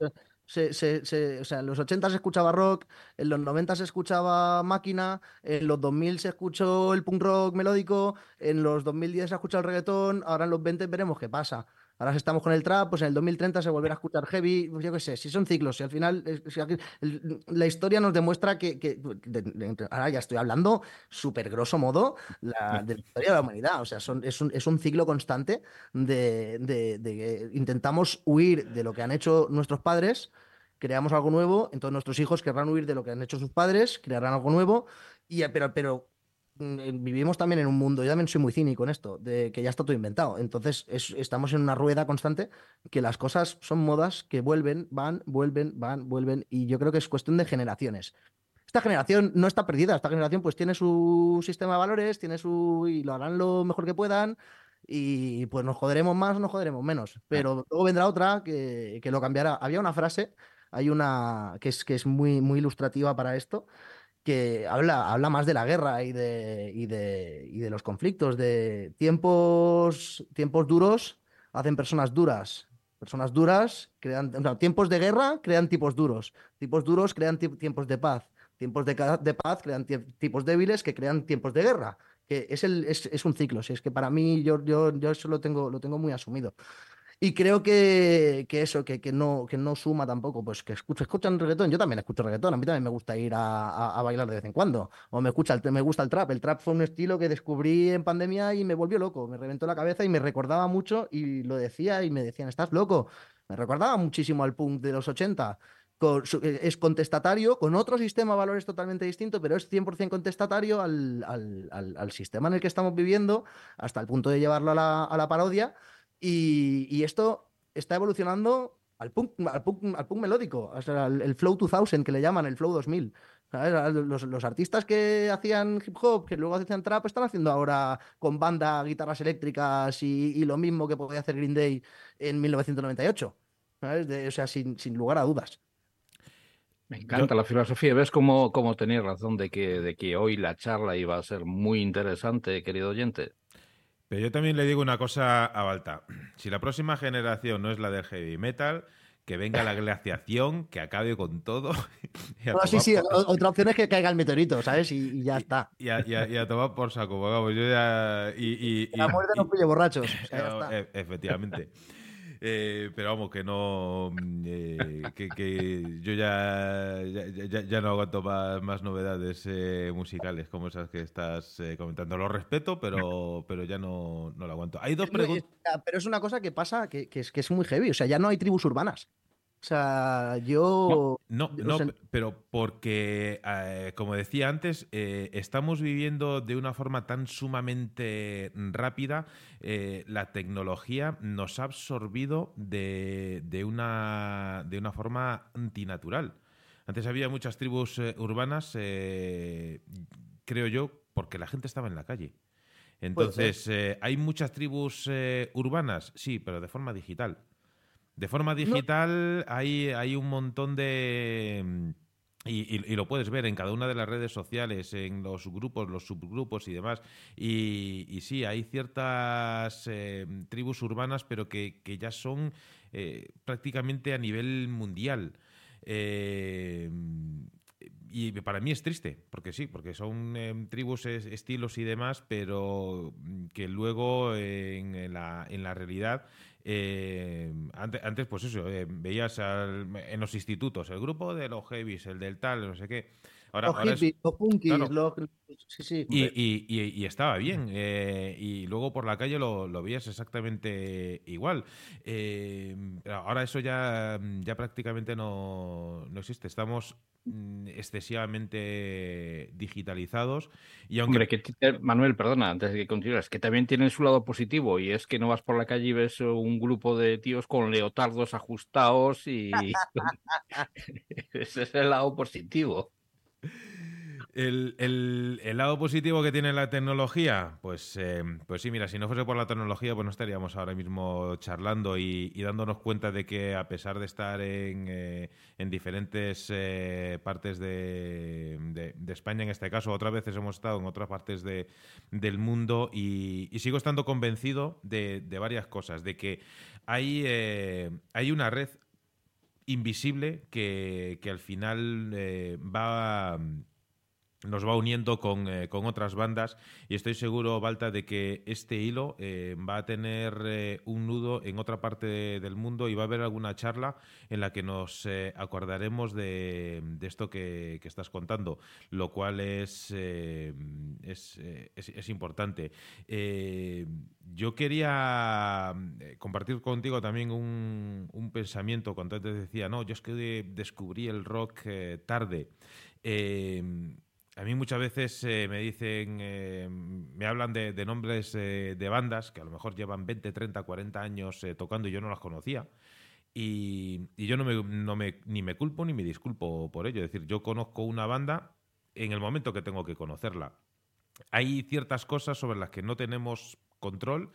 Se, se- se- o sea, en los 80 se escuchaba rock, en los 90 se escuchaba máquina, en los 2000 se escuchó el punk rock melódico, en los 2010 se ha escuchado el reggaetón, ahora en los 20 veremos qué pasa. Ahora estamos con el trap, pues en el 2030 se volverá a escuchar heavy, pues yo qué sé, si son ciclos, si al final es- si aquí- el- la historia nos demuestra que, que- de- de- ahora ya estoy hablando súper grosso modo la, de la historia de la humanidad, o sea, son- es, un, es un ciclo constante de, que intentamos huir de lo que han hecho nuestros padres, creamos algo nuevo, entonces nuestros hijos querrán huir de lo que han hecho sus padres, crearán algo nuevo, y, pero, pero vivimos también en un mundo, yo también soy muy cínico en esto, de que ya está todo inventado. Entonces es- estamos en una rueda constante que las cosas son modas que vuelven, van, vuelven, van, vuelven, y yo creo que es cuestión de generaciones. Esta generación no está perdida, esta generación pues tiene su sistema de valores, tiene su y lo harán lo mejor que puedan y pues nos joderemos más nos joderemos menos, pero luego vendrá otra que, que lo cambiará. Había una frase, hay una que es, que es muy, muy ilustrativa para esto, que habla, habla más de la guerra y de, y de, y de los conflictos, de tiempos, tiempos duros hacen personas duras. Personas duras crean, tiempos de guerra crean tipos duros. Tipos duros crean ti- tiempos de paz. Tiempos de, paz crean tipos débiles que crean tiempos de guerra. Que es, el, es, es un ciclo. Si es que para mí yo, yo, yo eso lo tengo, lo tengo muy asumido. Y creo que, que eso, que, que no, que no suma tampoco, pues que escucho, escuchan reggaetón, yo también escucho reggaetón, a mí también me gusta ir a, a- a bailar de vez en cuando, o me, escucha el, me gusta el trap, el trap fue un estilo que descubrí en pandemia y me volvió loco, me reventó la cabeza y me recordaba mucho y lo decía y me decían, estás loco, me recordaba muchísimo al punk de los 80. con eh, es contestatario, con otro sistema de valores totalmente distinto, pero es 100% contestatario al, al- al- al sistema en el que estamos viviendo, hasta el punto de llevarlo a la, a la parodia. Y, esto está evolucionando al punk, al punk, al punk melódico, o el, el Flow 2000 que le llaman, el Flow 2000. ¿sabes? Los, los artistas que hacían hip hop, que luego hacían trap, están haciendo ahora con banda, guitarras eléctricas y, y lo mismo que podía hacer Green Day en 1998. ¿sabes? De- o sea, sin, sin lugar a dudas. Me encanta la filosofía. ¿Ves cómo, cómo tenía razón de que, de que hoy la charla iba a ser muy interesante, querido oyente? Pero yo también le digo una cosa a Balta. Si la próxima generación no es la del heavy metal, que venga la glaciación, que acabe con todo. No, sí, sí, por- otra opción es que caiga el meteorito, ¿sabes? Y, y ya está. y a, y a- y a tomar por saco. pues Vamos, yo ya. Y, la muerte nos pille borrachos. o sea, ya está. e- efectivamente. Eh, pero vamos, que no. mm, eh, que, que yo ya, ya, no aguanto más, más novedades eh, musicales como esas que estás eh, comentando. Lo respeto, pero, pero ya no, no lo aguanto. Hay dos preguntas. pero es una cosa que pasa que, que es, que es muy heavy. O sea, ya no hay tribus urbanas. O sea, yo. No, no, sea- pe- pero porque, eh, como decía antes, eh, estamos viviendo de una forma tan sumamente rápida, eh, la tecnología nos ha absorbido de, de una, de una forma antinatural. Antes había muchas tribus urbanas, creo yo, porque la gente estaba en la calle. Entonces, eh, ¿hay muchas tribus eh, urbanas? Sí, pero de forma digital. De forma digital hay, hay un montón de... mm, Y, y- y lo puedes ver en cada una de las redes sociales, en los grupos, los subgrupos y demás. Y, y sí, hay ciertas eh, tribus urbanas, pero que, que ya son eh, prácticamente a nivel mundial. Eh, y para mí es triste, porque sí, porque son tribus, es- estilos y demás, pero mm, que luego eh, en, en la, en la realidad, eh, antes, antes, pues eso, eh, veías al- en los institutos el grupo de los heavies, el del tal, no sé qué. Ahora, Los ahora es- los punkis, claro. los... Sí, sí. y, y- y- y estaba bien. eh, y luego por la calle lo, lo veías exactamente igual. Eh, ahora eso ya, ya prácticamente no, no existe. Estamos excesivamente digitalizados. Y aunque que eh, Manuel, perdona, antes de que continúes, que también tiene su lado positivo y es que no vas por la calle y ves un grupo de tíos con leotardos ajustados y ese es el lado positivo. El, el- lado positivo que tiene la tecnología, pues, eh, pues sí, mira, si no fuese por la tecnología, pues no estaríamos ahora mismo charlando y, y dándonos cuenta de que a pesar de estar en, eh, en diferentes eh, partes de, de- España, en este caso, otras veces hemos estado en otras partes de- del mundo y, sigo estando convencido de, varias cosas, de que hay, eh, hay una red invisible que, que al final va nos va uniendo con, eh, con otras bandas y estoy seguro, Balta, de que este hilo eh, va a tener eh, un nudo en otra parte de- del mundo y va a haber alguna charla en la que nos acordaremos de, de esto que, que estás contando, lo cual es, es, es- importante. Yo quería compartir contigo también un, un pensamiento cuando antes decía, no, yo es que de- descubrí el rock tarde. A mí muchas veces eh, me dicen, eh, me hablan de, nombres eh, de bandas que a lo mejor llevan 20, 30, 40 años tocando y yo no las conocía. Y, yo no me, ni me culpo ni me disculpo por ello. Es decir, yo conozco una banda en el momento que tengo que conocerla. Hay ciertas cosas sobre las que no tenemos control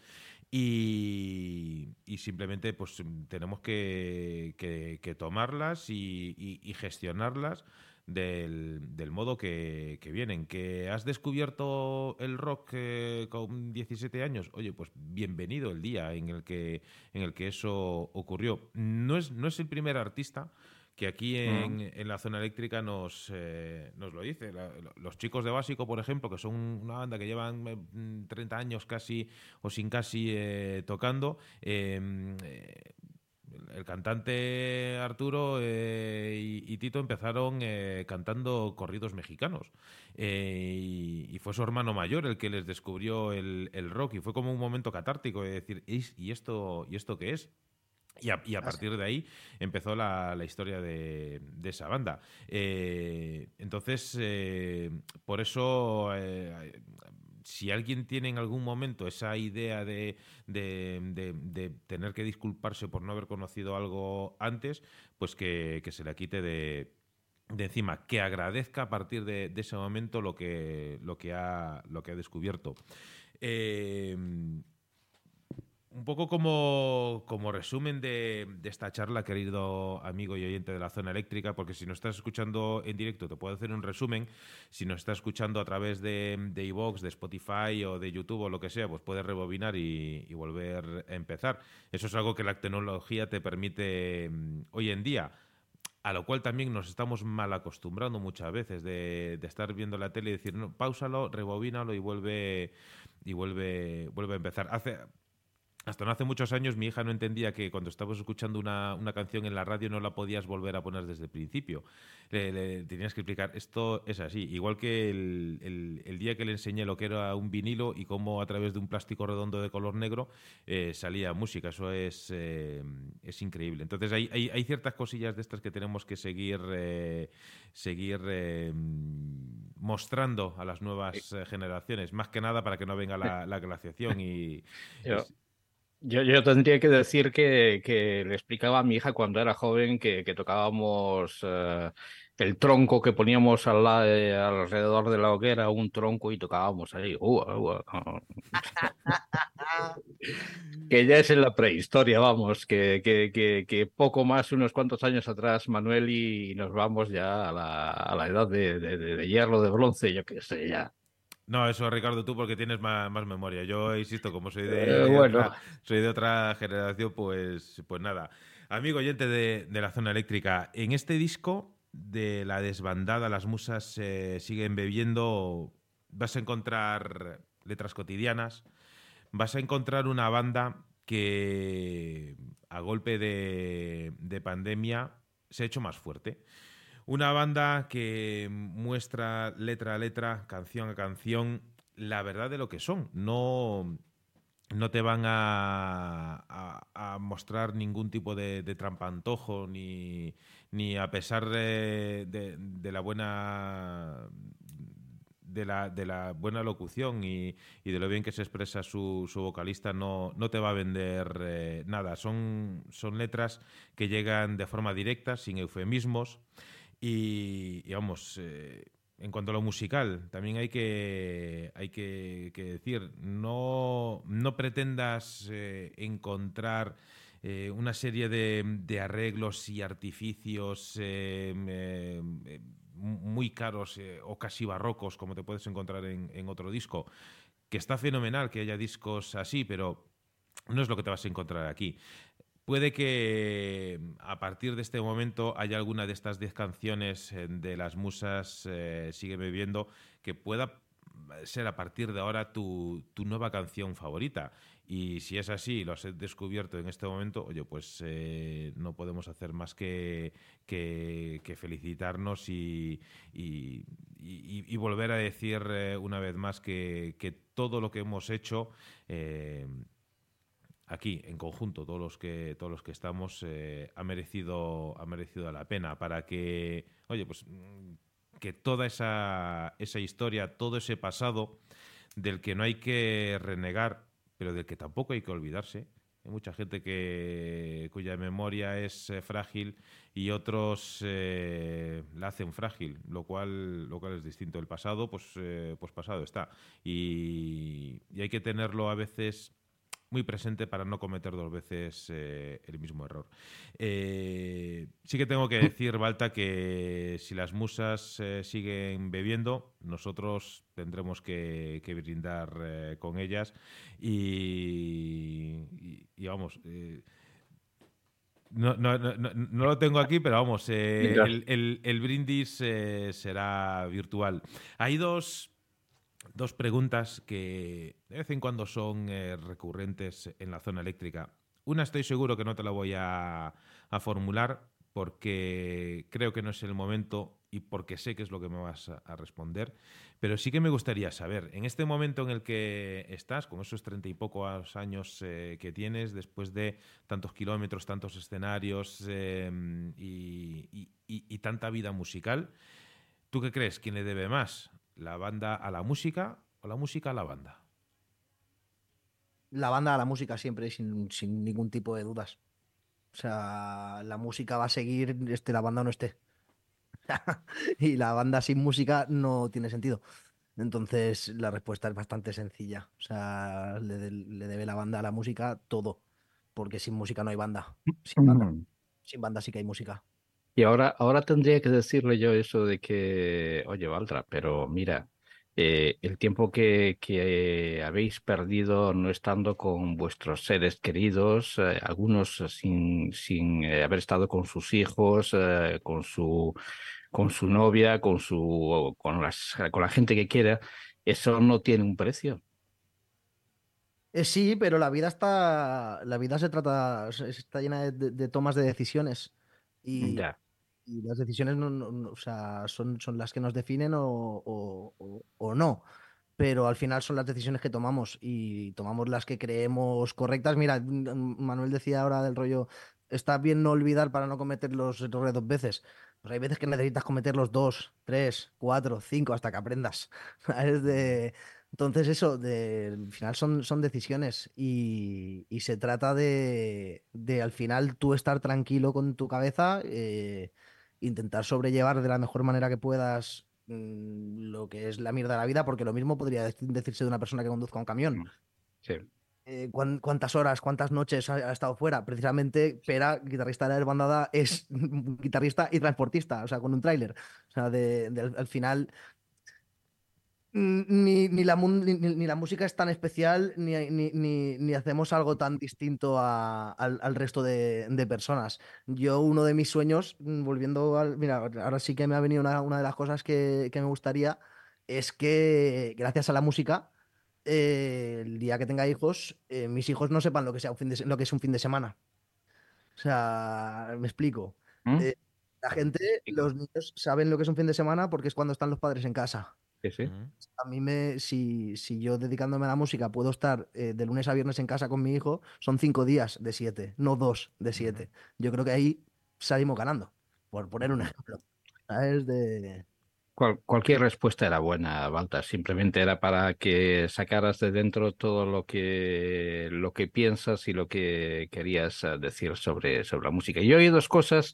y, simplemente pues tenemos que, tomarlas y gestionarlas del, del modo que, que vienen. ¿Que has descubierto el rock eh, con 17 años? Oye, pues bienvenido el día en el que, en el que eso ocurrió. No es, no es el primer artista que aquí en, en la zona eléctrica nos, eh, nos lo dice. La- los chicos de Básico, por ejemplo, que son una banda que llevan eh, mm, 30 años casi o sin casi eh, tocando, eh, eh, el cantante Arturo eh, y, y Tito empezaron eh, cantando corridos mexicanos. Eh, y, y fue su hermano mayor el que les descubrió el, el rock y fue como un momento catártico de decir, "¿Is- ¿y esto, ¿y esto qué es? Y a, y a partir de ahí empezó la, la historia de, de esa banda. Eh, entonces, eh, por eso, eh, si alguien tiene en algún momento esa idea de, de- de- tener que disculparse por no haber conocido algo antes, pues que, se la quite de, de encima, que agradezca a partir de, de ese momento lo que, lo que, ha, lo que ha descubierto. Eh, un poco como, como resumen de, de esta charla, querido amigo y oyente de la zona eléctrica, porque si nos estás escuchando en directo te puedo hacer un resumen, si nos estás escuchando a través de, de iVoox, de Spotify o de YouTube o lo que sea, pues puedes rebobinar y, y volver a empezar. Eso es algo que la tecnología te permite mm, hoy en día a lo cual también nos estamos mal acostumbrando muchas veces de, de estar viendo la tele y decir, no, pausalo, rebobínalo y vuelve y vuelve, vuelve a empezar. Hace, hasta no hace muchos años mi hija no entendía que cuando estabas escuchando una, una canción en la radio no la podías volver a poner desde el principio. Le, le tenías que explicar, esto es así. Igual que el, el- el día que le enseñé lo que era un vinilo y cómo a través de un plástico redondo de color negro eh, salía música. Eso es, eh, es increíble. Entonces hay, hay, hay ciertas cosillas de estas que tenemos que seguir, eh, seguir mostrando a las nuevas generaciones. Más que nada para que no venga la, la glaciación y... Yo, yo, yo tendría que decir que, le explicaba a mi hija cuando era joven que, tocábamos eh, el tronco que poníamos al la- eh, alrededor de la hoguera, un tronco y tocábamos ahí. Ua, ua, ah. que ya es en la prehistoria, vamos, que, que, poco más, unos cuantos años atrás, Manuel, y nos vamos ya a la, edad de- de hierro, de bronce, yo qué sé, ya. No, eso Ricardo, tú porque tienes más, más memoria. Yo insisto, como soy de, Eh, bueno. otra, soy de otra generación, pues, pues nada. Amigo oyente de, de la zona eléctrica, en este disco de la desbandada, las musas eh, siguen bebiendo, vas a encontrar letras cotidianas, vas a encontrar una banda que a golpe de, de pandemia se ha hecho más fuerte. Una banda que muestra letra a letra, canción a canción, la verdad de lo que son. No, no te van a, mostrar ningún tipo de, de trampantojo, ni, ni a pesar de, la buena de la, de la buena locución y, y de lo bien que se expresa su, su vocalista, no, no te va a vender eh, nada. Son, son letras que llegan de forma directa, sin eufemismos. Y, vamos, eh, en cuanto a lo musical, también hay que, hay que, decir, no, no pretendas eh, encontrar eh, una serie de, arreglos y artificios muy caros o casi barrocos, como te puedes encontrar en, en otro disco, que está fenomenal que haya discos así, pero no es lo que te vas a encontrar aquí. Puede que a partir de este momento haya alguna de estas 10 canciones eh, de las musas eh, Sigue bebiendo que pueda ser a partir de ahora tu, tu nueva canción favorita. Y si es así, lo has descubierto en este momento, oye, pues eh, no podemos hacer más que, que, felicitarnos y, y- volver a decir eh, una vez más que, que todo lo que hemos hecho aquí en conjunto todos los que todos los que estamos eh, ha merecido ha merecido la pena para que oye pues mm, que toda esa esa historia todo ese pasado del que no hay que renegar pero del que tampoco hay que olvidarse. Hay mucha gente que cuya memoria es eh, frágil y otros eh, la hacen frágil lo cual lo cual es distinto. El pasado pues pues pasado está. Y hay que tenerlo a veces muy presente para no cometer dos veces eh, el mismo error. Eh, sí que tengo que decir, Balta, que si las musas eh, siguen bebiendo, nosotros tendremos que, que brindar con ellas y, y- y vamos. no, no- no- no- lo tengo aquí, pero vamos, el, el- el brindis será virtual. Hay dos, dos preguntas que de vez en cuando son eh, recurrentes en la zona eléctrica. Una estoy seguro que no te la voy a, formular porque creo que no es el momento y porque sé que es lo que me vas a, responder, pero sí que me gustaría saber, en este momento en el que estás, con esos treinta y pocos años eh, que tienes, después de tantos kilómetros, tantos escenarios eh, y tanta vida musical, ¿tú qué crees? ¿Quién le debe más? ¿La banda a la música o la música a la banda? La banda a la música siempre, sin, sin ningún tipo de dudas. O sea, la música va a seguir, esté la banda no esté. y la banda sin música no tiene sentido. Entonces, la respuesta es bastante sencilla. O sea, le, de- le debe la banda a la música todo. Porque sin música no hay banda. Sin banda, sin banda sí que hay música. Y ahora, ahora tendría que decirle yo eso de que, oye, Valdra, pero mira, eh, el tiempo que, que habéis perdido no estando con vuestros seres queridos, eh, algunos sin, sin eh, haber estado con sus hijos, eh, con su, con su novia, con su, con las, con la gente que quiera, eso no tiene un precio. Eh, sí, pero la vida está. La vida se trata. está llena de tomas de decisiones. Y, Ya. Y las decisiones no, no- o sea, son, son las que nos definen o, o- o- no. Pero al final son las decisiones que tomamos y tomamos las que creemos correctas. Mira, Manuel decía ahora del rollo, está bien no olvidar para no cometer los errores dos veces. Pues hay veces que necesitas cometerlos dos, tres, cuatro, cinco, hasta que aprendas. entonces eso, de, al final son, son decisiones y, y se trata de, de al final tú estar tranquilo con tu cabeza eh, intentar sobrellevar de la mejor manera que puedas mm, lo que es la mierda de la vida, porque lo mismo podría dec- decirse de una persona que conduzca un camión. Sí. Eh, cuán- ¿Cuántas horas, cuántas noches ha, estado fuera? Precisamente Pera, guitarrista de la bandada, es guitarrista y transportista, o sea, con un tráiler. O sea, de, de- al final mm, ni, ni la, ni, la música es tan especial, ni, hacemos algo tan distinto a- al, al resto de, de personas. Yo, uno de mis sueños, mm, volviendo al. Mira, ahora sí que me ha venido una, una de las cosas que, que me gustaría, es que gracias a la música, eh, el día que tenga hijos, eh, mis hijos no sepan lo que, sea un fin de se- lo que es un fin de semana. O sea, me explico. ¿Mm? Eh, La gente, los niños saben lo que es un fin de semana porque es cuando están los padres en casa. Sí, sí. A mí me, si, si yo dedicándome a la música puedo estar eh, de lunes a viernes en casa con mi hijo, son cinco días de siete, no dos de siete. Yo creo que ahí salimos ganando, por poner un ejemplo. ¿Sabes? De... Cual- cualquier respuesta era buena, Baltas. Simplemente era para que sacaras de dentro todo lo que, lo que piensas y lo que querías eh, decir sobre, sobre la música. Y yo hay dos cosas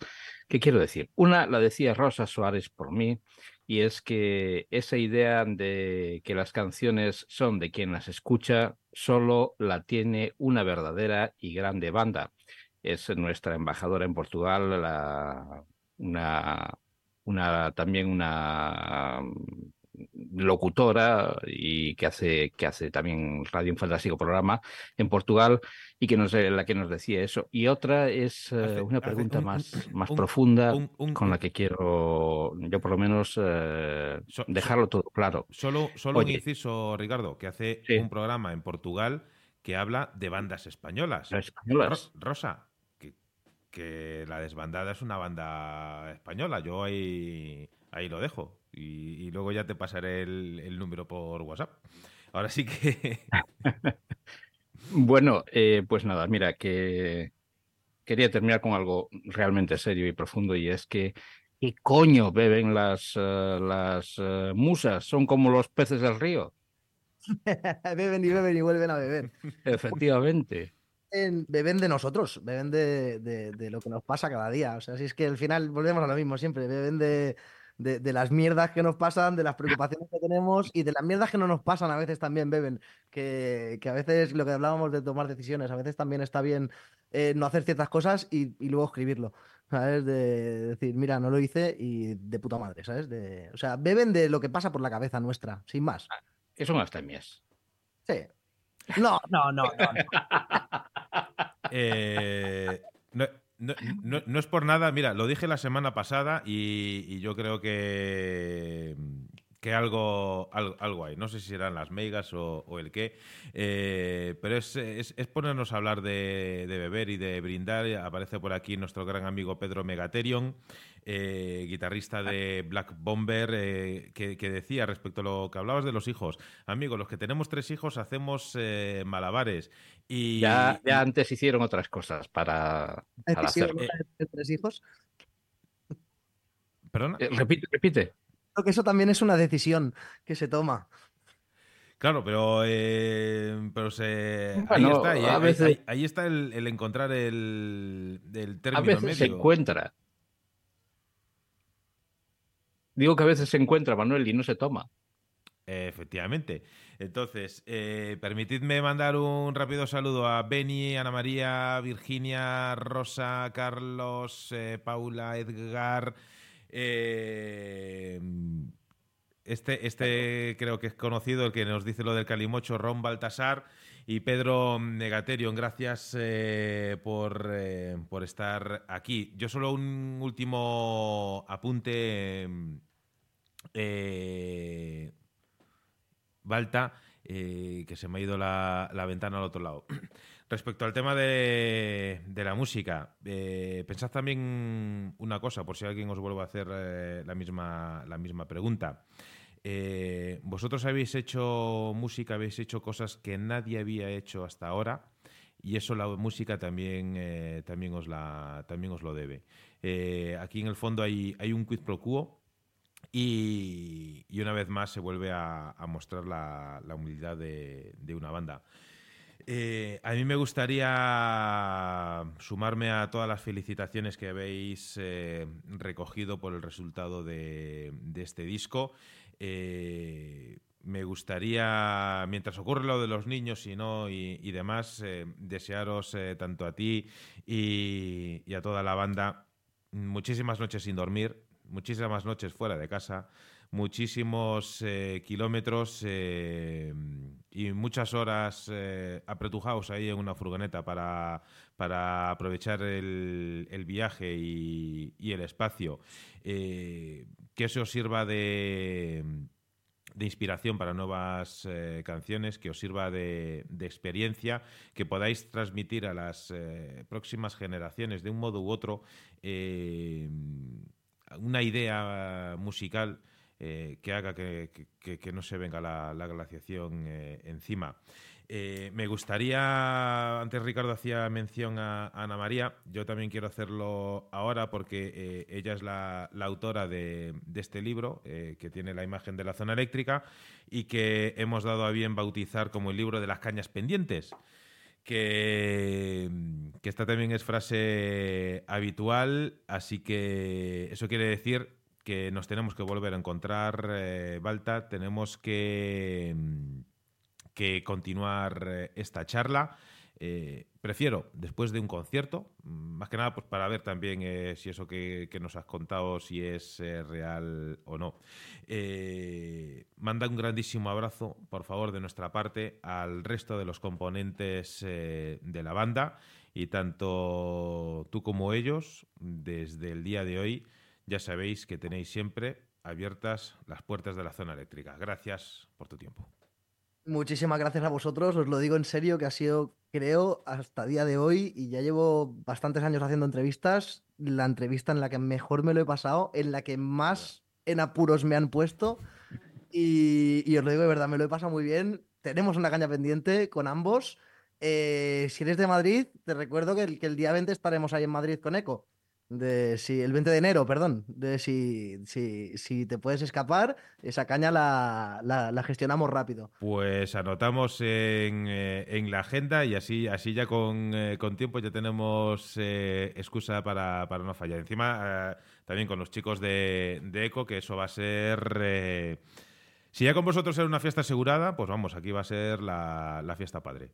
que quiero decir. Una la decía Rosa Suárez por mí, y es que esa idea de que las canciones son de quien las escucha solo la tiene una verdadera y grande banda. Es nuestra embajadora en Portugal, la, una una también una locutora y que hace que hace también radio un fantástico programa en Portugal y que nos la que nos decía eso y otra es eh, Hace- una pregunta un- más un- más un- profunda un- un- con la que quiero yo por lo menos eh, So- so- dejarlo todo claro Solo, solo un Oye. inciso, Ricardo, que hace Sí. un programa en Portugal que habla de bandas españolas. las españolas Ro- Rosa, que, que la desbandada es una banda española. Yo ahí, ahí lo dejo. Y, y luego ya te pasaré el, el número por WhatsApp. Ahora sí que. Bueno, eh, pues nada, mira, que quería terminar con algo realmente serio y profundo y es que ¿qué coño beben las, eh, las eh, musas? Son como los peces del río. beben y beben y vuelven a beber. Efectivamente. En- beben de nosotros, beben de, de- de lo que nos pasa cada día. O sea, si es que al final volvemos a lo mismo siempre, beben de, de- de las mierdas que nos pasan, de las preocupaciones que tenemos y de las mierdas que no nos pasan a veces también beben. Que, que a veces lo que hablábamos de tomar decisiones, a veces también está bien eh, no hacer ciertas cosas y, y luego escribirlo. ¿Sabes? De decir, mira, no lo hice y de puta madre, ¿sabes? De, o sea, beben de lo que pasa por la cabeza nuestra, sin más. Que son astemias. Sí. No, no, no, no. no. Eh, no, no- no- no es por nada, mira, lo dije la semana pasada y, y yo creo que, que algo, algo, algo hay. No sé si serán las megas o, o el qué, eh, pero es, es- es ponernos a hablar de, de beber y de brindar. Aparece por aquí nuestro gran amigo Pedro Megaterion, eh, guitarrista de Black Bomber, eh, que, que decía respecto a lo que hablabas de los hijos. Amigo, los que tenemos tres hijos hacemos malabares. Y, Ya, ya antes hicieron otras cosas para, para de tener tres hijos. ¿Perdona? Eh, repite, repite. Creo que eso también es una decisión que se toma. Claro, pero, eh, pero se, ahí está, a ahí, veces- ahí- ahí está el, el encontrar el, el A término veces se medio. encuentra. Digo que a veces se encuentra, Manuel, y no se toma. Eh, Efectivamente. Entonces, eh, permitidme mandar un rápido saludo a Beni, Ana María, Virginia, Rosa, Carlos, eh, Paula, Edgar. eh, este, este creo que es conocido, el que nos dice lo del Calimocho, Ron Baltasar y Pedro Negaterion. Gracias eh, por, eh, por estar aquí. Yo solo un último apunte. eh, Balta, eh, que se me ha ido la, ventana al otro lado. Respecto al tema de, la música, eh, pensad también una cosa, por si alguien os vuelve a hacer eh, la, misma, la misma pregunta. Eh, vosotros habéis hecho música, habéis hecho cosas que nadie había hecho hasta ahora y eso la música también, también, os, la, también os lo debe. Aquí en el fondo hay, hay un quid pro quo y, una vez más se vuelve a, mostrar la, humildad de, una banda. Eh, a mí me gustaría sumarme a todas las felicitaciones que habéis eh, recogido por el resultado de, este disco. Eh, me gustaría, mientras ocurre lo de los niños y no y, demás, desearos tanto a ti y a toda la banda muchísimas noches sin dormir, muchísimas noches fuera de casa, muchísimos eh, kilómetros eh, y muchas horas eh, apretujados ahí en una furgoneta para, para aprovechar el, viaje y, el espacio. Eh, que eso os sirva de, de inspiración para nuevas canciones, que os sirva de, experiencia, que podáis transmitir a las próximas generaciones de un modo u otro una idea musical eh, que haga que, que- no se venga la, la glaciación eh, encima. Eh, me gustaría, antes Ricardo hacía mención a, a Ana María, yo también quiero hacerlo ahora porque ella es la, la autora de, de este libro, que tiene la imagen de la zona eléctrica y que hemos dado a bien bautizar como el libro de las cañas pendientes que, que esta también es frase habitual, así que eso quiere decir que nos tenemos que volver a encontrar, eh, Balta, tenemos que, mm, que continuar eh, esta charla. Eh, prefiero después de un concierto, mm, más que nada pues para ver también eh, si eso que, nos has contado, si es eh, real o no. Manda un grandísimo abrazo, por favor, de nuestra parte al resto de los componentes de la banda y tanto tú como ellos, desde el día de hoy, ya sabéis que tenéis siempre abiertas las puertas de la zona eléctrica. Gracias por tu tiempo. Muchísimas gracias a vosotros, os lo digo en serio, que ha sido, creo, hasta día de hoy, y ya llevo bastantes años haciendo entrevistas, la entrevista en la que mejor me lo he pasado, en la que más en apuros me han puesto, y, os lo digo de verdad, me lo he pasado muy bien. Tenemos una caña pendiente con ambos. Eh, si eres de Madrid, te recuerdo que el, que el día 20 estaremos ahí en Madrid con Eco. De si, el 20 de enero, perdón. De si, si, si te puedes escapar, esa caña la, la- la gestionamos rápido. Pues anotamos en, eh, en la agenda y así, así ya con, eh, con tiempo ya tenemos eh, excusa para, para no fallar. Encima, eh, también con los chicos de, de ECO, que eso va a ser... eh, si ya con vosotros era una fiesta asegurada, pues vamos, aquí va a ser la, la fiesta padre.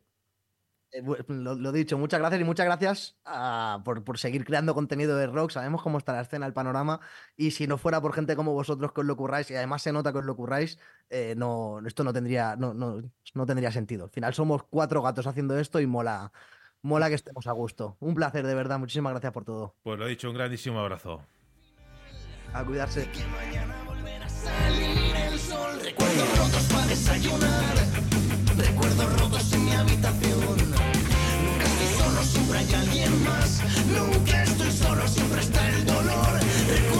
Eh, Lo, lo dicho, muchas gracias y muchas gracias ah, por, por seguir creando contenido de rock. Sabemos cómo está la escena, el panorama. Y si no fuera por gente como vosotros que os lo curráis, y además se nota que os lo curráis, eh, no, esto no tendría, no, no, no tendría sentido. Al final somos cuatro gatos haciendo esto y mola, mola que estemos a gusto. Un placer, de verdad. Muchísimas gracias por todo. Pues lo dicho, un grandísimo abrazo. A cuidarse. salir el sol. Recuerdos rotos para desayunar. Recuerdos rotos en mi habitación. Nunca estoy solo, siempre está el dolor.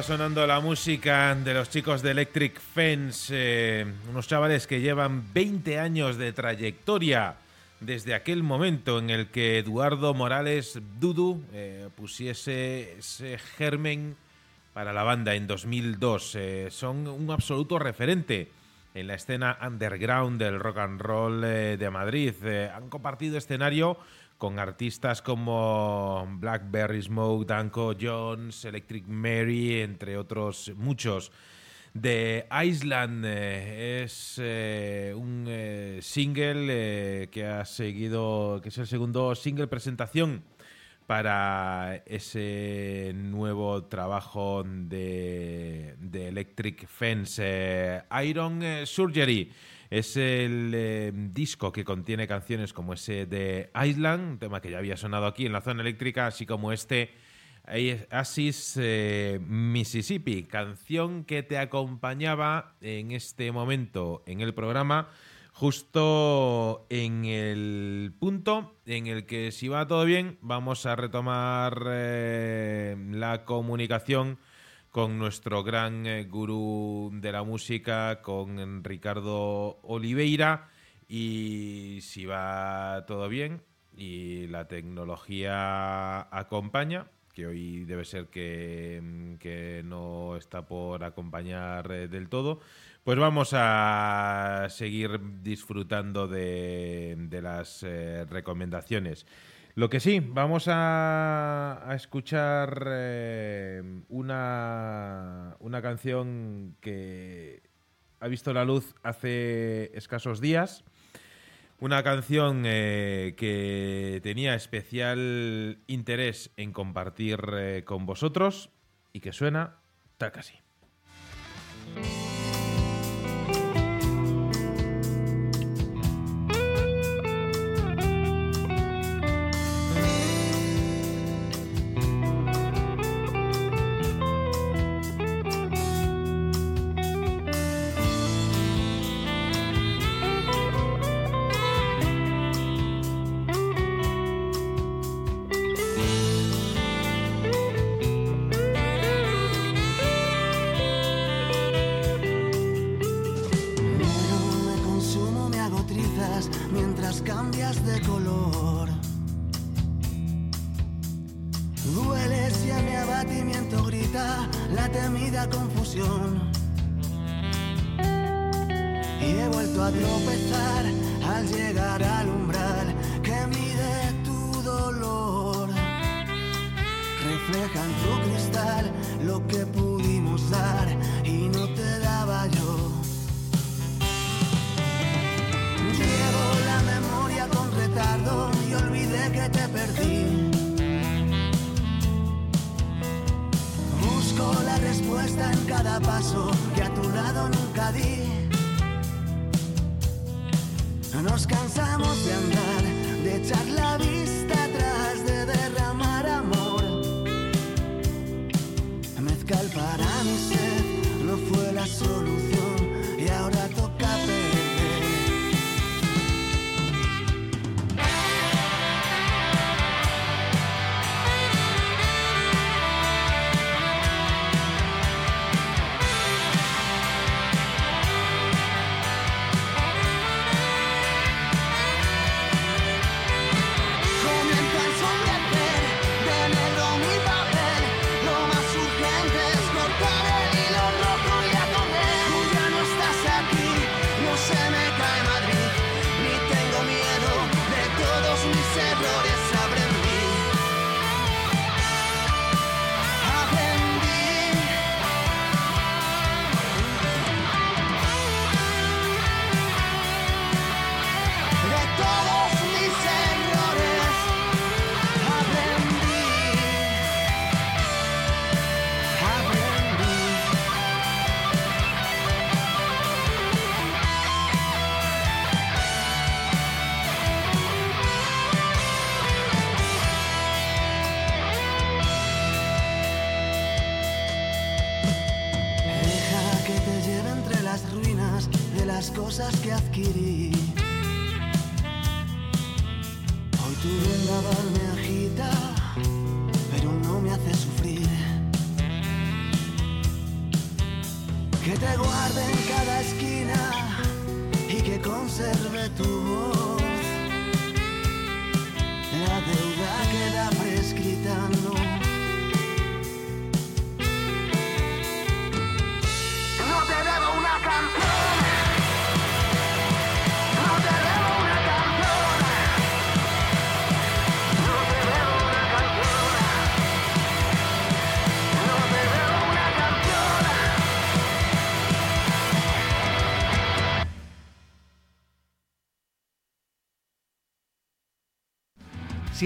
Estaba sonando la música de los chicos de Electric Fence, eh, unos chavales que llevan 20 años de trayectoria desde aquel momento en el que Eduardo Morales Dudu eh, pusiese ese germen para la banda en 2002. Eh, son un absoluto referente en la escena underground del rock and roll de Madrid. han compartido escenario con artistas como Blackberry Smoke, Danko Jones, Electric Mary, entre otros muchos. The Island eh, es eh, un eh, single que ha seguido, que es el segundo single presentación para ese nuevo trabajo de, de Electric Fence, Iron Surgery. Es el eh, disco que contiene canciones como ese de Island, un tema que ya había sonado aquí en la zona eléctrica, así como este Asis eh, Mississippi, canción que te acompañaba en este momento en el programa, justo en el punto en el que si va todo bien vamos a retomar eh, la comunicación con nuestro gran eh, gurú de la música, con Ricardo Oliveira. Y si va todo bien y la tecnología acompaña, que hoy debe ser que, mm, no está por acompañar eh, del todo, pues vamos a seguir disfrutando de, las eh, recomendaciones. Lo que sí, vamos a, escuchar eh, una, una canción que ha visto la luz hace escasos días. Una canción eh, que tenía especial interés en compartir eh, con vosotros y que suena tal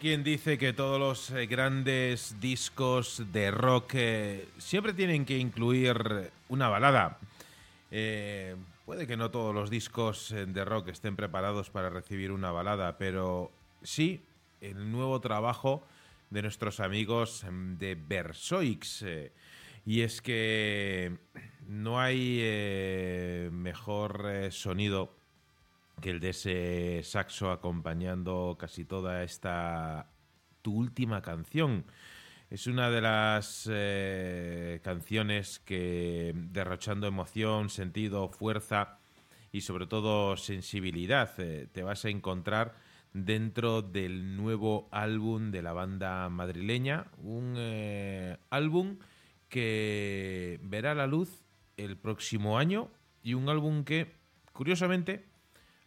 Quien dice que todos los eh, grandes discos de rock eh, siempre tienen que incluir una balada. Eh, puede que no todos los discos de rock estén preparados para recibir una balada, pero sí el nuevo trabajo de nuestros amigos em, de Versoix. y es que no hay mejor sonido que el de ese saxo acompañando casi toda esta tu última canción. Es una de las eh, canciones que derrochando emoción, sentido, fuerza y sobre todo sensibilidad eh, te vas a encontrar dentro del nuevo álbum de la banda madrileña, un eh, álbum que verá la luz el próximo año y un álbum que, curiosamente,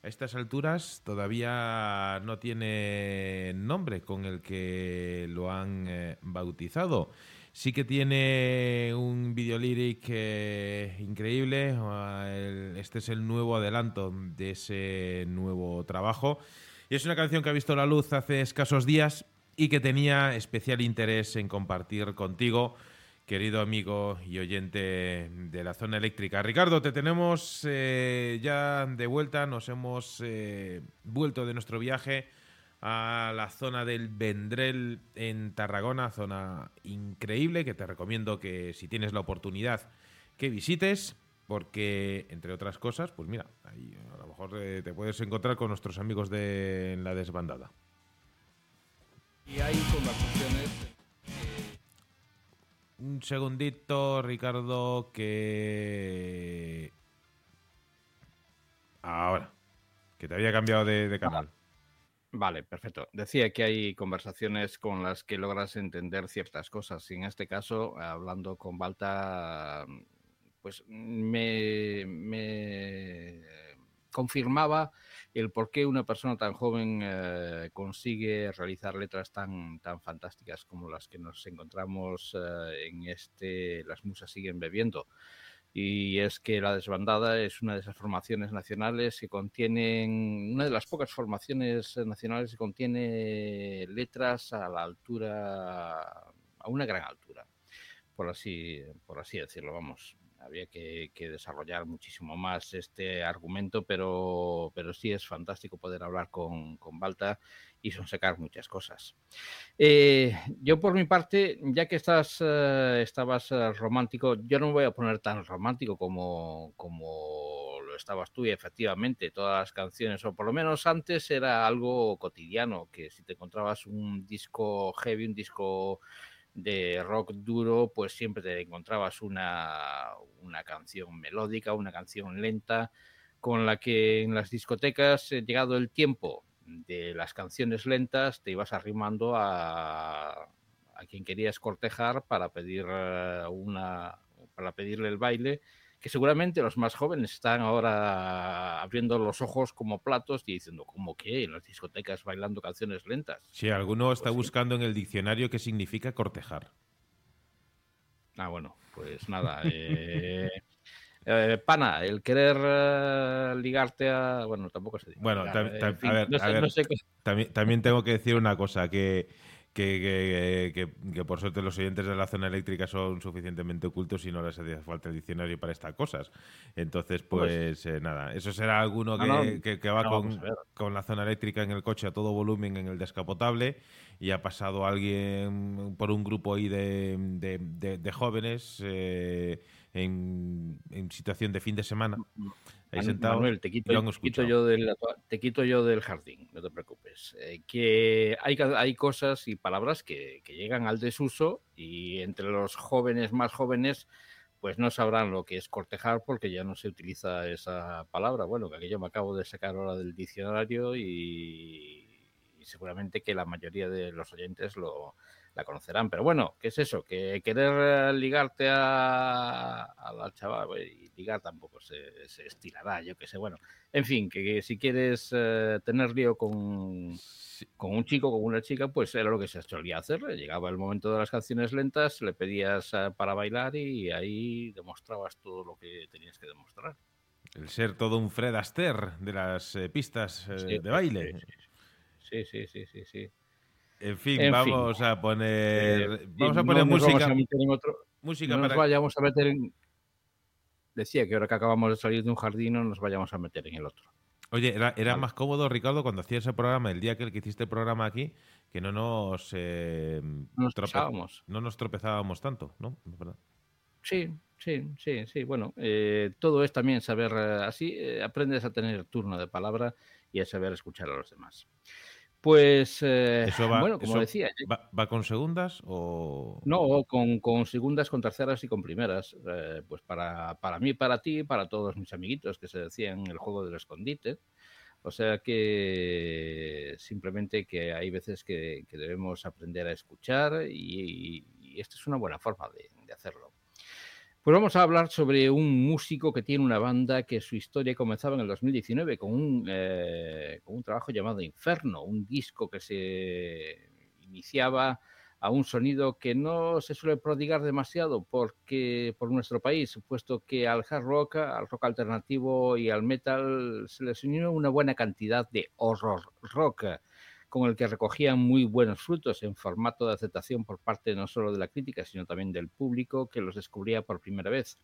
a estas alturas todavía no tiene nombre con el que lo han eh, bautizado. Sí que tiene un videolíric eh, increíble. ah, Este es el nuevo adelanto de ese nuevo trabajo. Y es una canción que ha visto la luz hace escasos días y que tenía especial interés en compartir contigo, querido amigo y oyente de la zona eléctrica. Ricardo, te tenemos eh, ya de vuelta, nos hemos eh, vuelto de nuestro viaje a la zona del Vendrell en Tarragona, zona increíble que te recomiendo que si tienes la oportunidad que visites, porque entre otras cosas, pues mira, ahí a lo mejor eh, te puedes encontrar con nuestros amigos de la desbandada. Y hay conversaciones. Un segundito, Ricardo, que... Ahora, que te había cambiado de, canal. Vale, perfecto. Decía que hay conversaciones con las que logras entender ciertas cosas. Y en este caso, hablando con Balta, pues me, me confirmaba el por qué una persona tan joven eh, consigue realizar letras tan, tan fantásticas como las que nos encontramos eh, en este Las musas siguen bebiendo. Y es que la desbandada es una de esas formaciones nacionales que contienen, una de las pocas formaciones nacionales que contiene letras a la altura, a una gran altura, por así, por así decirlo, vamos. Que, desarrollar muchísimo más este argumento, pero, pero sí es fantástico poder hablar con, con Balta y sonsecar muchas cosas. Eh, yo por mi parte, ya que estás, eh, estabas eh, romántico, yo no voy a poner tan romántico como, como lo estabas tú y efectivamente todas las canciones, o por lo menos antes era algo cotidiano, que si te encontrabas un disco heavy, un disco de rock duro, pues siempre te encontrabas una, una canción melódica, una canción lenta, con la que en las discotecas, llegado el tiempo de las canciones lentas, te ibas arrimando a, a quien querías cortejar para pedir eh, una para pedirle el baile que seguramente los más jóvenes están ahora abriendo los ojos como platos y diciendo, ¿cómo que en las discotecas bailando canciones lentas? Sí, alguno está pues buscando en el diccionario qué significa cortejar. Ah, bueno, pues nada. Eh, eh, pana, el querer eh, ligarte a. Bueno, tampoco se dice. Bueno, a ver, también tengo que decir una cosa: que que, que, por suerte los oyentes de la zona eléctrica son suficientemente ocultos y no les hace falta el diccionario para estas cosas. Entonces, pues, pues eh, nada, eso será alguno que, va con, con, la zona eléctrica en el coche a todo volumen en el descapotable y ha pasado alguien por un grupo ahí de, de, jóvenes eh, en, en situación de fin de semana. Mm. Manuel, te quito, yo del, te quito yo del jardín, no te preocupes. Eh, que hay, hay cosas y palabras que, llegan al desuso y entre los jóvenes más jóvenes pues no sabrán lo que es cortejar porque ya no se utiliza esa palabra. Bueno, que yo me acabo de sacar ahora del diccionario y seguramente que la mayoría de los oyentes lo, la conocerán. Pero bueno, ¿qué es eso? Que querer ligarte a, a la chaval y ligar tampoco se, se, estirará, yo qué sé. Bueno, en fin, que, si quieres eh, tener lío con, con un chico, con una chica, pues era lo que se solía hacer. Llegaba el momento de las canciones lentas, le pedías eh, para bailar y ahí demostrabas todo lo que tenías que demostrar. El ser todo un Fred Astaire de las eh, pistas de baile. Sí, sí, sí, sí, sí. En fin, vamos a poner. Eh, vamos a poner música. música no nos vayamos a meter en. Decía que ahora que acabamos de salir de un jardín, no nos vayamos a meter en el otro. Oye, era, más cómodo, Ricardo, cuando hacías ese programa, el día que, que hiciste el programa aquí, que no nos, eh, nos. No nos tropezábamos tanto, ¿no? Sí, sí, sí, sí. Bueno, eh, todo es también saber, así aprendes a tener turno de palabra y a saber escuchar a los demás. Pues, eh, bueno, como decía. Va, con segundas o.? No, con, con segundas, con terceras y con primeras. Eh, pues para, para mí, para ti, para todos mis amiguitos que se decían el juego del escondite. O sea que simplemente que hay veces que, debemos aprender a escuchar y, esta es una buena forma de hacerlo. Pues vamos a hablar sobre un músico que tiene una banda que su historia comenzaba en el 2019 con un, eh, con un trabajo llamado Inferno, un disco que se iniciaba a un sonido que no se suele prodigar demasiado porque por nuestro país, puesto que al hard rock, al rock alternativo y al metal se les unió una buena cantidad de horror rock con el que recogían muy buenos frutos en formato de aceptación por parte no solo de la crítica, sino también del público que los descubría por primera vez.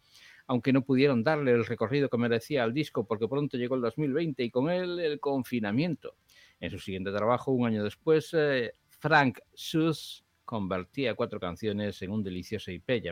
Aunque no pudieron darle el recorrido que merecía al disco porque pronto llegó el 2020 y con él el confinamiento. En su siguiente trabajo, un año después, eh, Frank Sus convertía cuatro canciones en un delicioso EP,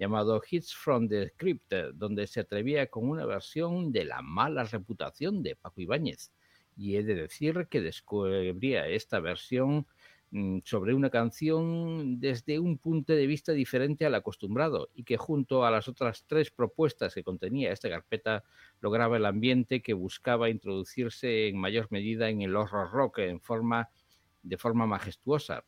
llamado Hits from the Crypt, donde se atrevía con una versión de la mala reputación de Paco Ibáñez y he de decir que descubría esta versión mm, sobre una canción desde un punto de vista diferente al acostumbrado y que junto a las otras tres propuestas que contenía esta carpeta lograba el ambiente que buscaba introducirse en mayor medida en el horror rock en forma, de forma majestuosa.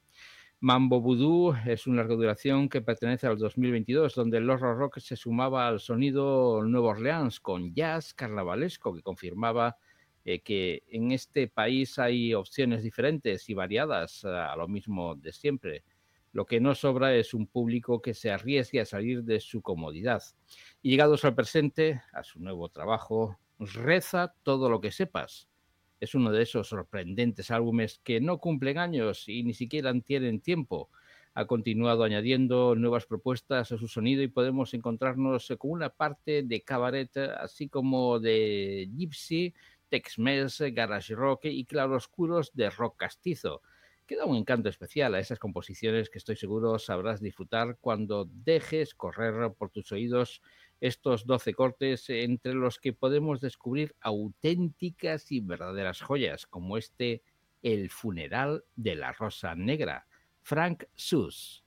Mambo Voodoo es una larga duración que pertenece al 2022, donde el horror rock se sumaba al sonido Nueva Orleans con jazz carnavalesco que confirmaba eh, que en este país hay opciones diferentes y variadas a lo mismo de siempre. Lo que no sobra es un público que se arriesgue a salir de su comodidad. Y llegados al presente, a su nuevo trabajo, reza todo lo que sepas. Es uno de esos sorprendentes álbumes que no cumplen años y ni siquiera tienen tiempo, ha continuado añadiendo nuevas propuestas a su sonido y podemos encontrarnos con una parte de cabaret, así como de gypsy, Tex-Mex, garage rock y claroscuros de rock castizo. Queda un encanto especial a esas composiciones que estoy seguro sabrás disfrutar cuando dejes correr por tus oídos estos 12 cortes entre los que podemos descubrir auténticas y verdaderas joyas como este El funeral de la rosa negra, Frank Sus.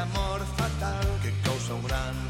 amor fatal que causa un gran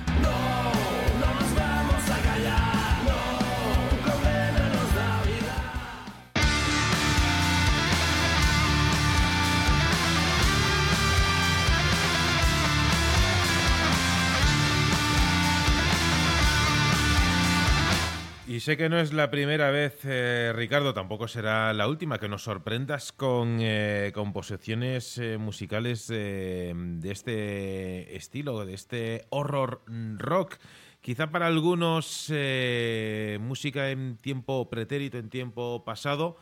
Sé que no es la primera vez, eh, Ricardo, tampoco será la última, que nos sorprendas con eh, composiciones eh, musicales de este estilo, de este horror rock Quizá para algunos música en tiempo pretérito, en tiempo pasado,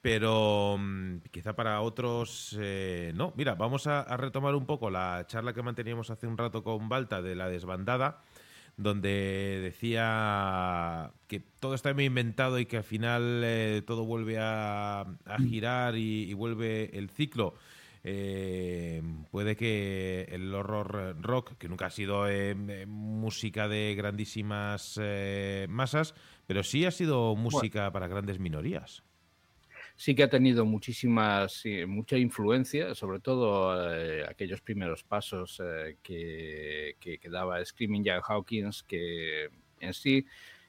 pero mm, quizá para otros no. Mira, vamos a, retomar un poco la charla que manteníamos hace un rato con Balta de la desbandada, donde decía que todo está muy inventado y que al final eh, todo vuelve a, girar y vuelve el ciclo. Eh, puede que el horror rock, que nunca ha sido eh, música de grandísimas eh, masas, pero sí ha sido música para grandes minorías. Sí que ha tenido muchísimas, mucha influencia, sobre todo aquellos primeros pasos que, que, daba Screaming Jack Hawkins, que en sí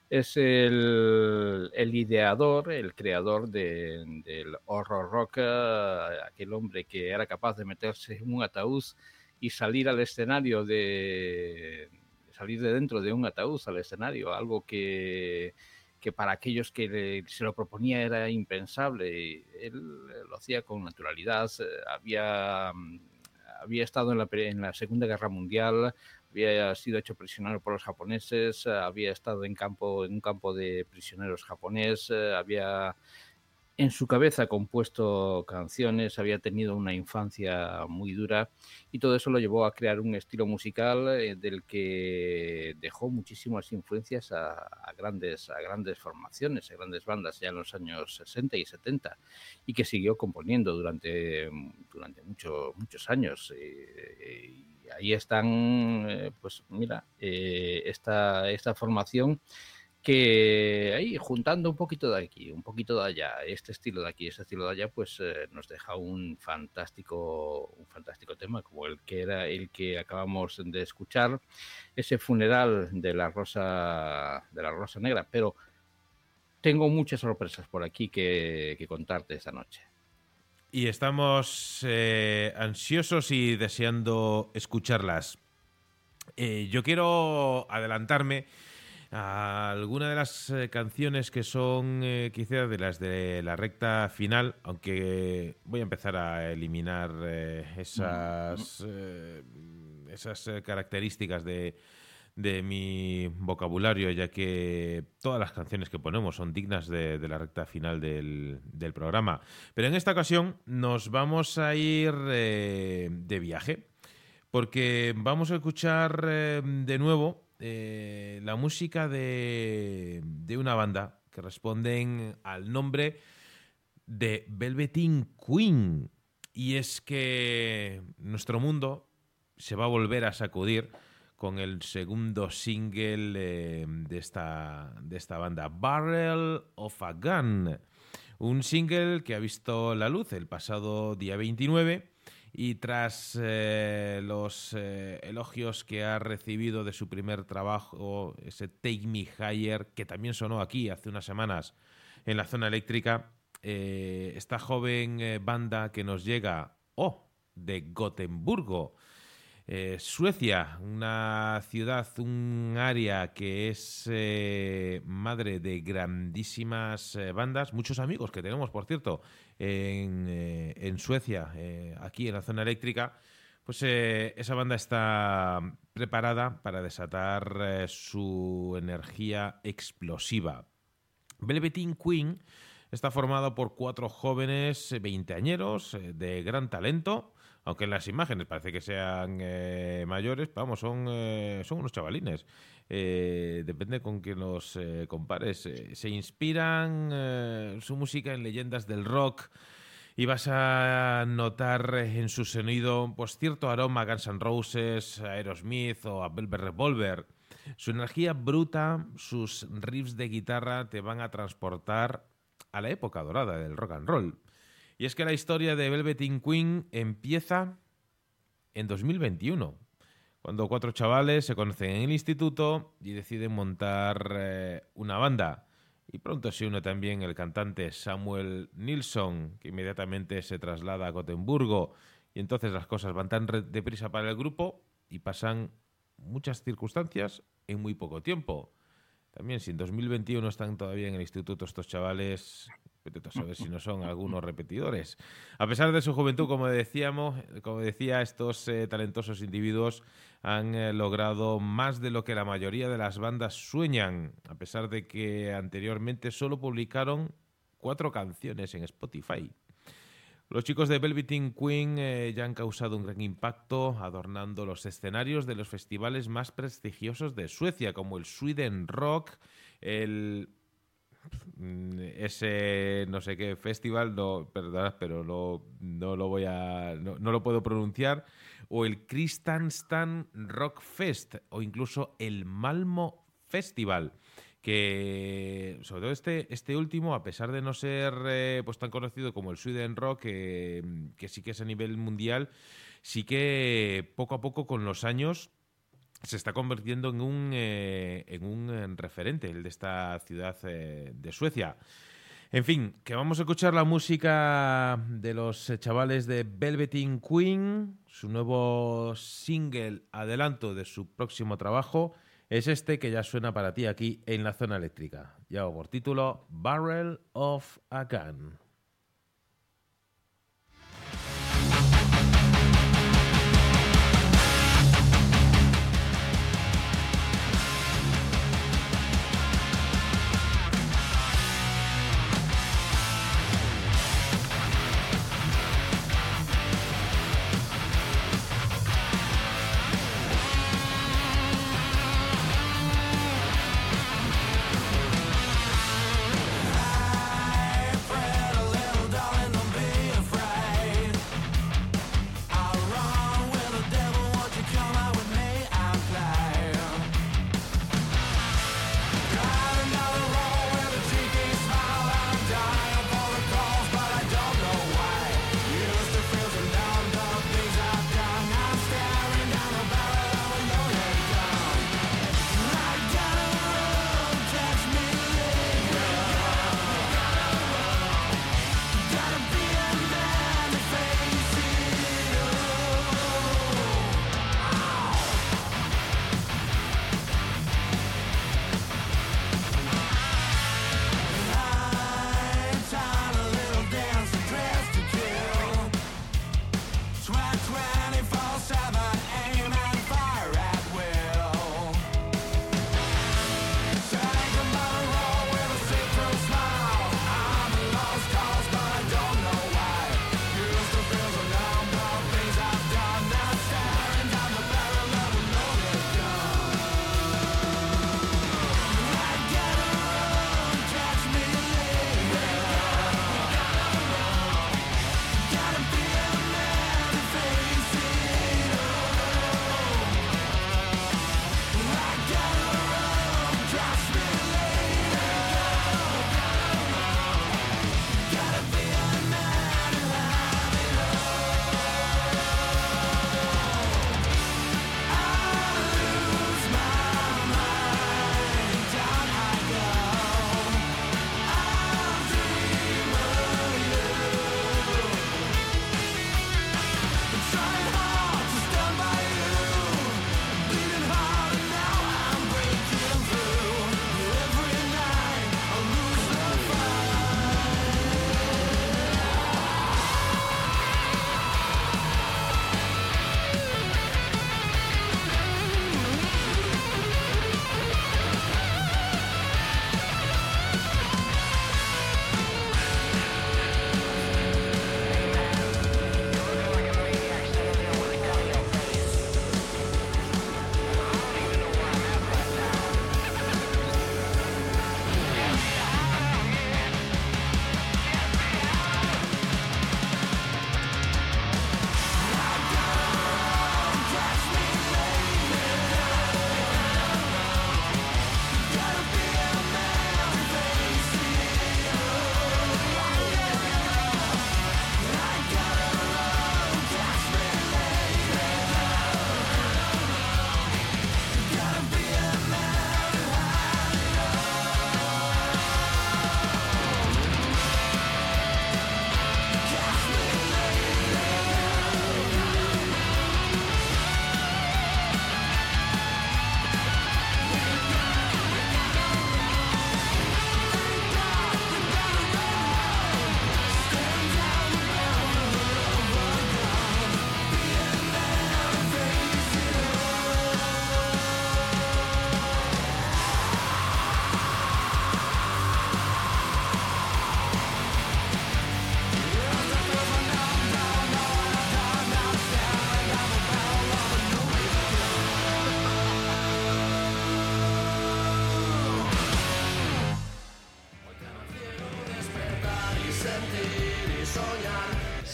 es el, ideador, el creador del horror rock, eh, aquel hombre que era capaz de meterse en un ataúd y salir al escenario de salir de dentro de un ataúd al escenario, algo que, que para aquellos que se lo proponía era impensable. Él lo hacía con naturalidad, había, había estado en la, en la Segunda Guerra Mundial, había sido hecho prisionero por los japoneses, había estado en, campo, en un campo de prisioneros japonés, había en su cabeza compuesto canciones, había tenido una infancia muy dura y todo eso lo llevó a crear un estilo musical eh, del que dejó muchísimas influencias a, grandes, a grandes formaciones, a grandes bandas ya en los años 60 y 70 y que siguió componiendo durante, durante muchos años. Eh, y ahí están, eh, pues mira, esta, esta formación que ahí juntando un poquito de aquí, un poquito de allá, este estilo de aquí, este estilo de allá, pues eh, nos deja un fantástico, un fantástico tema como el que era el que acabamos de escuchar, ese funeral de la rosa, de la rosa negra. Pero tengo muchas sorpresas por aquí que, contarte esta noche. Y estamos eh, ansiosos y deseando escucharlas. Eh, yo quiero adelantarme alguna de las eh, canciones que son eh, quizás de las de la recta final, aunque voy a empezar a eliminar eh, esas, esas características de, de mi vocabulario, ya que todas las canciones que ponemos son dignas de, la recta final del, del, programa. Pero en esta ocasión nos vamos a ir de viaje, porque vamos a escuchar de nuevo eh, la música de, una banda que responden al nombre de Velveteen Queen. Y es que nuestro mundo se va a volver a sacudir con el segundo single eh, de, esta, de esta banda, Barrel of a Gun. Un single que ha visto la luz el pasado día 29 y tras eh, los eh, elogios que ha recibido de su primer trabajo, ese Take Me Higher, que también sonó aquí hace unas semanas en la zona eléctrica, eh, esta joven banda que nos llega, oh, de Gotemburgo, eh, Suecia, una ciudad, un área que es eh, madre de grandísimas eh, bandas, muchos amigos que tenemos, por cierto, en, Suecia, aquí en la zona eléctrica, pues esa banda está preparada para desatar su energía explosiva. Velveteen Queen está formado por cuatro jóvenes veinteañeros de gran talento, aunque en las imágenes parece que sean eh, mayores, vamos, son, eh, son unos chavalines. Eh, depende con quién los compares. se inspiran su música en leyendas del rock y vas a notar en su sonido pues cierto aroma a Guns N' Roses, a Aerosmith o a Velvet Revolver. Su energía bruta, sus riffs de guitarra te van a transportar a la época dorada del rock and roll. Y es que la historia de Velveteen Queen empieza en 2021, cuando cuatro chavales se conocen en el instituto y deciden montar eh, una banda. Y pronto se une también el cantante Samuel Nilsson, que inmediatamente se traslada a Gotemburgo. Y entonces las cosas van tan deprisa para el grupo y pasan muchas circunstancias en muy poco tiempo. También si en 2021 están todavía en el instituto estos chavales, A si no son algunos repetidores. A pesar de su juventud, como decíamos, como decía, estos eh, talentosos individuos han eh, logrado más de lo que la mayoría de las bandas sueñan, a pesar de que anteriormente solo publicaron cuatro canciones en Spotify. Los chicos de Velveteen Queen eh, ya han causado un gran impacto adornando los escenarios de los festivales más prestigiosos de Suecia, como el Sweden Rock, el ese no sé qué festival, no, perdón, pero no, no lo voy a. No, lo puedo pronunciar. O el Kristiansand Rock Fest, o incluso el Malmo Festival. Que sobre todo este, este último, a pesar de no ser eh, pues tan conocido como el Sweden Rock, que sí que es a nivel mundial, sí que poco a poco con los años se está convirtiendo en un, eh, en un eh, referente, el de esta ciudad eh, de Suecia. En fin, que vamos a escuchar la música de los chavales de Velveteen Queen, su nuevo single adelanto de su próximo trabajo es este que ya suena para ti aquí en la zona eléctrica. Lleva por título Barrel of a Gun.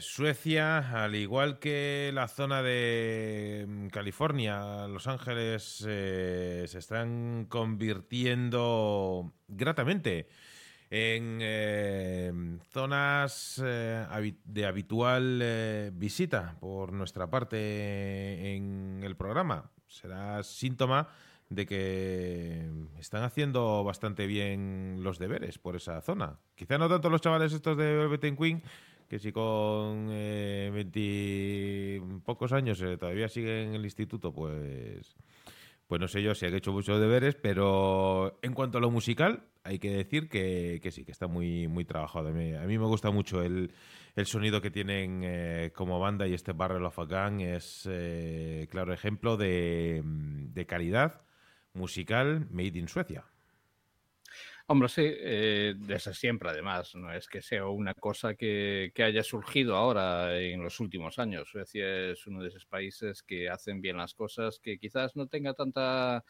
Suecia, al igual que la zona de mm, California, Los Ángeles, eh, se están convirtiendo gratamente en eh, zonas eh, de habitual visita por nuestra parte en el programa. Será síntoma de que están haciendo bastante bien los deberes por esa zona. Quizá no tanto los chavales estos de Velvet Queen, que si con eh, pocos años eh, todavía siguen en el instituto, pues, pues no sé yo si han hecho muchos deberes, pero en cuanto a lo musical, hay que decir que, sí, que está muy, muy trabajado. A mí, a mí me gusta mucho el, el sonido que tienen eh, como banda y este Barrel of a Gang es eh, claro ejemplo de, de calidad musical made in Suecia. Hombre, sí, eh, desde siempre además, no es que sea una cosa que, haya surgido ahora en los últimos años. Suecia es uno de esos países que hacen bien las cosas, que quizás no tenga tanta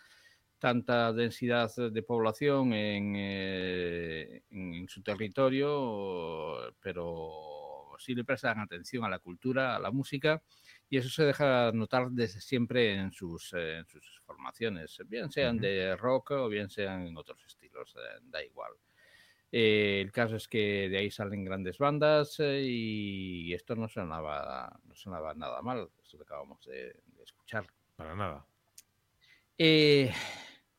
tanta densidad de población en, eh, en su territorio, pero sí le prestan atención a la cultura, a la música y eso se deja notar desde siempre en sus, eh, en sus formaciones, bien sean de rock o bien sean en otros estilos, eh, da igual. Eh, el caso es que de ahí salen grandes bandas y esto no sonaba, no sonaba nada mal, esto que acabamos de, escuchar. Para nada.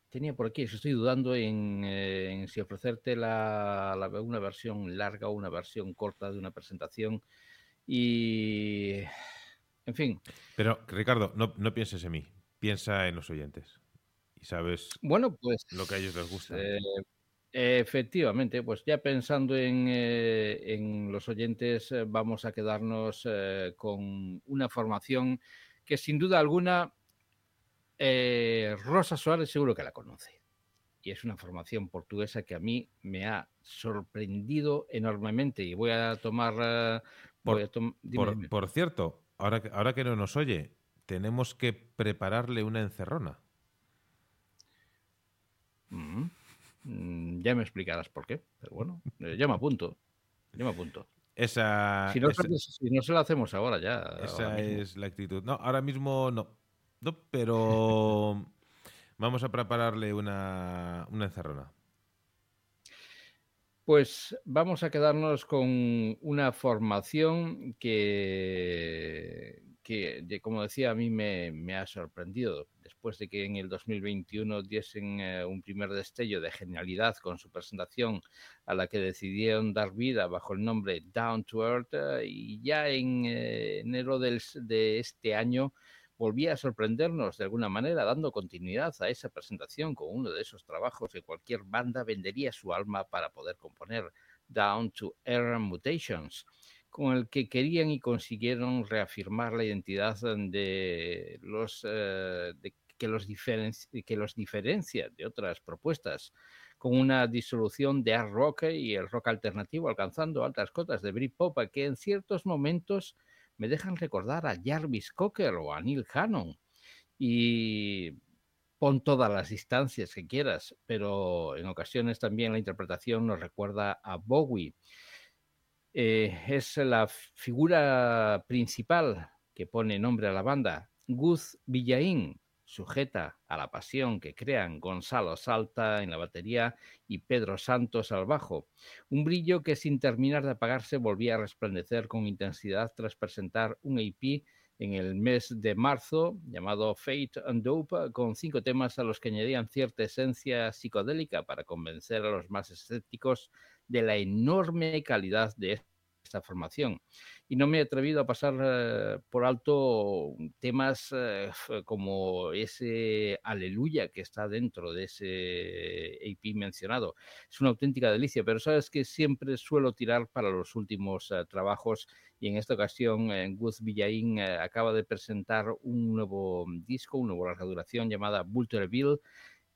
tenía por aquí, estoy dudando en, si ofrecerte la, una versión larga o una versión corta de una presentación y en fin. Pero, Ricardo, no, no pienses en mí, piensa en los oyentes. Y sabes bueno, pues, lo que a ellos les gusta. Eh, efectivamente, pues ya pensando en, eh, en los oyentes, eh, vamos a quedarnos con una formación que sin duda alguna Rosa Suárez seguro que la conoce. Y es una formación portuguesa que a mí me ha sorprendido enormemente. Y voy a tomar... por cierto, ahora, ahora que no nos oye, tenemos que prepararle una encerrona. Mm, mm, ya me explicarás por qué, pero bueno, eh, ya me apunto. Ya me apunto. Esa, si, no, se la hacemos ahora ya. Esa es la actitud. No, ahora mismo no. No, pero vamos a prepararle una, una encerrona. Pues vamos a quedarnos con una formación que, como decía, a mí me, ha sorprendido. Después de que en el 2021 diesen eh, un primer destello de genialidad con su presentación a la que decidieron dar vida bajo el nombre Down to Earth, eh, y ya en eh, enero de este año volvía a sorprendernos de alguna manera, dando continuidad a esa presentación con uno de esos trabajos que cualquier banda vendería su alma para poder componer, Down to Error Mutations, con el que querían y consiguieron reafirmar la identidad de los eh, que, los que los diferencia de otras propuestas con una disolución de art rock y el rock alternativo alcanzando altas cotas de Britpop que en ciertos momentos me dejan recordar a Jarvis Cocker o a Neil Hannon. Y pon todas las distancias que quieras, pero en ocasiones también la interpretación nos recuerda a Bowie. Eh, es la figura principal que pone nombre a la banda, Gus Villain, sujeta a la pasión que crean Gonzalo Salta en la batería y Pedro Santos al bajo. Un brillo que sin terminar de apagarse volvía a resplandecer con intensidad tras presentar un EP en el mes de marzo llamado Fate and Dope, con cinco temas a los que añadían cierta esencia psicodélica para convencer a los más escépticos de la enorme calidad de esta formación. Y no me he atrevido a pasar eh, por alto temas eh, como ese Aleluya que está dentro de ese AP mencionado. Es una auténtica delicia, pero sabes que siempre suelo tirar para los últimos eh, trabajos y en esta ocasión Gus Villaín acaba de presentar un nuevo disco, una nueva larga duración llamada Vultureville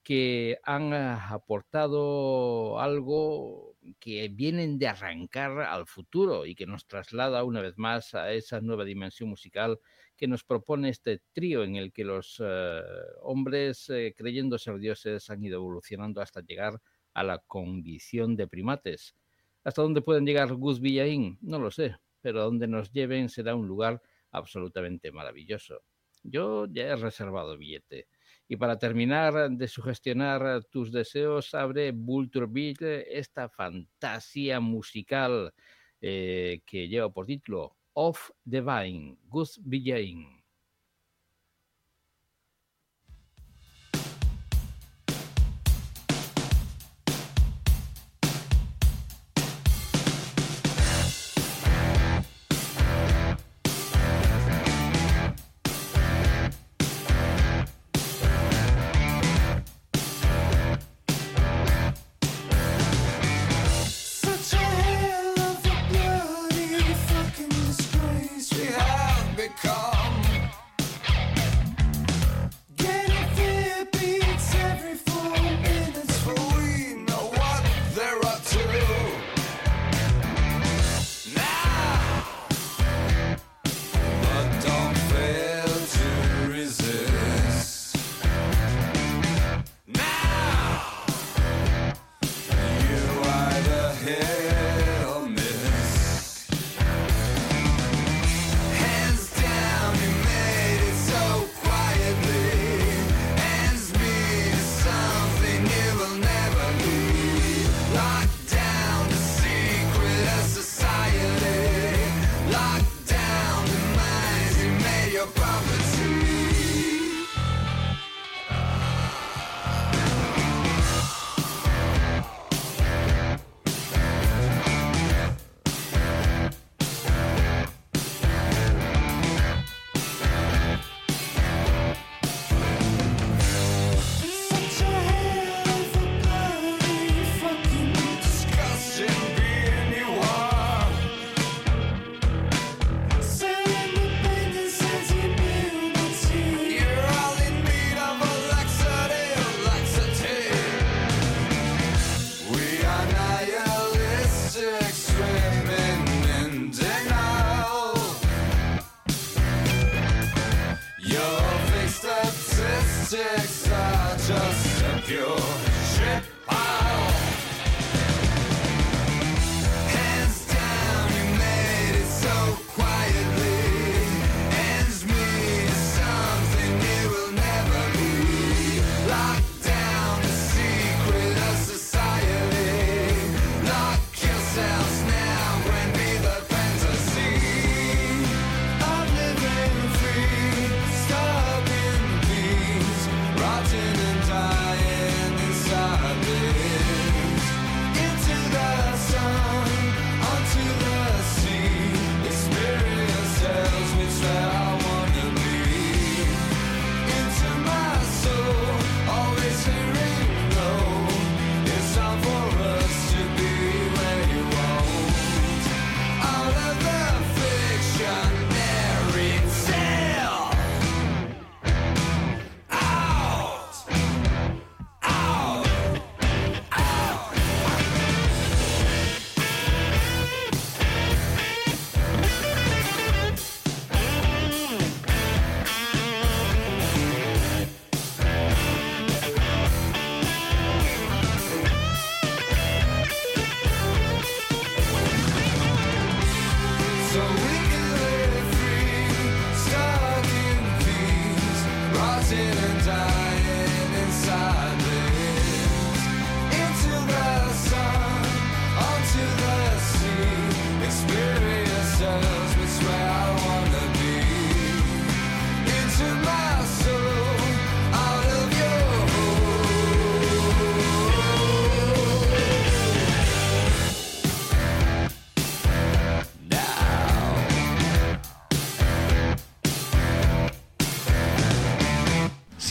que han aportado algo que vienen de arrancar al futuro y que nos traslada una vez más a esa nueva dimensión musical que nos propone este trío en el que los eh, hombres, eh, creyendo ser dioses, han ido evolucionando hasta llegar a la condición de primates. ¿Hasta dónde pueden llegar Gus Villaín? No lo sé, pero a donde nos lleven será un lugar absolutamente maravilloso. Yo ya he reservado billete y para terminar de sugestionar tus deseos, abre Beat, esta fantasía musical eh, que lleva por título Off the Vine, Gus.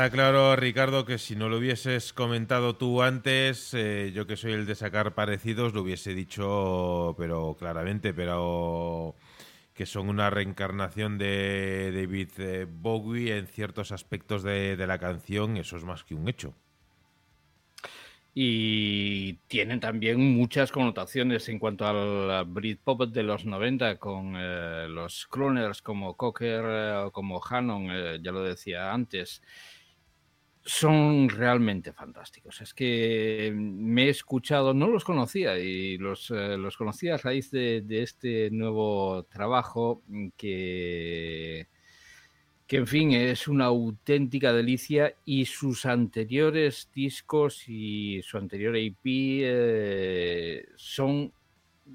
Está claro, Ricardo, que si no lo hubieses comentado tú antes, eh, yo que soy el de sacar parecidos, lo hubiese dicho, pero claramente, pero que son una reencarnación de David eh, Bowie en ciertos aspectos de, la canción, eso es más que un hecho y tienen también muchas connotaciones en cuanto al Britpop de los 90 con eh, los crooners como Cocker o como Hannon, ya lo decía antes. Son realmente fantásticos. Es que me he escuchado, no los conocía y los, los conocí a raíz de, de este nuevo trabajo que que en fin es una auténtica delicia y sus anteriores discos y su anterior EP eh, son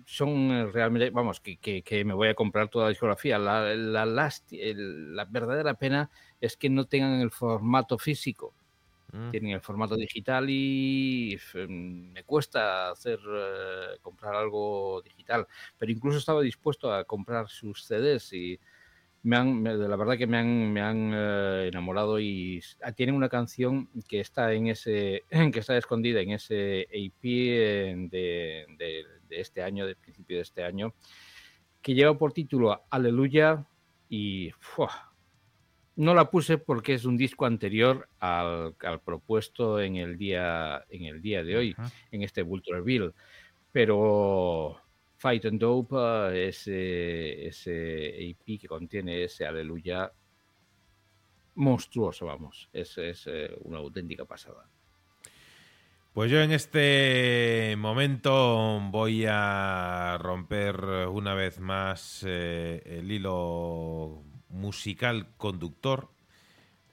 son realmente, vamos, que, que, me voy a comprar toda la discografía. La, la, la, verdadera pena es que no tengan el formato físico. Mm. Tienen el formato digital y me cuesta hacer eh, comprar algo digital. Pero incluso estaba dispuesto a comprar sus CDs y me han, la verdad que me han, me han eh, enamorado y tienen una canción que está en ese, que está escondida en ese AP de, de, este año, del principio de este año, que lleva por título Aleluya y no la puse porque es un disco anterior al, al, propuesto en el día, en el día de hoy, en este Vulture Bill, pero Fight and Dope, ese, ese EP que contiene ese aleluya monstruoso, vamos. Es, es eh, una auténtica pasada. Pues yo en este momento voy a romper una vez más eh, el hilo musical conductor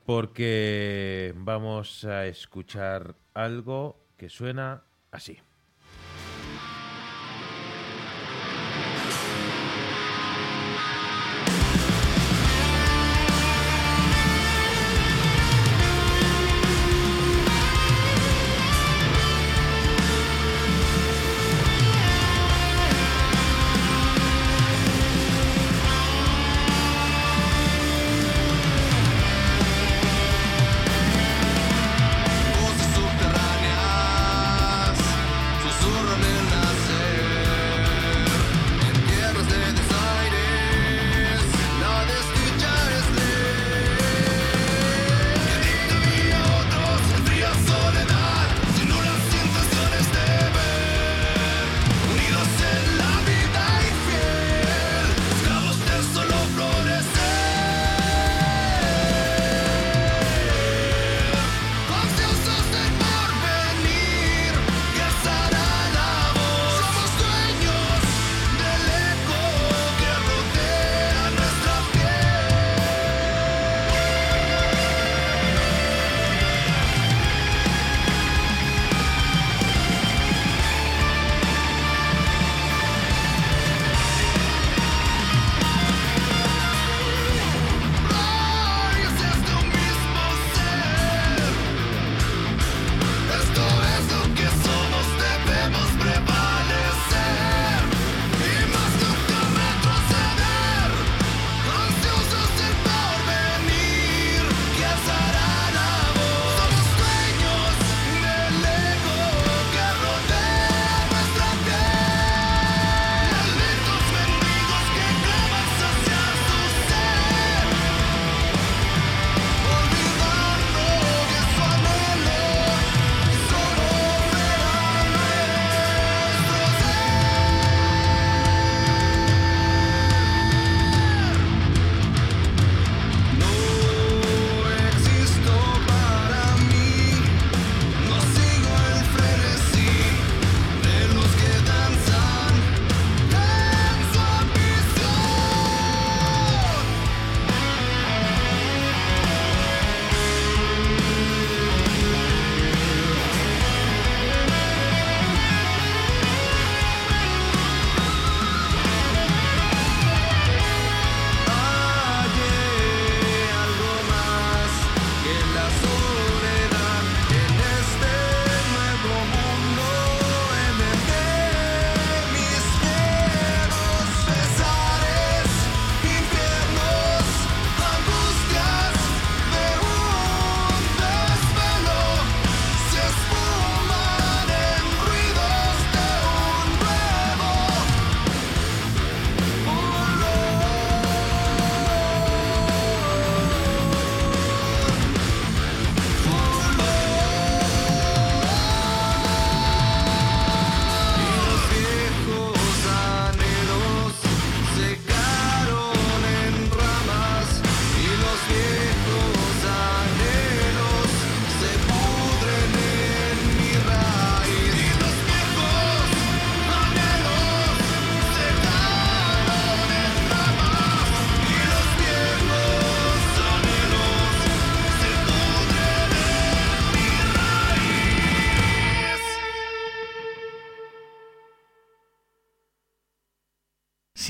porque vamos a escuchar algo que suena así.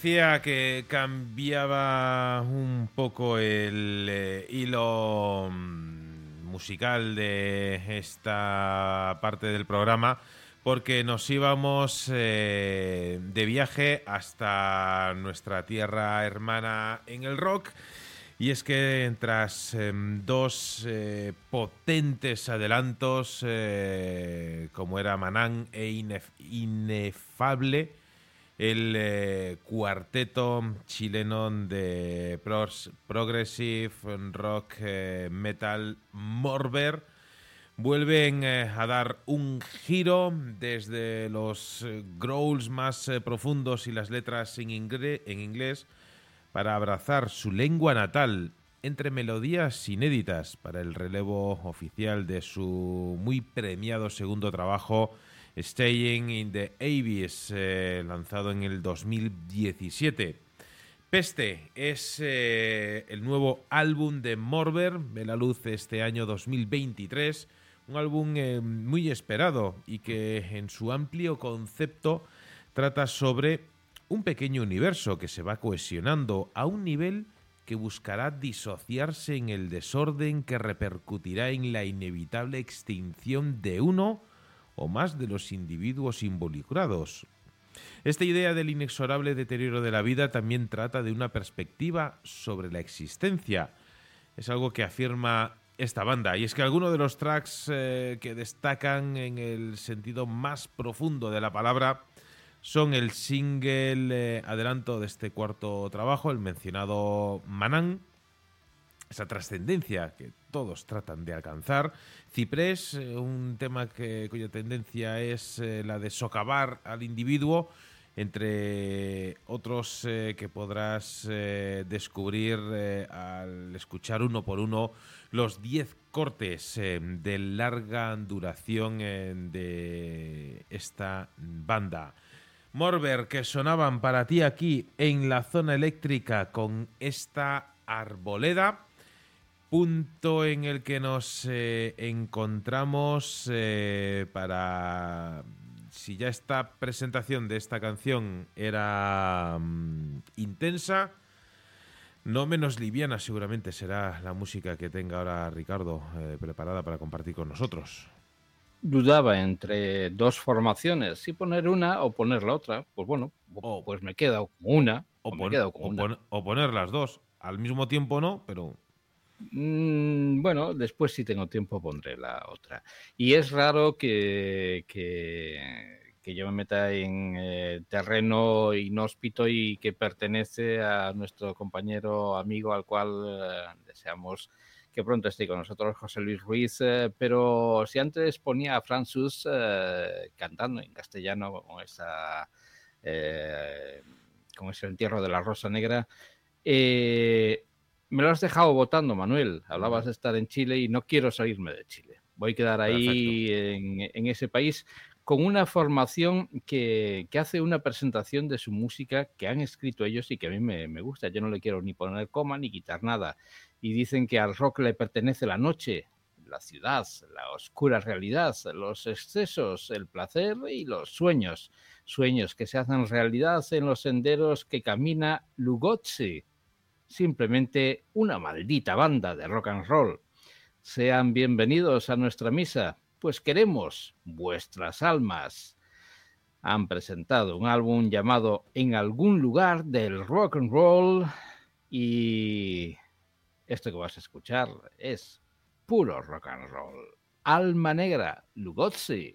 Decía que cambiaba un poco el eh, hilo mm, musical de esta parte del programa porque nos íbamos eh, de viaje hasta nuestra tierra hermana en el rock. Y es que tras em, dos eh, potentes adelantos, como era Manán e Inef- Inefable, el eh, cuarteto chileno de progressive rock eh, metal Morber. Vuelven eh, a dar un giro desde los growls más profundos y las letras en inglés para abrazar su lengua natal entre melodías inéditas para el relevo oficial de su muy premiado segundo trabajo Staying in the Abyss, eh, lanzado en el 2017. Peste es eh, el nuevo álbum de Morber, ve la luz este año 2023, un álbum eh, muy esperado y que en su amplio concepto trata sobre un pequeño universo que se va cohesionando a un nivel que buscará disociarse en el desorden que repercutirá en la inevitable extinción de uno o más de los individuos involucrados. Esta idea del inexorable deterioro de la vida también trata de una perspectiva sobre la existencia. Es algo que afirma esta banda. Y es que algunos de los tracks eh, que destacan en el sentido más profundo de la palabra son el single eh, adelanto de este cuarto trabajo, el mencionado Manán, esa trascendencia que todos tratan de alcanzar. Ciprés, eh, un tema que, cuya tendencia es eh, la de socavar al individuo, entre otros eh, que podrás descubrir al escuchar uno por uno los 10 cortes de larga duración de esta banda. Morber, que sonaban para ti aquí en la zona eléctrica con esta arboleda punto en el que nos eh, encontramos eh, para si ya esta presentación de esta canción era mm, intensa no menos liviana seguramente será la música que tenga ahora Ricardo eh, preparada para compartir con nosotros Dudaba entre dos formaciones, si poner una o poner la otra. Pues bueno, O- pues me he quedado con una. o, o me pon- he quedado con o una. pon- o poner las dos al mismo tiempo no pero Mm, bueno, después si tengo tiempo pondré la otra. Y es raro que, que, yo me meta en eh, terreno inhóspito y que pertenece a nuestro compañero amigo al cual eh, deseamos que pronto esté con nosotros, José Luis Ruiz. eh, pero si antes ponía a Francis cantando en castellano con esa... con ese entierro de la Rosa Negra, eh, me lo has dejado votando, Manuel. Hablabas de estar en Chile y no quiero salirme de Chile. Voy a quedar ahí en, en ese país con una formación que, que hace una presentación de su música que han escrito ellos y que a mí me, me gusta. Yo no le quiero ni poner coma ni quitar nada. Y dicen que al rock le pertenece la noche, la ciudad, la oscura realidad, los excesos, el placer y los sueños. Sueños que se hacen realidad en los senderos que camina Lugotzi simplemente una maldita banda de rock and roll. Sean bienvenidos a nuestra misa, pues queremos vuestras almas. Han presentado un álbum llamado En algún lugar del rock and roll y esto que vas a escuchar es puro rock and roll. Alma Negra, Lugotzi.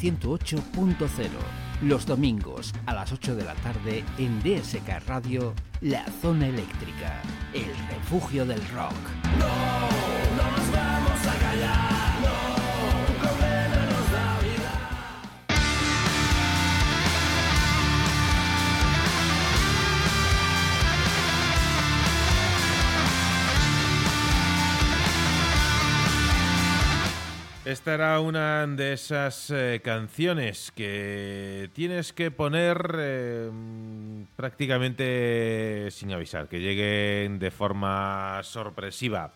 108.0. Los domingos a las 8 de la tarde en DSK Radio, La Zona Eléctrica, el refugio del rock. Esta era una de esas eh, canciones que tienes que poner eh, prácticamente sin avisar, que lleguen de forma sorpresiva.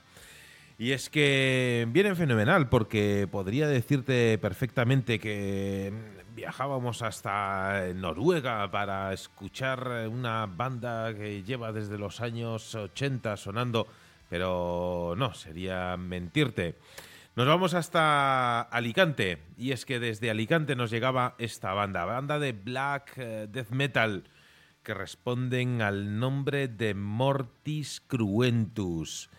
Y es que vienen fenomenal porque podría decirte perfectamente que viajábamos hasta Noruega para escuchar una banda que lleva desde los años 80 sonando, pero no, sería mentirte. Nos vamos hasta Alicante y es que desde Alicante nos llegaba esta banda, banda de black eh, death metal que responden al nombre de Mortis Cruentus.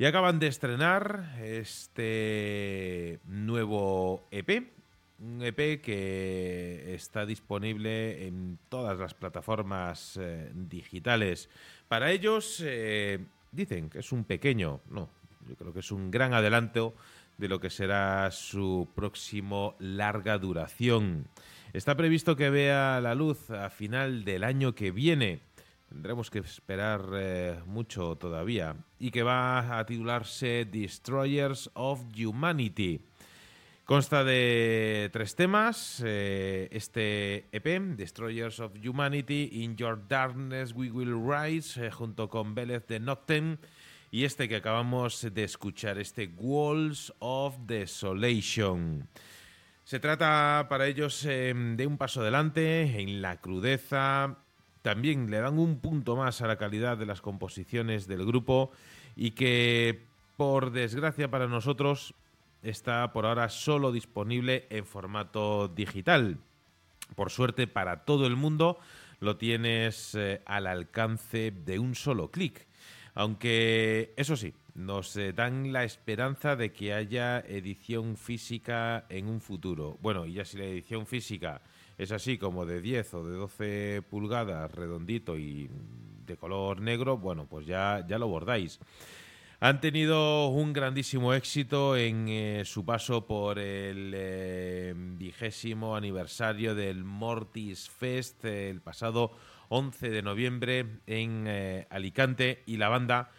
Y acaban de estrenar este nuevo EP, un EP que está disponible en todas las plataformas eh, digitales. Para ellos eh, dicen que es un pequeño, no, yo creo que es un gran adelanto de lo que será su próximo larga duración. Está previsto que vea la luz a final del año que viene. Tendremos que esperar eh, mucho todavía. Y que va a titularse Destroyers of Humanity. Consta de tres temas. eh, este EP, Destroyers of Humanity, In Your Darkness We Will Rise, eh, junto con Beleth de Noctem. Y este que acabamos de escuchar, este Walls of Desolation. Se trata para ellos eh, de un paso adelante en la crudeza. También le dan un punto más a la calidad de las composiciones del grupo y que, por desgracia para nosotros, está por ahora solo disponible en formato digital. Por suerte para todo el mundo, lo tienes eh, al alcance de un solo clic. Aunque, eso sí, nos eh, dan la esperanza de que haya edición física en un futuro. Bueno, y ya si la edición física es así como de 10 o de 12 pulgadas, redondito y de color negro, bueno, pues ya, ya lo bordáis. Han tenido un grandísimo éxito en eh, su paso por el eh, vigésimo aniversario del Mortis Fest el pasado 11 de noviembre en eh, Alicante y la banda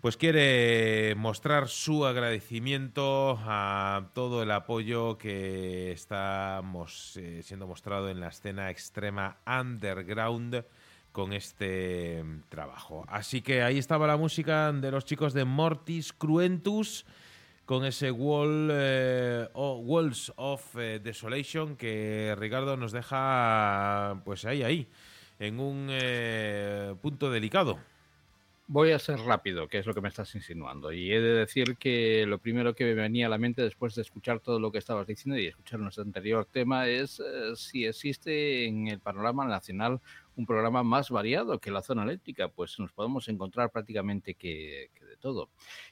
pues quiere mostrar su agradecimiento a todo el apoyo que está eh, siendo mostrado en la escena extrema underground con este trabajo. Así que ahí estaba la música de los chicos de Mortis Cruentus con ese wall, eh, Walls of Desolation que Ricardo nos deja pues ahí, ahí, en un eh, punto delicado. Voy a ser rápido, que es lo que me estás insinuando. Y he de decir que lo primero que me venía a la mente después de escuchar todo lo que estabas diciendo y escuchar nuestro anterior tema es eh, si existe en el panorama nacional un programa más variado que la zona eléctrica. Pues nos podemos encontrar prácticamente que, todo.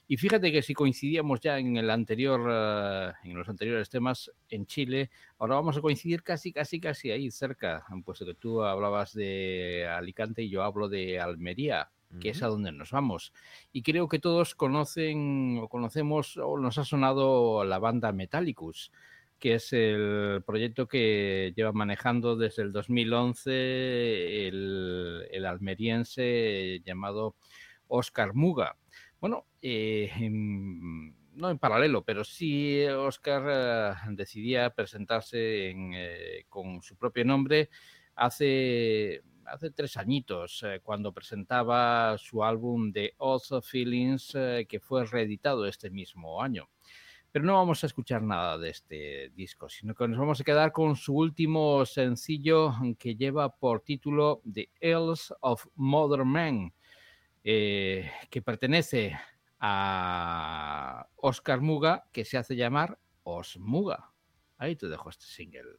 Y fíjate que si coincidíamos ya en el anterior, eh, en los anteriores temas en Chile, ahora vamos a coincidir casi, casi, casi ahí cerca, puesto que tú hablabas de Alicante y yo hablo de Almería que es a donde nos vamos. Y creo que todos conocen o conocemos o nos ha sonado la banda Metallicus, que es el proyecto que lleva manejando desde el 2011 el, el almeriense llamado Oscar Muga. Bueno, eh, en- no en paralelo, pero sí Oscar eh, decidía presentarse en, eh, con su propio nombre hace hace tres añitos, eh, cuando presentaba su álbum The Oath of Feelings, eh, que fue reeditado este mismo año. Pero no vamos a escuchar nada de este disco, sino que nos vamos a quedar con su último sencillo que lleva por título The Elves of Modern Man, eh, que pertenece a Oscar Muga, que se hace llamar Osmuga. Ahí te dejo este single.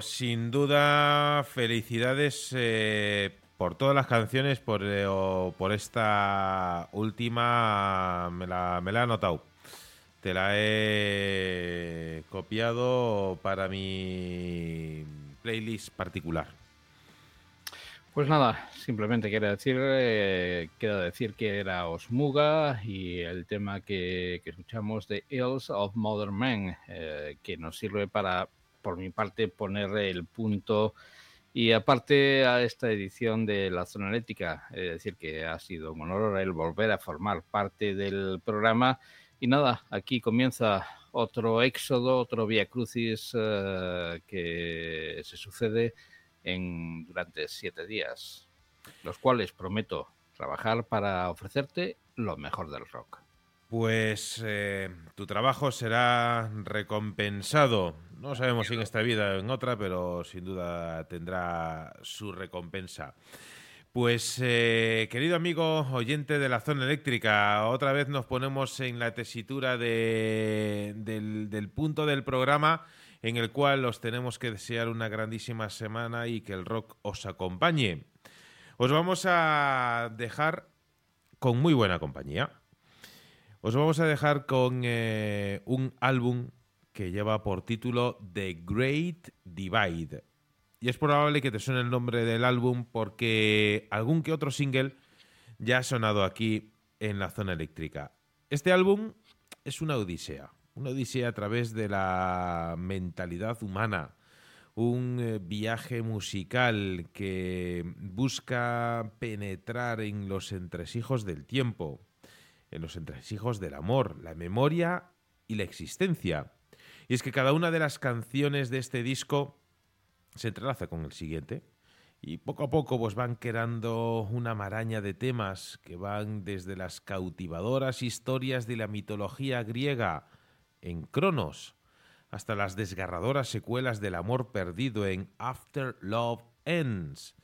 Sin duda, felicidades eh, por todas las canciones, por, eh, por esta última, me la, me la he anotado. Te la he copiado para mi playlist particular. Pues nada, simplemente quiero decir, eh, quiero decir que era Osmuga y el tema que, escuchamos de Hills of Modern Men, que nos sirve para por mi parte, poner el punto. Y aparte a esta edición de la zona eléctrica, es decir, que ha sido un honor el volver a formar parte del programa. Y nada, aquí comienza otro éxodo, otro vía crucis eh, que se sucede en, durante siete días, los cuales prometo trabajar para ofrecerte lo mejor del rock. Pues eh, tu trabajo será recompensado. No sabemos si en esta vida o en otra, pero sin duda tendrá su recompensa. Pues, eh, querido amigo oyente de la zona eléctrica, otra vez nos ponemos en la tesitura del, punto del programa en el cual os tenemos que desear una grandísima semana y que el rock os acompañe. Os vamos a dejar con muy buena compañía. Os vamos a dejar con eh, un álbum que lleva por título The Great Divide. Y es probable que te suene el nombre del álbum porque algún que otro single ya ha sonado aquí en la zona eléctrica. Este álbum es una odisea, una odisea a través de la mentalidad humana, un eh, viaje musical que busca penetrar en los entresijos del tiempo, en los entresijos del amor, la memoria y la existencia. Y es que cada una de las canciones de este disco se entrelaza con el siguiente. Y poco a poco pues van creando una maraña de temas que van desde las cautivadoras historias de la mitología griega en Cronos hasta las desgarradoras secuelas del amor perdido en After Love Ends.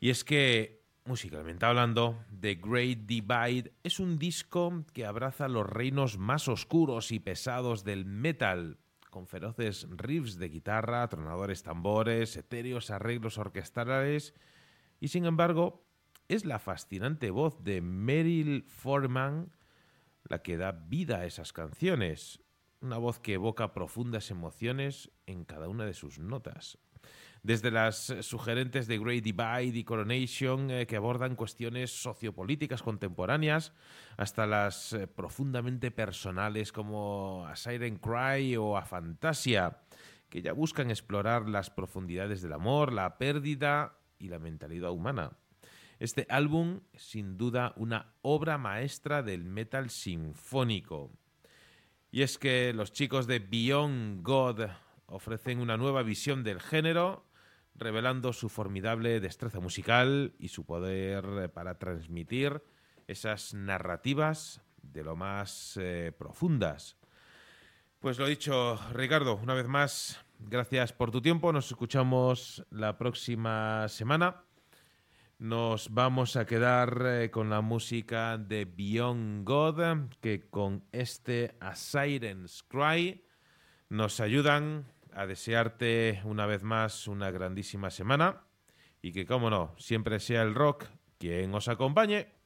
Y es que musicalmente hablando, The Great Divide es un disco que abraza los reinos más oscuros y pesados del metal, con feroces riffs de guitarra, tronadores tambores, etéreos arreglos orquestales, y sin embargo, es la fascinante voz de Meryl Foreman la que da vida a esas canciones, una voz que evoca profundas emociones en cada una de sus notas desde las sugerentes de Great Divide y Coronation, eh, que abordan cuestiones sociopolíticas contemporáneas, hasta las eh, profundamente personales como A Siren Cry o A Fantasia, que ya buscan explorar las profundidades del amor, la pérdida y la mentalidad humana. Este álbum, sin duda, una obra maestra del metal sinfónico. Y es que los chicos de Beyond God ofrecen una nueva visión del género revelando su formidable destreza musical y su poder eh, para transmitir esas narrativas de lo más eh, profundas. Pues lo dicho, Ricardo, una vez más, gracias por tu tiempo. Nos escuchamos la próxima semana. Nos vamos a quedar eh, con la música de Beyond God, que con este A Cry nos ayudan a desearte una vez más una grandísima semana y que, como no, siempre sea el rock quien os acompañe.